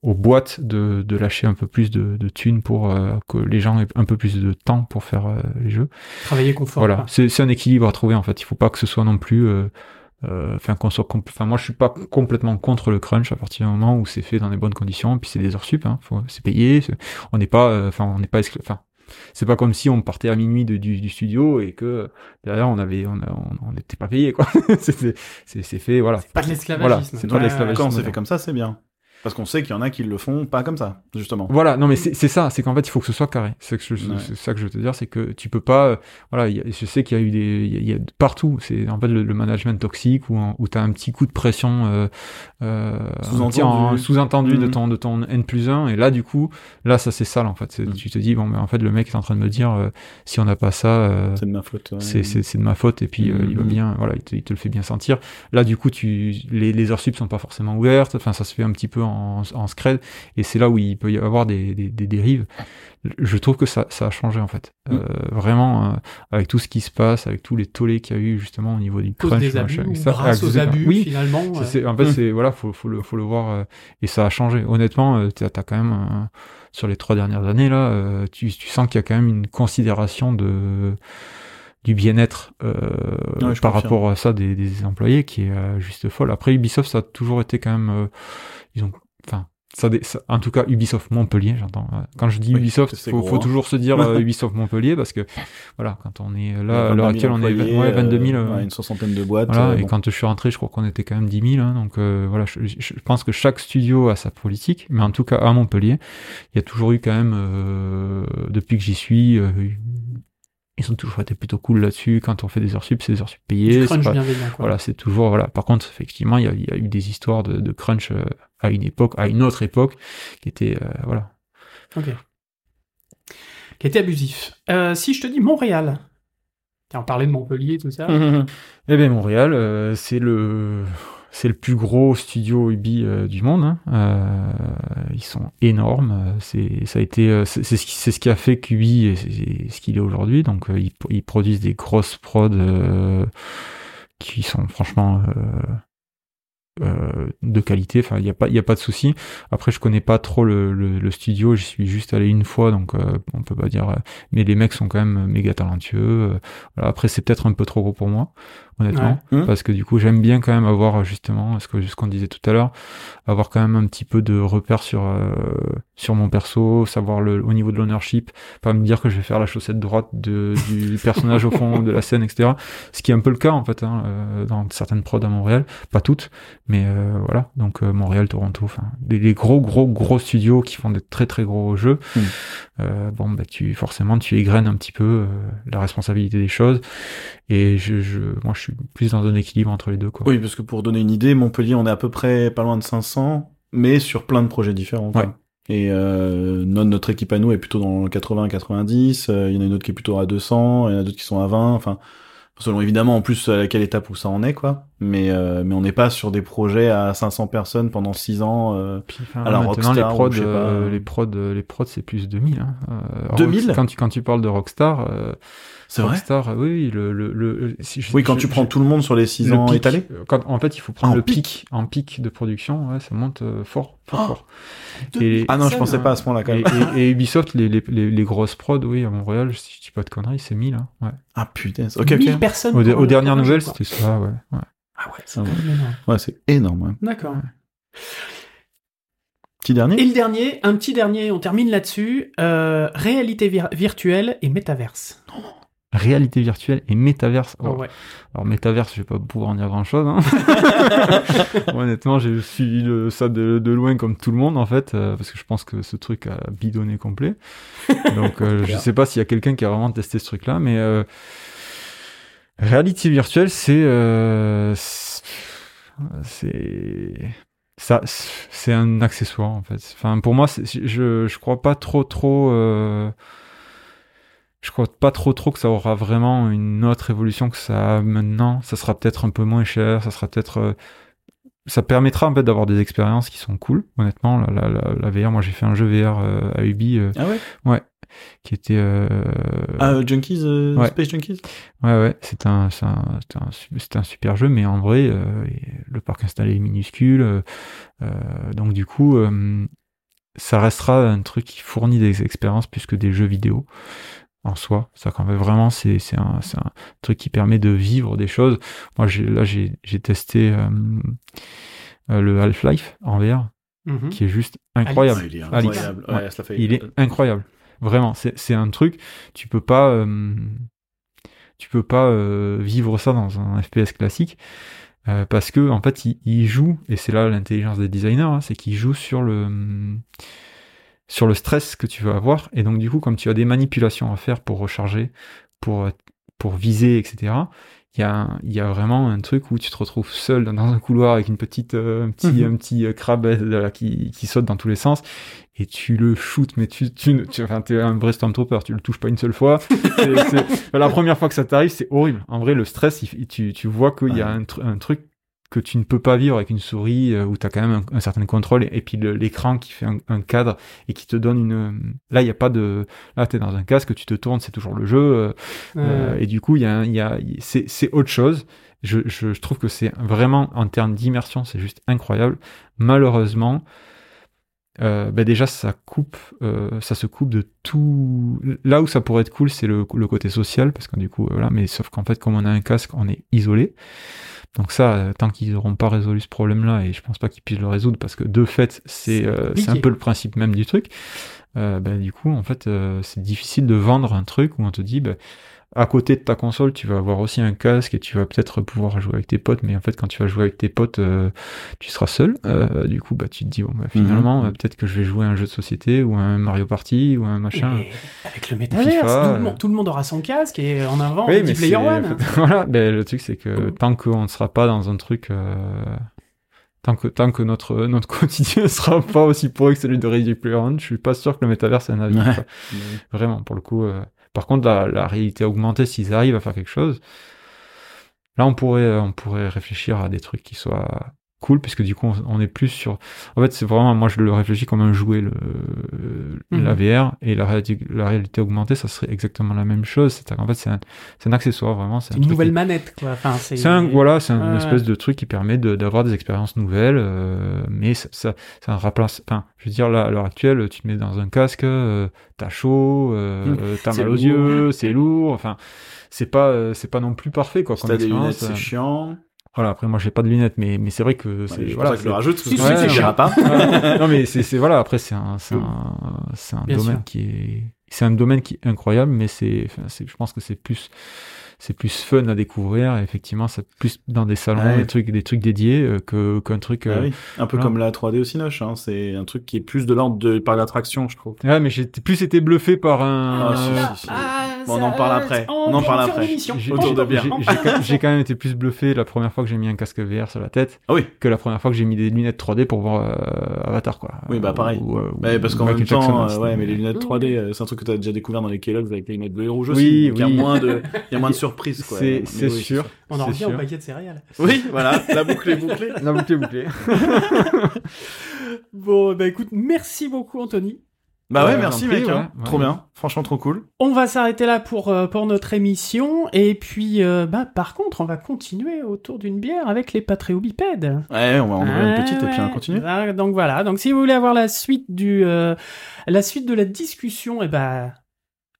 boîtes de, de lâcher un peu plus de, de thunes pour que les gens aient un peu plus de temps pour faire les jeux. Travailler confort. voilà, c'est un équilibre à trouver en fait. Il faut pas que ce soit non plus. Euh, euh, Enfin, qu'on soit enfin, moi, je suis pas complètement contre le crunch à partir du moment où c'est fait dans les bonnes conditions. Puis c'est des heures sup, hein, faut- c'est payé. c'est- On n'est pas, euh, enfin, on n'est pas, enfin, c'est pas comme si on partait à minuit de- du, du studio et que derrière on avait, on a- on on n'était pas payé quoi. (laughs) c'est, c'est, c'est fait, voilà. Pas de Voilà, l'esclavagisme. c'est pas de Ouais, l'esclavagisme. Quand c'est moderne. fait comme ça, c'est bien. Parce qu'on sait qu'il y en a qui le font pas comme ça, justement. Voilà, non mais c'est ça, c'est qu'en fait il faut que ce soit carré. C'est Ouais. ça que je veux te dire, c'est que tu peux pas, euh, voilà, a- je sais qu'il y a eu des, il y a, il y a partout, c'est en fait le, le management toxique où, où t'as un petit coup de pression euh, euh, Sous-entendu. de Mhm. ton de ton n plus 1 et là du coup là ça c'est sale en fait. Mhm. Tu te dis bon mais en fait le mec est en train de me dire euh, si on n'a pas ça, euh, C'est de ma faute. ouais. c'est de ma faute et puis il va Mhm. bien voilà il te, il te le fait bien sentir là du coup tu les, les heures sup sont pas forcément ouvertes enfin ça se fait un petit peu en, en scred et c'est là où il peut y avoir des, des, des dérives je trouve que ça, ça a changé en fait Mhm. Euh, vraiment euh, avec tout ce qui se passe avec tous les tollés qu'il y a eu justement au niveau du Cause crunch des abus machin, etc. grâce aux Exactement. abus, oui finalement. en fait, Mm. c'est voilà, faut, faut le, faut le voir euh, et ça a changé. Honnêtement, t'as as quand même sur les trois dernières années là, tu, tu sens qu'il y a quand même une considération de du bien-être euh, Ouais, par confirme. rapport à ça des, des employés qui est euh, juste folle. Après Ubisoft, ça a toujours été quand même, euh, ils ont, enfin. Ça, en tout cas, Ubisoft Montpellier, j'entends. euh, Quand je dis Oui, Ubisoft, c'est faut, gros, faut hein. toujours se dire euh, (laughs) Ubisoft Montpellier parce que voilà, quand on est Il là à 22 l'heure 000 actuelle, on est employés, ouais, 22 000. euh, ouais, une soixantaine de boîtes. voilà, euh, et bon. quand je suis rentré, je crois qu'on était quand même 10 000. hein, donc euh, voilà, je, pense que chaque studio a sa politique, mais en tout cas à Montpellier, il y a toujours eu quand même, euh, depuis que j'y suis, euh, ils ont toujours été plutôt cool là-dessus. Quand on fait des heures sup, c'est des heures sup payées. Du crunch pas- bienveillant, quoi. voilà, c'est toujours voilà. Par contre, effectivement, il y a, il y a eu des histoires de, de crunch euh, à une époque, à une autre époque, qui étaient euh, voilà. Qui était abusif. Euh, si je te dis Montréal. On parlait de Montpellier, tout ça. (laughs) Eh bien, Montréal, euh, c'est le c'est le plus gros studio Ubi euh, du monde. hein. Euh, ils sont énormes. C'est ça a été euh, c'est ce qui c'est ce qui a fait qu'Ubi est, ce qu'il est aujourd'hui. Donc euh, ils, ils produisent des grosses prods euh, qui sont franchement euh, euh, de qualité. Enfin, il n'y a pas il a pas de souci. Après, je connais pas trop le, le, studio. J'y suis juste allé une fois, donc euh, on peut pas dire. euh, mais les mecs sont quand même méga talentueux. euh, voilà. Après, c'est peut-être un peu trop gros pour moi, honnêtement, Ouais. Mhm. parce que du coup, j'aime bien quand même avoir justement ce que ce qu'on disait tout à l'heure, avoir quand même un petit peu de repères sur euh, sur mon perso, savoir le au niveau de l'ownership, pas me dire que je vais faire la chaussette droite de, du (laughs) personnage au fond de la scène, etc. Ce qui est un peu le cas en fait hein, euh, dans certaines prods à Montréal, pas toutes, mais euh, voilà. Donc euh, Montréal, Toronto, enfin des, des gros gros gros studios qui font des très très gros jeux. Mm. Euh, bon bah tu forcément tu égrènes un petit peu euh, la responsabilité des choses et je, je moi je suis plus dans un équilibre entre les deux quoi. Oui, parce que pour donner une idée, Montpellier, on est à peu près pas loin de 500, mais sur plein de projets différents. quoi. Ouais. Et euh, notre, équipe à nous est plutôt dans le 80-90, euh, il y en a une autre qui est plutôt à 200, il y en a d'autres qui sont à 20, enfin Selon évidemment en plus à quelle étape où ça en est quoi. Mais euh, mais on n'est pas sur des projets à 500 personnes pendant 6 ans. euh, Puis, enfin, Alors, maintenant, Rockstar, les prods, ou je sais pas. euh, les prods, euh, les prods, c'est plus 2000. Hein. Euh, 2000? Rock- quand tu quand tu parles de Rockstar, euh, C'est vrai. Rockstar, euh, oui, le le, le si je- Oui, quand je- tu prends je- tout le monde sur les 6 le ans pic, étalés. euh, quand, en fait, il faut prendre En le pic. pic. en pic de production. Ouais, ça monte euh, fort, fort, Oh. Et- Ah non, je pensais hein. pas à ce point-là quand même. et- et Ubisoft, les, les, les, les grosses prods, oui, à Montréal, si je dis pas de conneries, c'est 1000. Hein. Ouais. Ah putain. Ok 1000 ok. personnes. Aux, pour aux dernières nouvelles, c'était ça, ouais. ouais. Ah ouais, c'est Ah énorme. Ouais, c'est énorme. ouais. D'accord. Petit dernier. Et le dernier, un petit dernier, on termine là-dessus. Euh, réalité vir- virtuelle et métaverse. Réalité virtuelle et métaverse. Oh, ouais. Alors métaverse, je vais pas pouvoir en dire grand chose. Hein. (laughs) Honnêtement, j'ai suivi le- ça de, de loin comme tout le monde en fait, euh, parce que je pense que ce truc a bidonné complet. Donc euh, (laughs) je sais pas s'il y a quelqu'un qui a vraiment testé ce truc-là, mais euh, réalité virtuelle, c'est euh, c'est ça, c'est un accessoire en fait. Enfin pour moi, je je crois pas trop trop. Je crois pas trop trop que ça aura vraiment une autre évolution que ça a maintenant. Ça sera peut-être un peu moins cher, ça sera peut-être euh, ça permettra en fait d'avoir des expériences qui sont cool. Honnêtement, la, la, la, VR, moi j'ai fait un jeu VR euh, à Ubi euh, Ah ouais? qui était euh, Ah Junkies, euh, Ouais. Space Junkies? ouais ouais, c'est un c'est un, c'est un, un super jeu, mais en vrai euh, le parc installé est minuscule, donc du coup euh, ça restera un truc qui fournit des expériences plus que des jeux vidéo en soi. Ça quand même vraiment c'est c'est un c'est un truc qui permet de vivre des choses. Moi j'ai là j'ai j'ai testé euh, euh, le Half-Life en VR Mhm. qui est juste incroyable. Il est Alix. incroyable. Ouais. Ouais, ça fait- Il est incroyable. Vraiment, c'est c'est un truc, tu peux pas euh, tu peux pas euh, vivre ça dans un FPS classique euh, parce que en fait, il, il joue et c'est là l'intelligence des designers, hein, c'est qu'ils jouent sur le sur le stress que tu vas avoir et donc du coup, comme tu as des manipulations à faire pour recharger, pour pour viser, etc. Il y, a, y a vraiment un truc où tu te retrouves seul dans un couloir avec une petite, euh, un petit, Mhm. un petit euh, crabe euh, là, qui, qui saute dans tous les sens et tu le shootes, mais tu, tu, tu enfin, t'es un vrai Stormtrooper, tu le touches pas une seule fois. (laughs) La première fois que ça t'arrive, c'est horrible. En vrai, le stress, il- tu, tu vois qu'il y a un, un truc que tu ne peux pas vivre avec une souris euh, où tu as quand même un, un certain contrôle et, et puis l'écran qui fait un, un cadre et qui te donne une là il y a pas de là tu es dans un casque tu te tournes c'est toujours le jeu euh, euh, et du coup il y a, y a c'est c'est autre chose. Je, je, je trouve que c'est vraiment en termes d'immersion c'est juste incroyable. Malheureusement euh, ben déjà ça coupe euh, ça se coupe de tout. Là où ça pourrait être cool c'est le, le côté social parce que du coup euh, voilà. Mais sauf qu'en fait comme on a un casque on est isolé. Donc ça euh, tant qu'ils n'auront pas résolu ce problème là et je pense pas qu'ils puissent le résoudre parce que de fait c'est euh, un peu le principe même du truc. Ben, du coup en fait c'est difficile de vendre un truc où on te dit ben, à côté de ta console, tu vas avoir aussi un casque et tu vas peut-être pouvoir jouer avec tes potes, mais en fait, quand tu vas jouer avec tes potes, euh, tu seras seul. Euh, du coup, bah, tu te dis, bon, bah, finalement, Mhm. euh, peut-être que je vais jouer à un jeu de société ou à un Mario Party ou à un machin. Et avec le métaverse, FIFA, tout, le monde, tout le monde aura son casque et en avant, Oui, mais Player c'est- One. (laughs) voilà, ben, le truc, c'est que tant qu'on ne sera pas dans un truc. euh, Tant que, tant que notre, notre (laughs) quotidien sera pas aussi pourri que celui de Ready Player One, je suis pas sûr que le métavers est un avis. Ouais. Vraiment, pour le coup. Euh. Par contre, la, la réalité augmentée, s'ils arrivent à faire quelque chose, là, on pourrait, on pourrait réfléchir à des trucs qui soient cool, puisque du coup, on, on est plus sur. En fait, c'est vraiment, moi, je le réfléchis comme un jouet, le, Mhm. la VR, et la, réalité- la réalité augmentée, ça serait exactement la même chose. C'est en fait, c'est un, c'est un accessoire, vraiment. C'est C'est un une truc nouvelle qui- manette, quoi. Enfin, c'est c'est un, voilà, c'est un- une Ouais. espèce de truc qui permet de- d'avoir des expériences nouvelles, euh, mais ça, ça, ça remplace. Enfin, je veux dire, là, à l'heure actuelle, tu te mets dans un casque, euh, t'as chaud, euh, (laughs) t'as mal aux lourd. yeux, c'est lourd. Enfin, c'est pas, euh, c'est pas non plus parfait, quoi. Si Comme t'as des expérience, lunettes, c'est euh. chiant. Voilà, après, moi, j'ai pas de lunettes, mais, mais c'est vrai que c'est. Ouais, voilà, que je le rajoute, parce Si, c'est tu diras pas. (laughs) non mais c'est c'est- voilà après c'est un c'est un c'est un Bien domaine sûr. qui est c'est un domaine qui est incroyable mais c'est je pense que c'est plus c'est plus fun à découvrir et effectivement c'est plus dans des salons Ouais. des trucs des trucs dédiés euh, que qu'un truc Ah euh, oui. Un peu voilà. comme la 3D au Cinoche, hein. c'est un truc qui est plus de l'ordre de par l'attraction, je trouve. ouais mais j'ai plus été bluffé par un Ah, si, si, si. Bon, on en parle après. On en parle après. Autour de bière. (laughs) j'ai- quand- même été plus bluffé la première fois que j'ai mis un casque VR sur la tête Ah oui. que la première fois que j'ai mis des lunettes 3D pour voir euh, Avatar quoi Oui, bah, pareil. Ou, euh, ou- Ouais, parce qu'en même temps, Jackson, euh, ouais, mais les lunettes 3D, euh, c'est un truc que t'as déjà découvert dans les Kellogg's avec les lunettes bleues et rouges Oui, aussi. Donc, Il y a oui. moins de, il y a moins de (laughs) Il y surprise, quoi. C'est oui, sûr. On en revient au paquet de céréales. Oui, voilà, la boucle est bouclée. (laughs) La boucle est bouclée. Bon, bah écoute, merci beaucoup Anthony. Bah ouais, Ouais, merci mec, hein. ouais, ouais. trop bien, franchement trop cool. On va s'arrêter là pour, euh, pour notre émission. Et puis, euh, bah, par contre, on va continuer autour d'une bière avec les patréobipèdes. Ouais, on va en ouvrir une Ouais, petite et puis on continue. Ah, Donc voilà. Donc si vous voulez avoir la suite du, euh, la suite de la discussion, et ben,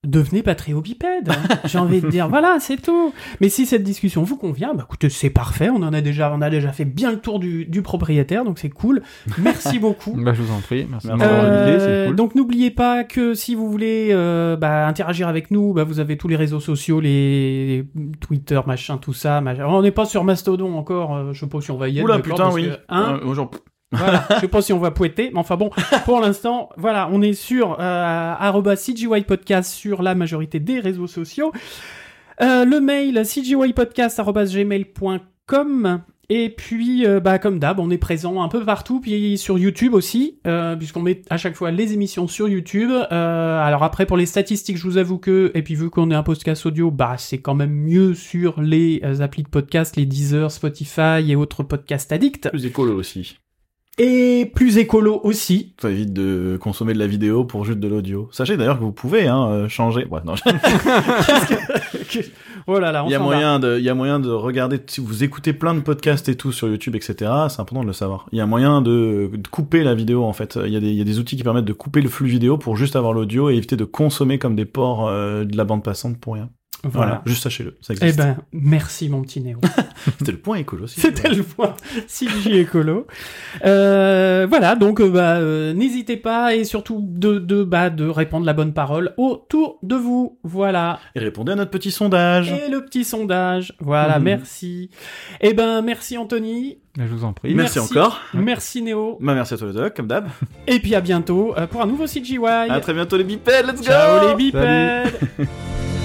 devenez patréobipède. J'ai envie de dire, voilà, c'est tout. Mais si cette discussion vous convient, bah écoutez, c'est parfait. On en a déjà, on a déjà fait bien le tour du, du propriétaire, donc c'est cool. Merci (laughs) beaucoup. Bah, je vous en prie. Merci Euh, c'est cool. Donc n'oubliez pas que si vous voulez euh, bah, interagir avec nous, bah, vous avez tous les réseaux sociaux, les Twitter, machin, tout ça. machin. On n'est pas sur Mastodon encore. euh, je sais pas si on va y être. Oula, putain, oui. que, hein, Euh, genre, voilà, je sais pas si on va poêter, mais enfin bon, pour l'instant, voilà, on est sur euh, sur la majorité des réseaux sociaux. Euh, le mail cgypodcast@gmail.com et puis euh, bah comme d'hab, on est présent un peu partout, puis sur YouTube aussi, euh, puisqu'on met à chaque fois les émissions sur YouTube. Alors après pour les statistiques, je vous avoue que et puis vu qu'on est un podcast audio, bah c'est quand même mieux sur les applis de podcast, les Deezer, Spotify et autres podcasts addicts, plus écolo aussi. Et plus écolo aussi. Ça évite de consommer de la vidéo pour juste de l'audio. Sachez d'ailleurs que vous pouvez hein, euh, changer. Ouais, non, (laughs) Oh là là, on il y a va. moyen de, il y a moyen de regarder. Si vous écoutez plein de podcasts et tout sur YouTube, etc. C'est important de le savoir. Il y a moyen de, de couper la vidéo en fait. Il y a des, il y a des outils qui permettent de couper le flux vidéo pour juste avoir l'audio et éviter de consommer comme des porcs euh, de la bande passante pour rien. Voilà, Voilà. juste sachez-le. Ça Eh existe. ben, merci mon petit Néo. (laughs) C'était le point écolo. Si C'était le point CG écolo. Euh, voilà, donc euh, bah, euh, n'hésitez pas et surtout de, de, bah, de répondre la bonne parole autour de vous. Voilà. Et répondez à notre petit sondage. Et le petit sondage. Voilà, Mhm. merci. Eh ben, merci Anthony. Je vous en prie. Merci, merci. encore. Merci Néo. Bah, merci à toi les deux, comme d'hab. Et puis à bientôt pour un nouveau CGY. À très bientôt les bipèdes. Let's go. Ciao les bipèdes. (laughs)